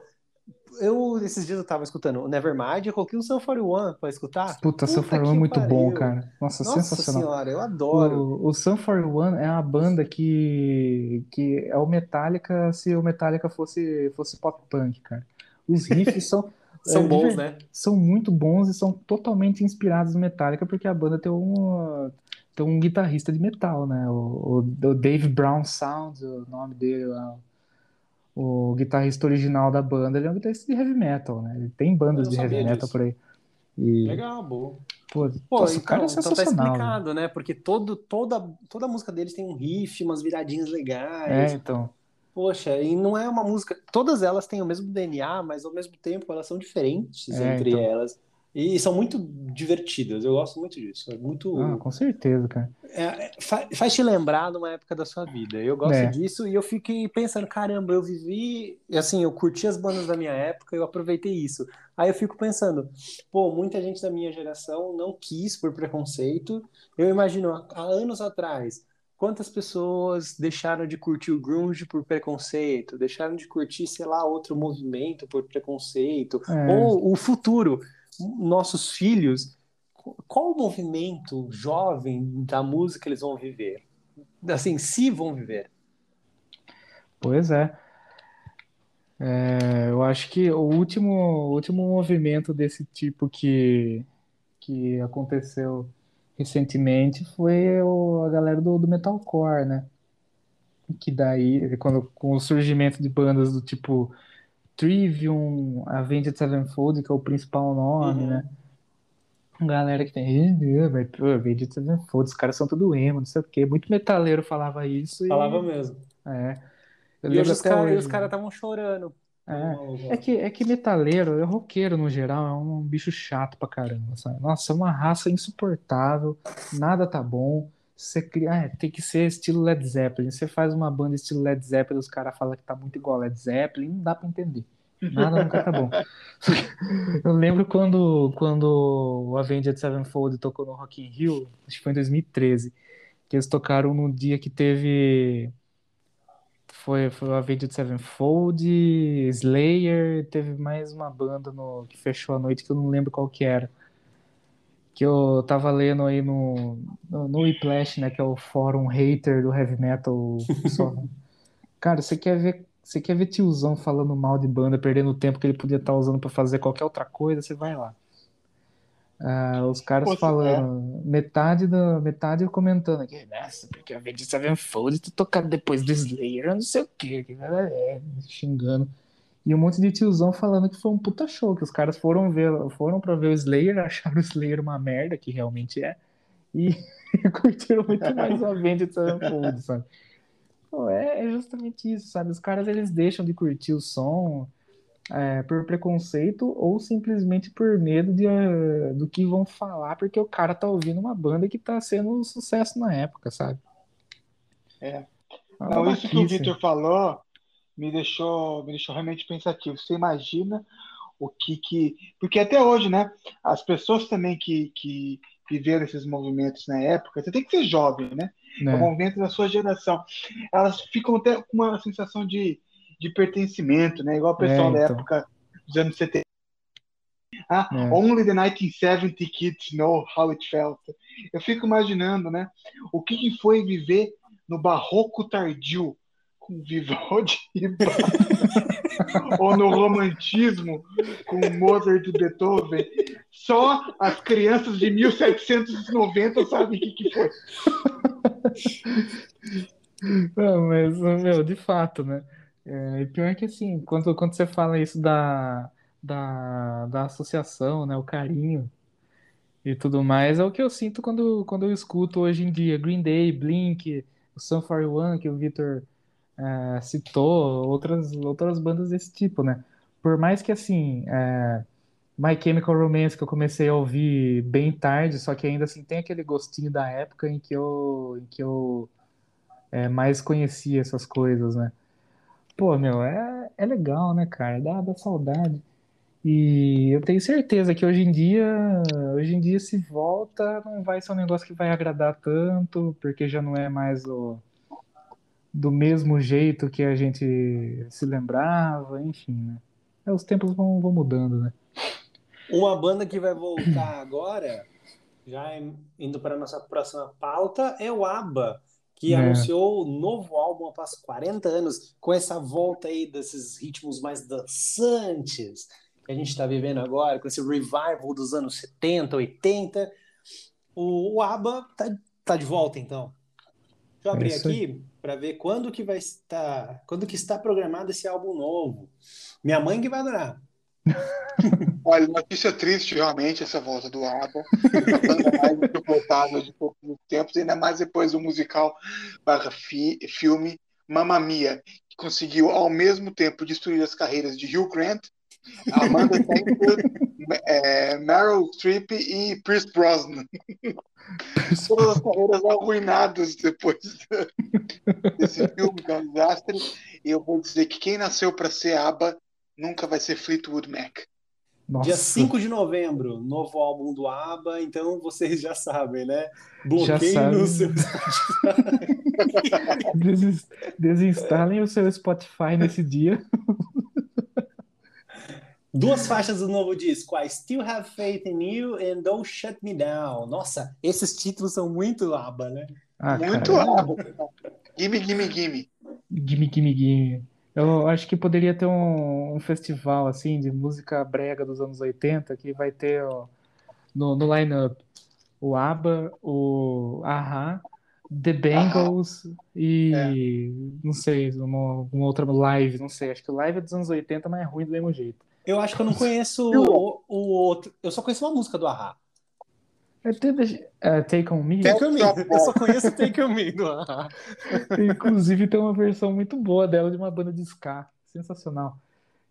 eu, esses dias eu tava escutando o Nevermind, eu coloquei o Sun 41 pra escutar. Puta, o Sun 41 é muito pariu. bom, cara. Nossa, Nossa sensacional. senhora, eu adoro. O, o Sun 41 é uma banda que, que é o Metallica se o Metallica fosse, fosse pop punk, cara. Os riffs são. *laughs* São é, bons, né? São muito bons e são totalmente inspirados no Metallica, porque a banda tem um, tem um guitarrista de metal, né? O, o, Dave Brown Sound, o nome dele lá. O guitarrista original da banda, ele é um guitarrista de heavy metal, né? Ele tem bandas de heavy disso. metal por aí. E... Legal, bom. Pô, Pô então, cara é então tá explicado, né? Porque todo, toda, toda música deles tem um riff, umas viradinhas legais. É, então. Poxa, e não é uma música. Todas elas têm o mesmo DNA, mas ao mesmo tempo elas são diferentes é, entre então... elas. E são muito divertidas, eu gosto muito disso. É muito. Ah, com certeza, cara. É, faz te lembrar de uma época da sua vida. Eu gosto é. disso e eu fiquei pensando, caramba, eu vivi. Assim, eu curti as bandas da minha época, eu aproveitei isso. Aí eu fico pensando, pô, muita gente da minha geração não quis por preconceito. Eu imagino, há anos atrás, Quantas pessoas deixaram de curtir o grunge por preconceito, deixaram de curtir, sei lá, outro movimento por preconceito, é. ou o futuro, nossos filhos, qual o movimento jovem da música eles vão viver? Assim, se vão viver. Pois é. é eu acho que o último, último movimento desse tipo que, que aconteceu recentemente foi o, a galera do, do metalcore, né? Que daí, quando, com o surgimento de bandas do tipo Trivium, Avenged Sevenfold, que é o principal nome, uhum. né? Galera que tem, Avenged Sevenfold, os caras são tudo emo, não sei o quê. Muito metaleiro falava isso. Falava e... mesmo. É. Eu e os caras estavam chorando é, é, que, é que metaleiro, é roqueiro no geral, é um bicho chato pra caramba, sabe? Nossa, é uma raça insuportável, nada tá bom. Você cria, ah, tem que ser estilo Led Zeppelin. Você faz uma banda estilo Led Zeppelin, os caras falam que tá muito igual Led Zeppelin, não dá pra entender. Nada nunca tá bom. *laughs* Eu lembro quando, quando o Avenged Sevenfold tocou no Rock in Rio, acho que foi em 2013, que eles tocaram no dia que teve foi, foi o Avenged Sevenfold, Slayer, teve mais uma banda no, que fechou a noite que eu não lembro qual que era. Que eu tava lendo aí no, no, no né? Que é o fórum hater do heavy metal. Só. *laughs* Cara, você quer ver. Você quer ver tiozão falando mal de banda, perdendo o tempo que ele podia estar usando para fazer qualquer outra coisa, você vai lá. Ah, os caras Pô, falando, metade da metade comentando aqui, nossa, porque a Avenged Sevenfold tu tocado depois do Slayer, eu não sei o que, é, xingando. E um monte de tiozão falando que foi um puta show, que os caras foram ver, foram pra ver o Slayer, *laughs* acharam o Slayer uma merda, que realmente é, e *laughs* curtiram muito mais o Avenged Sevenfold, sabe? Pô, é, é justamente isso, sabe? Os caras eles deixam de curtir o som, é, por preconceito ou simplesmente por medo de, uh, do que vão falar, porque o cara tá ouvindo uma banda que tá sendo um sucesso na época, sabe? É. Não, isso que o. Victor falou me deixou, me deixou realmente pensativo. Você imagina o que que. Porque até hoje, né? As pessoas também que, que viveram esses movimentos na época, você tem que ser jovem, né? É o Né? movimento da sua geração. Elas ficam até com uma sensação de, de pertencimento, né? Igual o pessoal É, da então. época dos anos 70. Ah, É. Only the 1970 kids know how it felt. Eu fico imaginando, né? O que, que foi viver no barroco tardio Vivaldi *laughs* e Bach, ou no romantismo com Mozart e Beethoven. Só as crianças de 1790 sabem o que, que foi. *laughs* Não, mas, meu, de fato, né? É, pior que assim, quando, quando você fala isso da, da, da associação, né? O carinho e tudo mais, é o que eu sinto quando, quando eu escuto hoje em dia Green Day, Blink, o Sum 41, que o Victor é, citou, outras, outras bandas desse tipo, né? Por mais que assim, é, My Chemical Romance, que eu comecei a ouvir bem tarde, só que ainda assim tem aquele gostinho da época em que eu, em que eu é, mais conhecia essas coisas, né? Pô, meu, é, é legal, né, cara? Dá, dá saudade. E eu tenho certeza que hoje em dia, hoje em dia, se volta, não vai ser um negócio que vai agradar tanto, porque já não é mais o, do mesmo jeito que a gente se lembrava, enfim, né? É, os tempos vão, vão mudando, né? Uma banda que vai voltar agora, já indo para a nossa próxima pauta, é o ABBA, que É. anunciou o novo álbum após 40 anos, com essa volta aí desses ritmos mais dançantes que a gente está vivendo agora, com esse revival dos anos 70, 80. O, o ABBA tá, tá de volta, então. Deixa eu É abrir aí. aqui para ver quando que vai estar, quando que está programado esse álbum novo. Minha mãe que vai adorar. *laughs* Olha, notícia triste realmente essa volta do insuportável de ainda mais depois do musical barra fi- filme Mamma Mia, que conseguiu ao mesmo tempo destruir as carreiras de Hugh Grant, Amanda Seyfried, é, Meryl Streep e Pierce Brosnan. Todas as carreiras arruinadas depois desse filme, que é um desastre. E eu vou dizer que quem nasceu para ser ABBA nunca vai ser Fleetwood Mac. Nossa, Dia 5 de novembro, novo álbum do ABBA, então vocês já sabem, né? Sabe. no seu *laughs* desinstalem o seu Spotify nesse dia. Duas faixas do novo disco, I Still Have Faith in You and Don't Shut Me Down. Nossa, esses títulos são muito ABBA, né? Ah, Muito cara, ABBA. Gimme, gimme, gimme. Gimme, gimme, gimme. Eu acho que poderia ter um, um festival assim de música brega dos anos 80 que vai ter ó, no, no line-up o ABBA, o Ahá, The Bangles e não sei, uma, uma outra live, não sei. Acho que o live é dos anos 80, mas é ruim do mesmo jeito. Eu acho que eu não conheço o, o outro. Eu só conheço uma música do Ahá. É, é, Take On Me. Take On Me. Eu só conheço Take On Me do Ahá. *laughs* Inclusive tem uma versão muito boa dela de uma banda de ska, sensacional.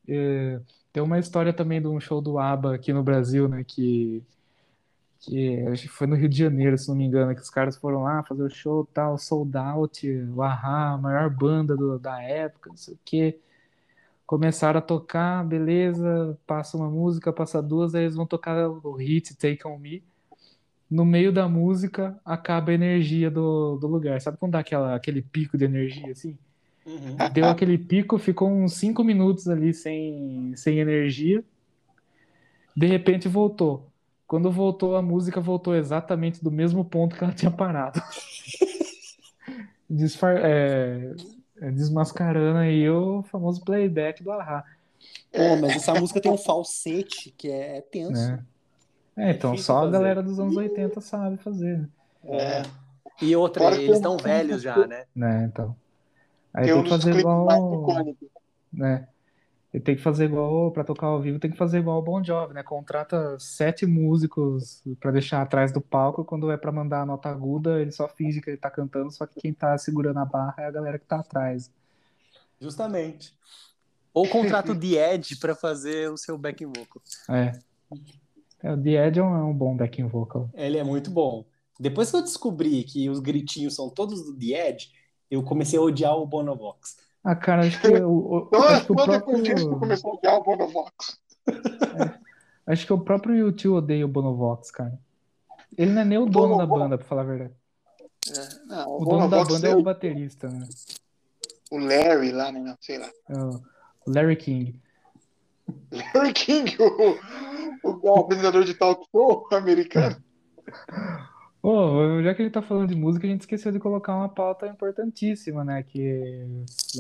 É, tem uma história também de um show do ABBA aqui no Brasil, né, que, que foi no Rio de Janeiro, se não me engano, que os caras foram lá fazer o show tal, sold out, o Ahá, a maior banda do- da época, não sei o quê. Começaram a tocar, beleza, passa uma música, passa duas, aí eles vão tocar o hit Take On Me. No meio da música, acaba a energia do, do lugar. Sabe quando dá aquela, aquele pico de energia assim? Uhum. Deu aquele pico, ficou uns 5 minutos ali sem, sem energia. De repente voltou. Quando voltou, a música voltou exatamente do mesmo ponto que ela tinha parado. *laughs* Desfar é, é, desmascarando aí o famoso playback do Ahá. Pô, mas essa música tem um falsete que é, é tenso. É, é então só a galera dos anos 80 sabe fazer. Né? É. E outra, eles estão velhos já, né? né? Então. Aí tem, tem que fazer igual. Né? Ele tem que fazer igual, para tocar ao vivo, tem que fazer igual o Bon Jovi, né? Contrata sete músicos para deixar atrás do palco, quando é para mandar a nota aguda, ele só finge que ele tá cantando, só que quem tá segurando a barra é a galera que tá atrás. Justamente. Ou contrata o *laughs* The Edge para fazer o seu backing vocal. É. é o The Edge é um, é um bom backing vocal. Ele é muito bom. Depois que eu descobri que os gritinhos são todos do The Edge, eu comecei a odiar o Bonovox. Ah, cara, acho que o, o, acho que o próprio... disso começou a odiar o Bonovox. É, acho que o próprio YouTube odeia o Bonovox, cara. Ele não é nem o dono Bonovox. da banda, pra falar a verdade. É, não, o, o dono da banda é, é o baterista, né? O Larry lá, né? Sei lá. É o Larry King. Larry King, o, o, o apresentador de talk show americano. *laughs* Oh, já que ele tá falando de música, a gente esqueceu de colocar uma pauta importantíssima, né? Que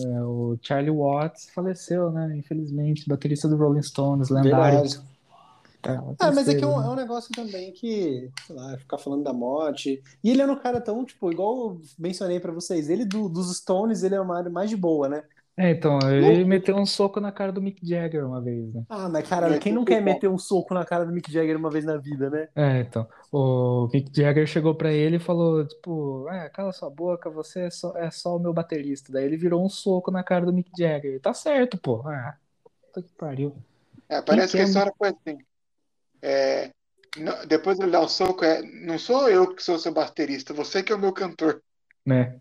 é, o Charlie Watts faleceu, né? Infelizmente, baterista do Rolling Stones, lendário. É, ah, mas é que é um, é um, negócio também que, sei lá, ficar falando da morte. E ele é um cara tão, tipo, igual eu mencionei para vocês, ele do, dos Stones, ele é uma área mais de boa, né? É, então, ele meteu um soco na cara do Mick Jagger uma vez, né? Ah, mas cara, quem não quer meter um soco na cara do Mick Jagger uma vez na vida, né? É, então. O Mick Jagger chegou pra ele e falou, tipo, é, cala sua boca, você é só, é só o meu baterista. Daí ele virou um soco na cara do Mick Jagger. Tá certo, pô. Ah, puta que pariu. É, parece que a história foi assim. É, depois ele dá o soco, é, não sou eu que sou seu baterista, você que é o meu cantor. Né?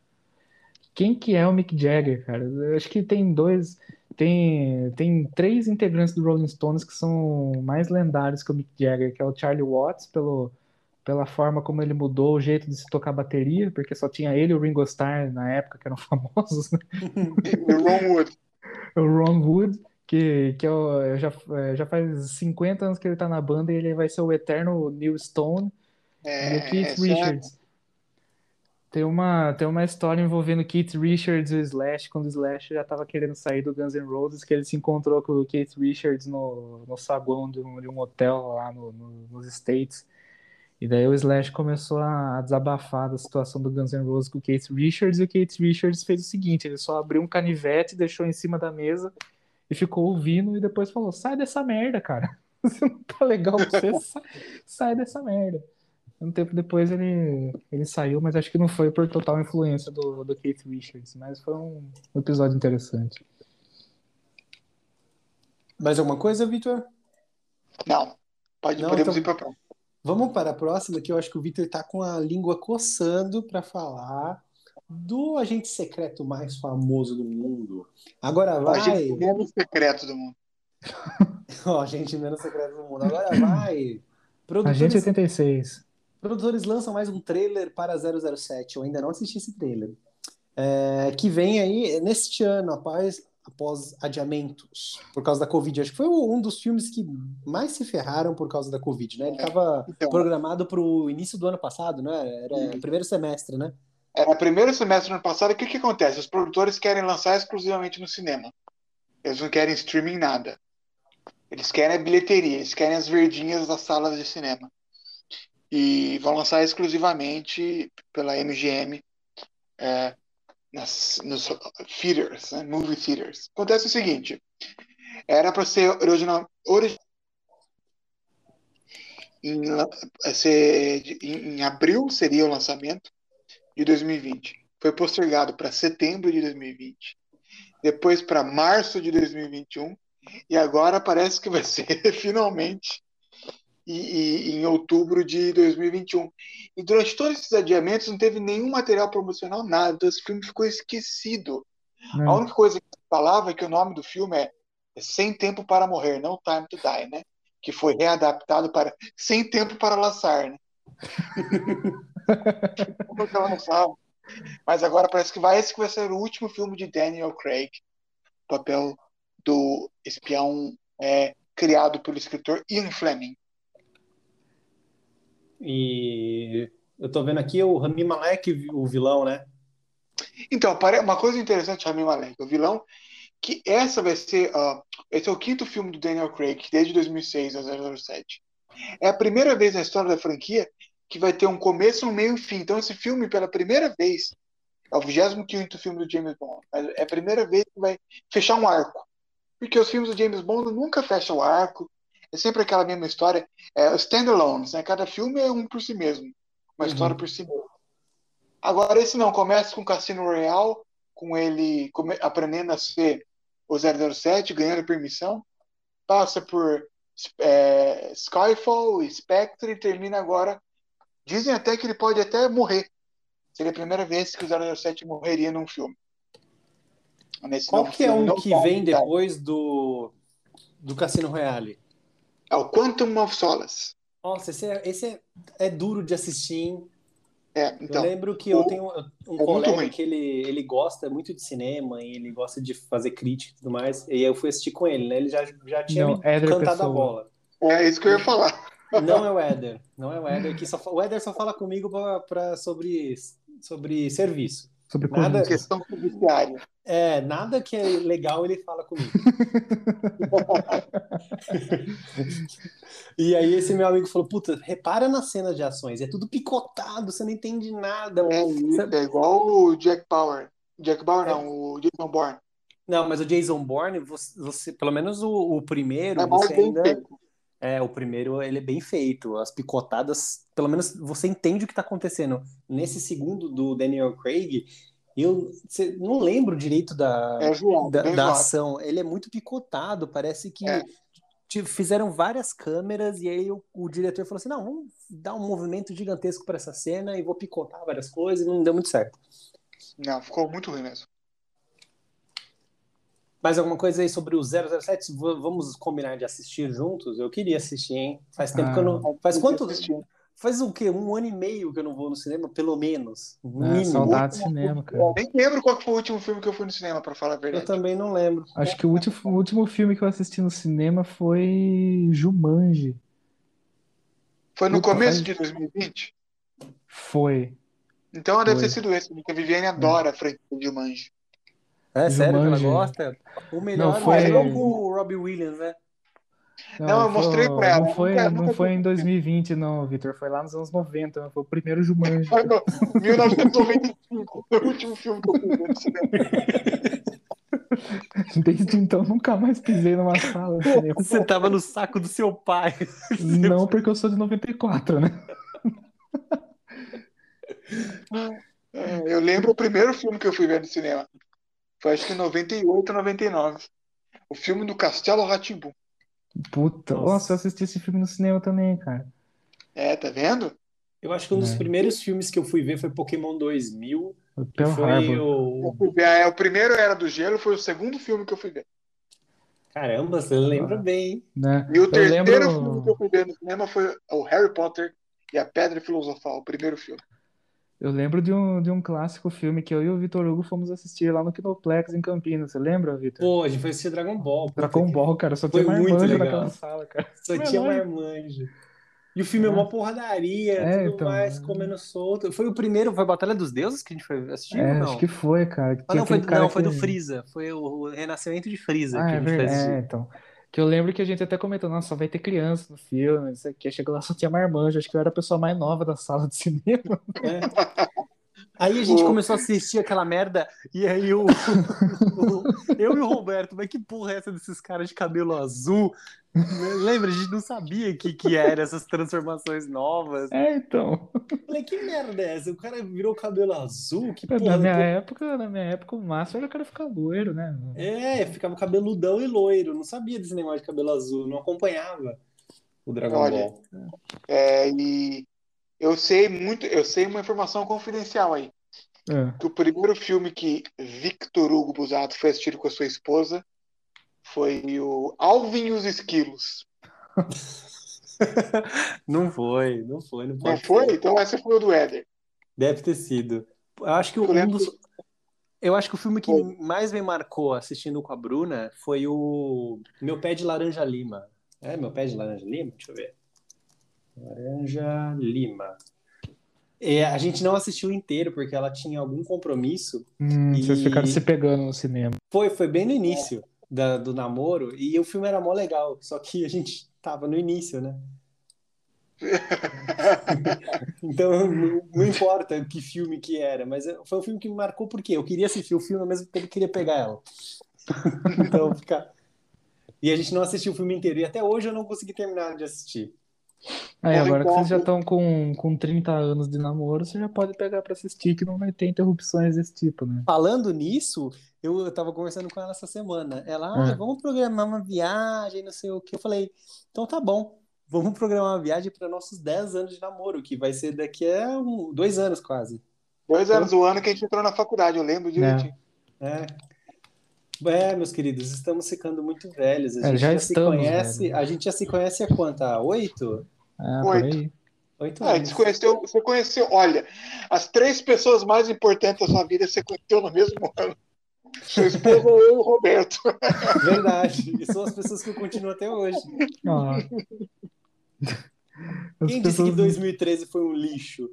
Quem que é o Mick Jagger, cara? Eu acho que tem dois, tem, tem três integrantes do Rolling Stones que são mais lendários que o Mick Jagger, que é o Charlie Watts, pelo, pela forma como ele mudou o jeito de se tocar bateria, porque só tinha ele e o Ringo Starr na época, que eram *laughs* famosos, né? o Ron Wood. o Ron Wood, que, que é já, é, já faz 50 anos que ele tá na banda e ele vai ser o eterno Neil Stone é, e o Keith Richards. Tem uma, tem uma história envolvendo Keith Richards e o Slash, quando o Slash já estava querendo sair do Guns N' Roses, que ele se encontrou com o Keith Richards no, no saguão de um, de um hotel lá no, no, nos States. E daí o Slash começou a desabafar da situação do Guns N' Roses com o Keith Richards, e o Keith Richards fez o seguinte, ele só abriu um canivete, deixou em cima da mesa e ficou ouvindo e depois falou, sai dessa merda, cara. *laughs* Você não tá legal você, sai, sai dessa merda. Um tempo depois ele, ele saiu, mas acho que não foi por total influência do, do Keith Richards, mas foi um episódio interessante. Mais alguma coisa, Victor? Não. Pode, não, podemos então, ir para Vamos para a próxima, que eu acho que o Victor está com a língua coçando para falar do agente secreto mais famoso do mundo. Agora vai. O agente menos secreto do mundo. *laughs* o agente menos secreto do mundo. Agora vai. Produtores... Agente 86. Produtores lançam mais um trailer para 007. Eu ainda não assisti esse trailer. É, que vem aí neste ano, após, após adiamentos, por causa da Covid. Acho que foi um dos filmes que mais se ferraram por causa da Covid, né? Ele estava é, então, programado para o início do ano passado, né? Era primeiro semestre, né? Era primeiro semestre do ano passado. O que, que acontece? Os produtores querem lançar exclusivamente no cinema. Eles não querem streaming nada. Eles querem a bilheteria, eles querem as verdinhas das salas de cinema e vão lançar exclusivamente pela MGM é, nas, nos theaters, né, movie theaters. Acontece o seguinte, era para ser original, original em, ser, em, em abril seria o lançamento de 2020. Foi postergado para setembro de 2020, depois para março de 2021 e agora parece que vai *laughs* ser finalmente e, e, em outubro de 2021. E durante todos esses adiamentos não teve nenhum material promocional, nada. Então esse filme ficou esquecido. É. A única coisa que falava é que o nome do filme é Sem Tempo para Morrer, não Time to Die, né? Que foi readaptado para Sem Tempo para Lançar, né? Mas agora parece que vai esse que vai ser o último filme de Daniel Craig, papel do espião é, criado pelo escritor Ian Fleming. E eu tô vendo aqui o Rami Malek, o vilão, né? Então, uma coisa interessante, Rami Malek, o vilão, que essa vai ser, uh, esse é o quinto filme do Daniel Craig, desde 2006 a 007. É a primeira vez na história da franquia que vai ter um começo, um meio e um fim. Então, esse filme, pela primeira vez, é o 25 filme do James Bond. É a primeira vez que vai fechar um arco. Porque os filmes do James Bond nunca fecham o arco. É sempre aquela mesma história. É standalones, né? Cada filme é um por si mesmo. Uma uhum. história por si mesmo. Agora, esse não. Começa com Cassino Royale, com ele aprendendo a ser o 007, ganhando permissão. Passa por é, Skyfall, Spectre e termina agora. Dizem até que ele pode até morrer. Seria a primeira vez que o 007 morreria num filme. Nesse Qual que é um que vem depois do, do Cassino Royale? É o Quantum of Solace. Nossa, esse é, esse é, é duro de assistir, hein? É, então, eu lembro que o, eu tenho um colega que ele, ele gosta muito de cinema e ele gosta de fazer crítica e tudo mais. E eu fui assistir com ele, né? Ele já, já tinha não, cantado Pessoa. a bola. É isso que eu ia falar. Não é o Éder. Não é o Éder. Que só, o Éder só fala comigo pra, pra, sobre, sobre serviço. Sobre nada, questão judiciária. É, nada que é legal ele fala comigo. *laughs* e aí esse meu amigo falou, puta, repara nas cenas de ações, é tudo picotado, você não entende nada. É, é igual o Jack Bauer. Jack Bauer é. não, o Jason Bourne. Não, mas o Jason Bourne, você, você pelo menos o, o primeiro, é você ainda... Feito. É, o primeiro ele é bem feito. As picotadas, pelo menos você entende o que está acontecendo. Nesse segundo do Daniel Craig, eu não lembro direito da, é João, da, da ação. Ele é muito picotado, parece que é. fizeram várias câmeras e aí o, o, diretor falou assim: não, vamos dar um movimento gigantesco para essa cena e vou picotar várias coisas e não deu muito certo. Não, ficou muito ruim mesmo. Mais alguma coisa aí sobre o 007? Vamos combinar de assistir juntos? Eu queria assistir, hein? Faz tempo ah, que eu não. Ah, faz quanto? Faz o quê? Um ano e meio que eu não vou no cinema, pelo menos. É, saudade de cinema, cara. Eu nem lembro qual foi o último filme que eu fui no cinema, para falar a verdade. Eu também não lembro. Acho que o último, o último filme que eu assisti no cinema foi Jumanji. Foi no Puta, começo faz... de 2020? Foi. Então foi. deve ter sido esse, porque a Viviane adora é. a franquia de Jumanji. É sério que ela gosta? O melhor não, foi... é com o Robbie Williams, né? Não, não eu mostrei pra ela. Não foi, nunca, não nunca foi em 2020, não, Vitor. Foi lá nos anos 90. Foi o primeiro Jumanji. Foi no 1995. Foi o último filme que eu fiz no cinema. *laughs* Desde então nunca mais pisei numa sala. Você tava no saco do seu pai. Não, porque eu sou de 94, né? Eu lembro o primeiro filme que eu fui ver no cinema. Foi acho que em 98, 99. O filme do Castelo Ratimbu. Puta, nossa. nossa, eu assisti esse filme no cinema também, cara. É, tá vendo? Eu acho que um dos é. primeiros filmes que eu fui ver foi Pokémon 2000. Pearl foi o... É, o primeiro era do gelo, foi o segundo filme que eu fui ver. Caramba, você lembra ah, bem. Né? E o eu terceiro lembro... filme que eu fui ver no cinema foi o Harry Potter e a Pedra Filosofal, o primeiro filme. Eu lembro de um, de um clássico filme que eu e o Vitor Hugo fomos assistir lá no Kinoplex em Campinas. Você lembra, Vitor? Pô, a gente foi assistir Dragon Ball. Dragon Ball, cara. Só tinha marmanjo naquela sala, cara. Só tinha marmanjo. E o filme é, é uma porradaria, é, tudo então, mais, comendo solto. Foi o primeiro, foi Batalha dos Deuses que a gente foi assistir? É, acho que foi, cara. Ah, não, foi, não, foi do Freeza. Foi o Renascimento de Freeza ah, que a gente é, fez. É, então. Que eu lembro que a gente até comentou, nossa, vai ter criança no filme, isso aqui. Chegou lá, só tinha marmanjo. Acho que eu era a pessoa mais nova da sala de cinema. É. *laughs* Aí a gente começou a assistir aquela merda, e aí o, *laughs* o, eu e o Roberto, mas que porra é essa desses caras de cabelo azul? Lembra? A gente não sabia que, que eram essas transformações novas. É, então. Falei, que merda é essa? O cara virou cabelo azul? Que porra, na minha tô... época, na minha época, o máximo era o cara ficar loiro, né? É, ficava cabeludão e loiro. Não sabia desse negócio de cabelo azul, não acompanhava o Dragon Olha, Ball. É, e eu sei muito, eu sei uma informação confidencial aí. É. Que o primeiro filme que Victor Hugo Busato foi assistir com a sua esposa foi o Alvin e os Esquilos. *laughs* não foi, não foi, não Não foi? Então essa foi o do Éder. Deve ter sido. Eu acho que Eu um dos. Eu acho que o filme que Foi. mais me marcou assistindo com a Bruna foi o Meu Pé de Laranja Lima. É Meu Pé de Laranja Lima? Deixa eu ver. Laranja Lima. É, a gente não assistiu inteiro porque ela tinha algum compromisso. Hum, Vocês E- ficaram se pegando no cinema. Foi, foi bem no início da- do namoro e o filme era mó legal, só que a gente tava no início, né? *laughs* Então não, não importa que filme que era, mas foi um filme que me marcou porque eu queria assistir o filme ao mesmo tempo que ele queria pegar ela. *laughs* Então fica. E a gente não assistiu o filme inteiro e até hoje eu não consegui terminar de assistir. Aí, agora que vocês já estão com, com 30 anos de namoro, você já pode pegar pra assistir que não vai ter interrupções desse tipo, né? Falando nisso, eu, eu tava conversando com ela essa semana. Ela, ah, É. vamos programar uma viagem, não sei o que. Eu falei, então tá bom, vamos programar uma viagem para nossos 10 anos de namoro, que vai ser daqui a um- dois anos quase. Dois anos, o ano que a gente entrou na faculdade, eu lembro direitinho. É. É, meus queridos, estamos ficando muito velhos. A É, gente já se estamos conhece, velhos. a gente já se conhece há quanto? Há oito? Ah, por Oito. Oito Ah, anos. você conheceu, você conheceu, olha, as três pessoas mais importantes da sua vida você conheceu no mesmo *laughs* ano. Sua esposa, eu e o Roberto. *laughs* Verdade. E são as pessoas que eu continuo até hoje. As Quem disse que pessoas- 2013 foi um lixo?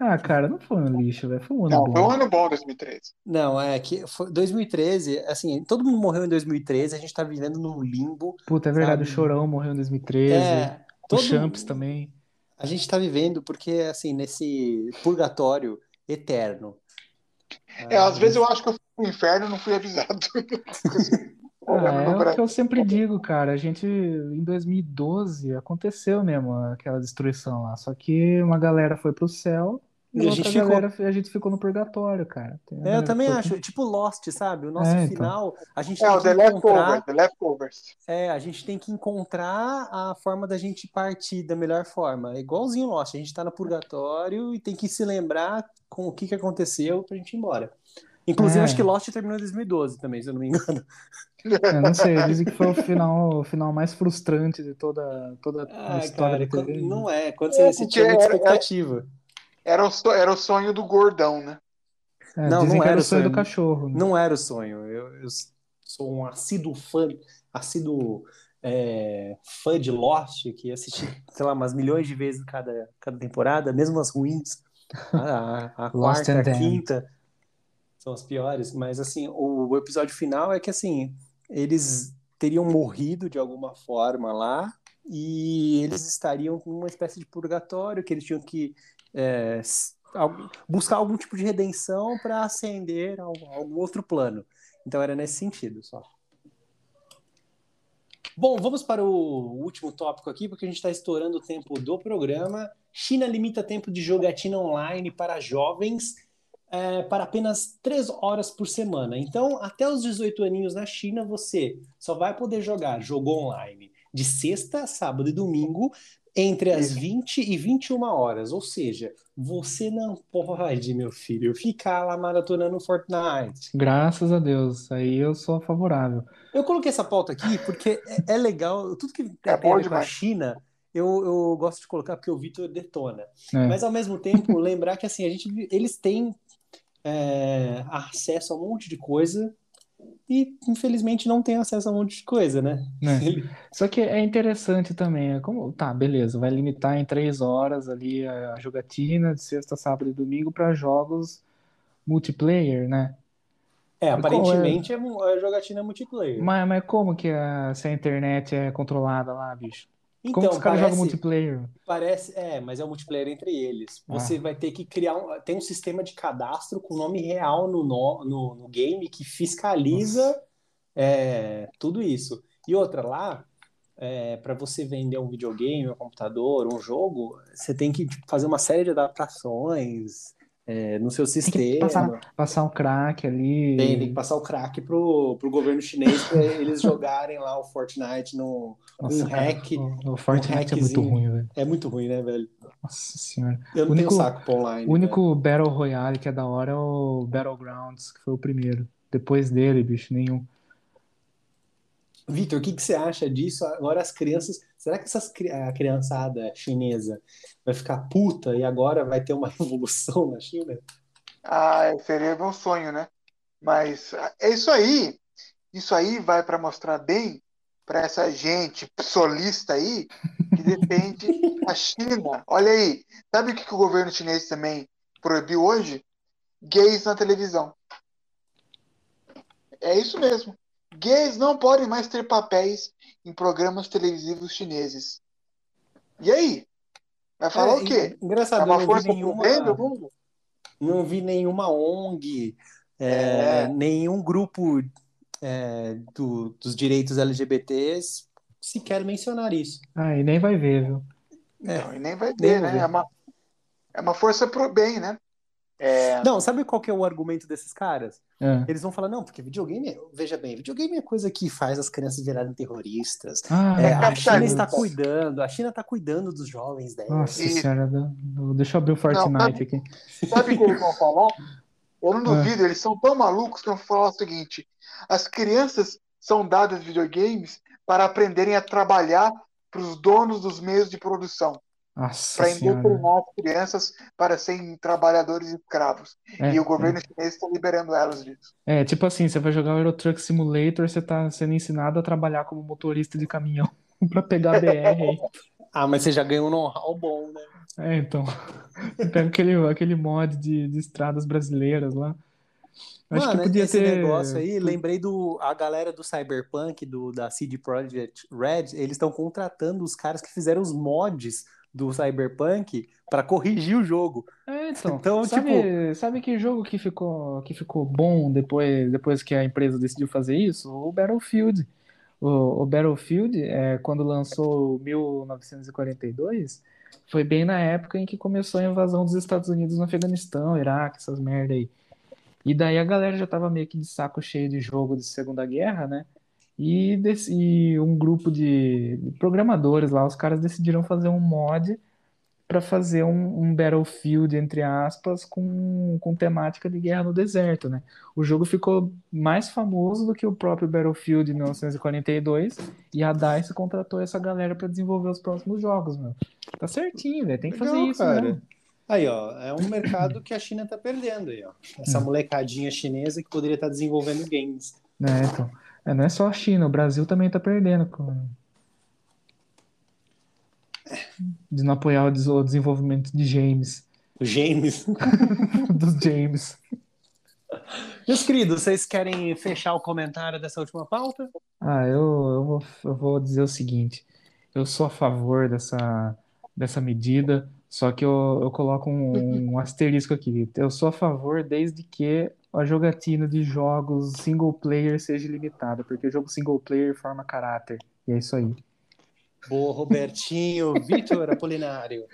Ah, cara, não foi um lixo, velho. Foi um ano Não, bom. foi um ano bom 2013. Não, é que foi 2013, assim, todo mundo morreu em 2013, a gente tá vivendo num limbo. Puta, é verdade, o Sabe? Chorão morreu em 2013. É, o todo Champs também. A gente tá vivendo porque, assim, nesse purgatório eterno. É, às vezes eu acho que eu fui pro inferno e não fui avisado. *laughs* Ah, é o que eu sempre digo, cara. A gente, em 2012, aconteceu mesmo aquela destruição lá. Só que uma galera foi pro céu e, E a outra gente ficou- galera, a gente ficou no purgatório, cara. É, eu também foi- acho, tipo Lost, sabe? O nosso É, então. final, a gente É, tem o The que encontrar, Leftovers, The Leftovers. é, a gente tem que encontrar a forma da gente partir da melhor forma. É igualzinho Lost, a gente tá no purgatório e tem que se lembrar com o que que aconteceu pra gente ir embora. Inclusive, É. acho que Lost terminou em 2012 também, se eu não me engano. Eu não sei, dizem que foi o *laughs* final, o final mais frustrante de toda, toda a Ah, história cara, quando- TV. não é. Quando É, você, porque tinha muita era- expectativa. Era o, so- era o sonho do gordão, né? É, Não, não era era o sonho do cachorro. né? Não era o sonho. Eu, eu sou um assíduo fã, assíduo é, fã de Lost, que assisti, sei lá, umas milhões de vezes cada, cada temporada, mesmo as ruins. A, a, a *laughs* Lost quarta, a quinta são as piores, mas assim, o, o episódio final é que assim, eles teriam morrido de alguma forma lá e eles estariam com uma espécie de purgatório que eles tinham que é, buscar algum tipo de redenção para ascender a algum outro plano. Então era nesse sentido só. Bom, vamos para o último tópico aqui, porque a gente está estourando o tempo do programa. China limita tempo de jogatina online para jovens é, para apenas 3 horas por semana. Então, até os 18 aninhos na China, você só vai poder jogar jogo online de sexta, sábado e domingo entre as Isso. 20 e 21 horas. Ou seja, você não pode, meu filho, ficar lá maratonando Fortnite. Graças a Deus, aí eu sou favorável. Eu coloquei essa pauta aqui porque é, é legal, tudo que É tem a ver com a. China, eu, eu gosto de colocar porque o Vitor detona. É. Mas ao mesmo tempo, lembrar que assim, a gente, eles têm é, acesso a um monte de coisa e infelizmente não tem acesso a um monte de coisa, né? né? *laughs* Só que é interessante também, é como, tá, beleza, vai limitar em três horas ali a, jogatina de sexta, sábado e domingo para jogos multiplayer, né? É, qual é? aparentemente é, é jogatina multiplayer. Mas, mas como que a, se a internet é controlada lá, bicho? Como Então, que os caras jogam multiplayer? parece, é, mas é o multiplayer entre eles. Você Ah. vai ter que criar um, tem um sistema de cadastro com nome real no, no, no, no game que fiscaliza é, tudo isso. E outra, lá, para você vender um videogame, um computador, um jogo, você tem que tipo, fazer uma série de adaptações é, no seu Tem que sistema. passar, passar um crack ali. Tem, tem que passar o crack pro, pro governo chinês para *laughs* eles jogarem lá o Fortnite no Nossa, um cara, hack. o, o Fortnite é muito ruim, velho. É muito ruim, né, velho? Nossa senhora. Eu não único- tenho saco pra online. O único Battle Royale que é da hora é o Battlegrounds, que foi o primeiro. Depois dele, bicho, nenhum. velho. Vitor, o que, que você acha disso? Agora as crianças. Será que essas, a criançada chinesa vai ficar puta e agora vai ter uma *laughs* revolução na China? Ah, seria meu sonho, né? Mas é isso aí. Isso aí vai para mostrar bem para essa gente psolista aí que defende *laughs* a China. Olha aí, sabe o que, que o governo chinês também proibiu hoje? Gays na televisão. É isso mesmo. Gays não podem mais ter papéis em programas televisivos chineses. E aí? Vai falar É, o quê? Engraçado, É uma não vi força nenhuma, pro bem do mundo? não vi nenhuma ONG, é, É. nenhum grupo é, do- dos direitos LGBTs sequer mencionar isso. Ah, e nem vai ver, viu? Não, e nem vai Nem ter, vou né? ver. É uma, é uma força pro bem, né? É, Não, sabe qual que é o argumento desses caras? É. Eles vão falar, não, porque videogame, veja bem, videogame é coisa que faz as crianças virarem terroristas. Ah, É, É a. China está cuidando, a China está cuidando dos jovens dela. Nossa E- senhora, deixa eu abrir o Fortnite sabe- aqui. Sabe o que eles vão falar? Eu não duvido, eles são tão malucos que vão falar o seguinte: as crianças são dadas videogames para aprenderem a trabalhar para os donos dos meios de produção, para indoctrinar as crianças para serem trabalhadores escravos. É, e o governo chinês está liberando elas disso. é, tipo assim, você vai jogar o Euro Truck Simulator, você tá sendo ensinado a trabalhar como motorista de caminhão *laughs* pra pegar BR. *laughs* Ah, mas você já ganhou um know-how bom, né? É, então. Você pega aquele, aquele mod de, de estradas brasileiras lá. Acho Mano, que podia esse ter. negócio aí, lembrei do a galera do Cyberpunk, do da CD Projekt Red, eles estão contratando os caras que fizeram os mods do Cyberpunk para corrigir o jogo. É, então. *laughs* Então, sabe, sabe que jogo que ficou, que ficou bom depois, depois que a empresa decidiu fazer isso? O Battlefield. O, o Battlefield, é, quando lançou o 1942, foi bem na época em que começou a invasão dos Estados Unidos no Afeganistão, Iraque, essas merda aí. E daí a galera já tava meio que de saco cheio de jogo de Segunda Guerra, né? E, dec- e um grupo de programadores lá, os caras decidiram fazer um mod para fazer um, um Battlefield, entre aspas, com, com temática de guerra no deserto, né? O jogo ficou mais famoso do que o próprio Battlefield de 1942 e a DICE contratou essa galera para desenvolver os próximos jogos, meu. Tá certinho, velho. Tem que fazer Legal, isso, cara. né? Aí, ó, é um mercado que a China tá perdendo aí, ó. Essa molecadinha chinesa que poderia estar desenvolvendo games. É, então. É, não é só a China, o Brasil também tá perdendo, cara. De não apoiar o des- o desenvolvimento de James. Os games. *laughs* Dos James. Meus queridos, vocês querem fechar o comentário dessa última pauta? Ah, eu, eu vou, eu vou dizer o seguinte. Eu sou a favor dessa, dessa medida, só que eu, eu coloco um, um asterisco aqui. Eu sou a favor desde que a jogatina de jogos single player seja limitada, porque o jogo single player forma caráter. E é isso aí. Boa, Robertinho, *laughs* Vitor Apolinário.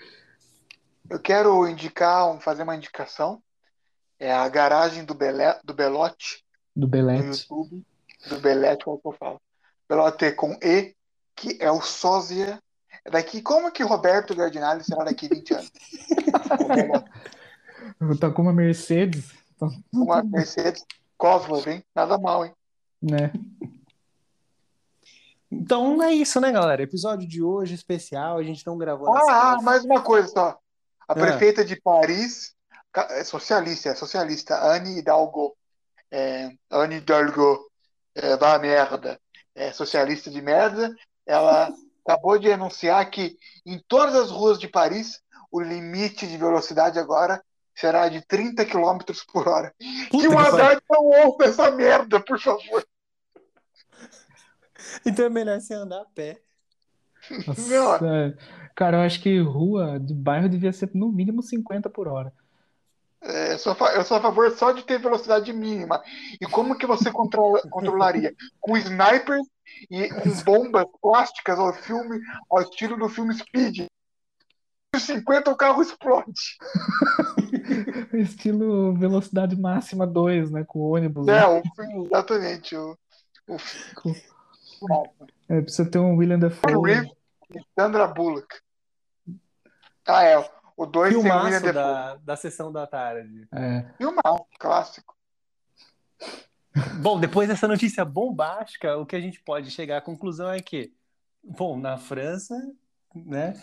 Eu quero indicar, um- fazer uma indicação. É a garagem do, Belé, do Belote Do no Belete. YouTube. Do Belete, como que eu falo? Belote com E, que é o sósia. É daqui, como que Roberto Gardinali será daqui 20 anos? *laughs* Belote. Tá com uma Mercedes, Uma Mercedes Cosmos, hein? Nada mal, hein? né? Então é isso, né, galera? Episódio de hoje especial, a gente não gravou Ah, ah, mais uma coisa só. A Ah. prefeita de Paris, é socialista, é socialista, Anne Hidalgo. É, Anne Hidalgo, é, vá merda. É socialista de merda. Ela *laughs* acabou de anunciar que em todas as ruas de Paris o limite de velocidade agora será de 30 km por hora. Puta que o. Haddad não ouça essa merda, por favor. *laughs* Então é melhor você andar a pé. Nossa. Cara, eu acho que rua de bairro devia ser no mínimo 50 por hora. É, eu, sou a eu sou a favor só de ter velocidade mínima. E como que você controla- *laughs* controlaria? Com snipers e com bombas plásticas ao filme, ao estilo do filme Speed. 50 o carro explode. *laughs* *laughs* Estilo velocidade máxima 2, né? Com ônibus. É, né? o filme, exatamente. O, o Com-. É, precisa ter um William Dafoe. Reeves e Sandra Bullock. Ah, é. O 2 tem o William da, da sessão da tarde. É. Filmaço, clássico. Bom, depois dessa notícia bombástica, o que a gente pode chegar à conclusão é que, bom, na França, né,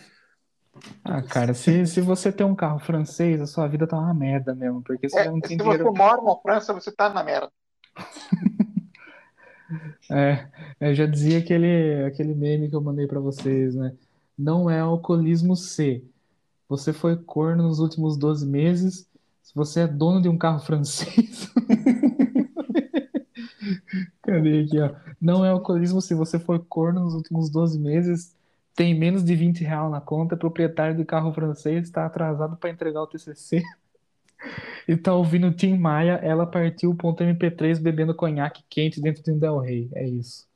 Ah, cara, se, se você tem um carro francês, a sua vida tá uma merda mesmo, porque você É, não tem se dinheiro. você mora na França, você tá na merda. *laughs* É, eu já dizia aquele, aquele meme que eu mandei pra vocês, né? Não é alcoolismo C. Você foi corno nos últimos 12 meses. Se você é dono de um carro francês. *laughs* Cadê aqui, ó? Não é alcoolismo se você foi corno nos últimos 12 meses, tem menos de 20 real na conta, é proprietário de carro francês, está atrasado para entregar o TCC. *laughs* E tá ouvindo Tim Maia, ela partiu ponto MP3 bebendo conhaque quente dentro de um Del Rey. É isso.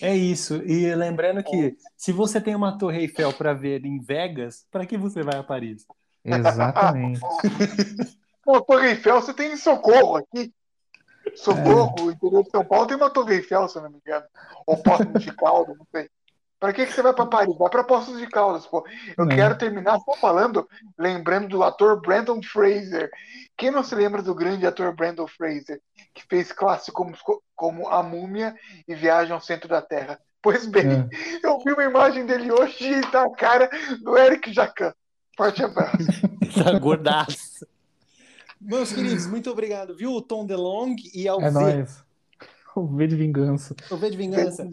É isso. E lembrando que se você tem uma Torre Eiffel para ver em Vegas, para que você vai a Paris? Exatamente. *laughs* Pô, Torre Eiffel, você tem em Socorro aqui. Socorro, o interior de São Paulo tem uma Torre Eiffel, se eu não me engano. Ou Poços de Caldas, não sei. Pra que, que você vai pra Paris? Vai pra Poços de Caldas, pô. Eu É. quero terminar só falando, lembrando do ator Brandon Fraser. Quem não se lembra do grande ator Brandon Fraser, que fez clássicos como, como A Múmia e Viagem ao Centro da Terra? Pois bem, É. eu vi uma imagem dele hoje e tá a cara do Eric Jacan. Forte abraço. Tá gordaço. Meus queridos, muito obrigado, viu? O Tom DeLong e ao É V, nóis. O V de vingança. o v de Vingança.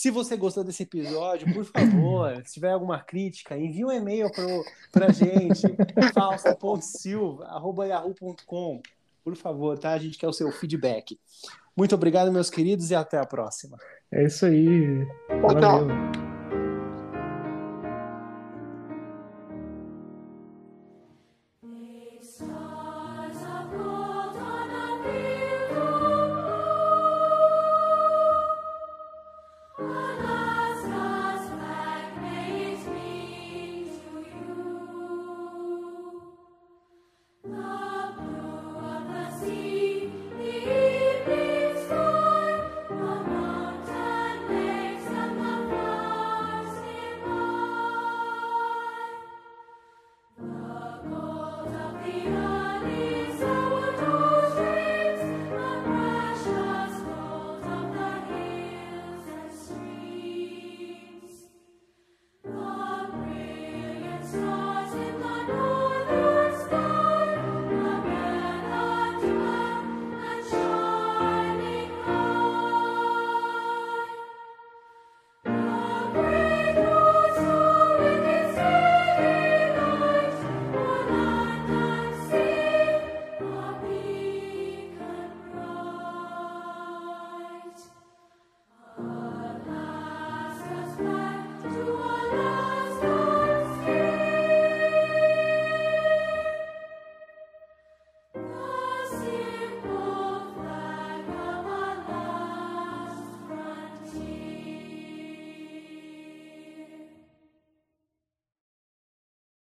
Se você gostou desse episódio, por favor, se tiver alguma crítica, envie um e-mail pro, pra gente, *laughs* falsa.silva.yahoo.com. Por favor, tá? A gente quer o seu feedback. Muito obrigado, meus queridos, e até a próxima. É isso aí. Tchau, tchau. Valeu.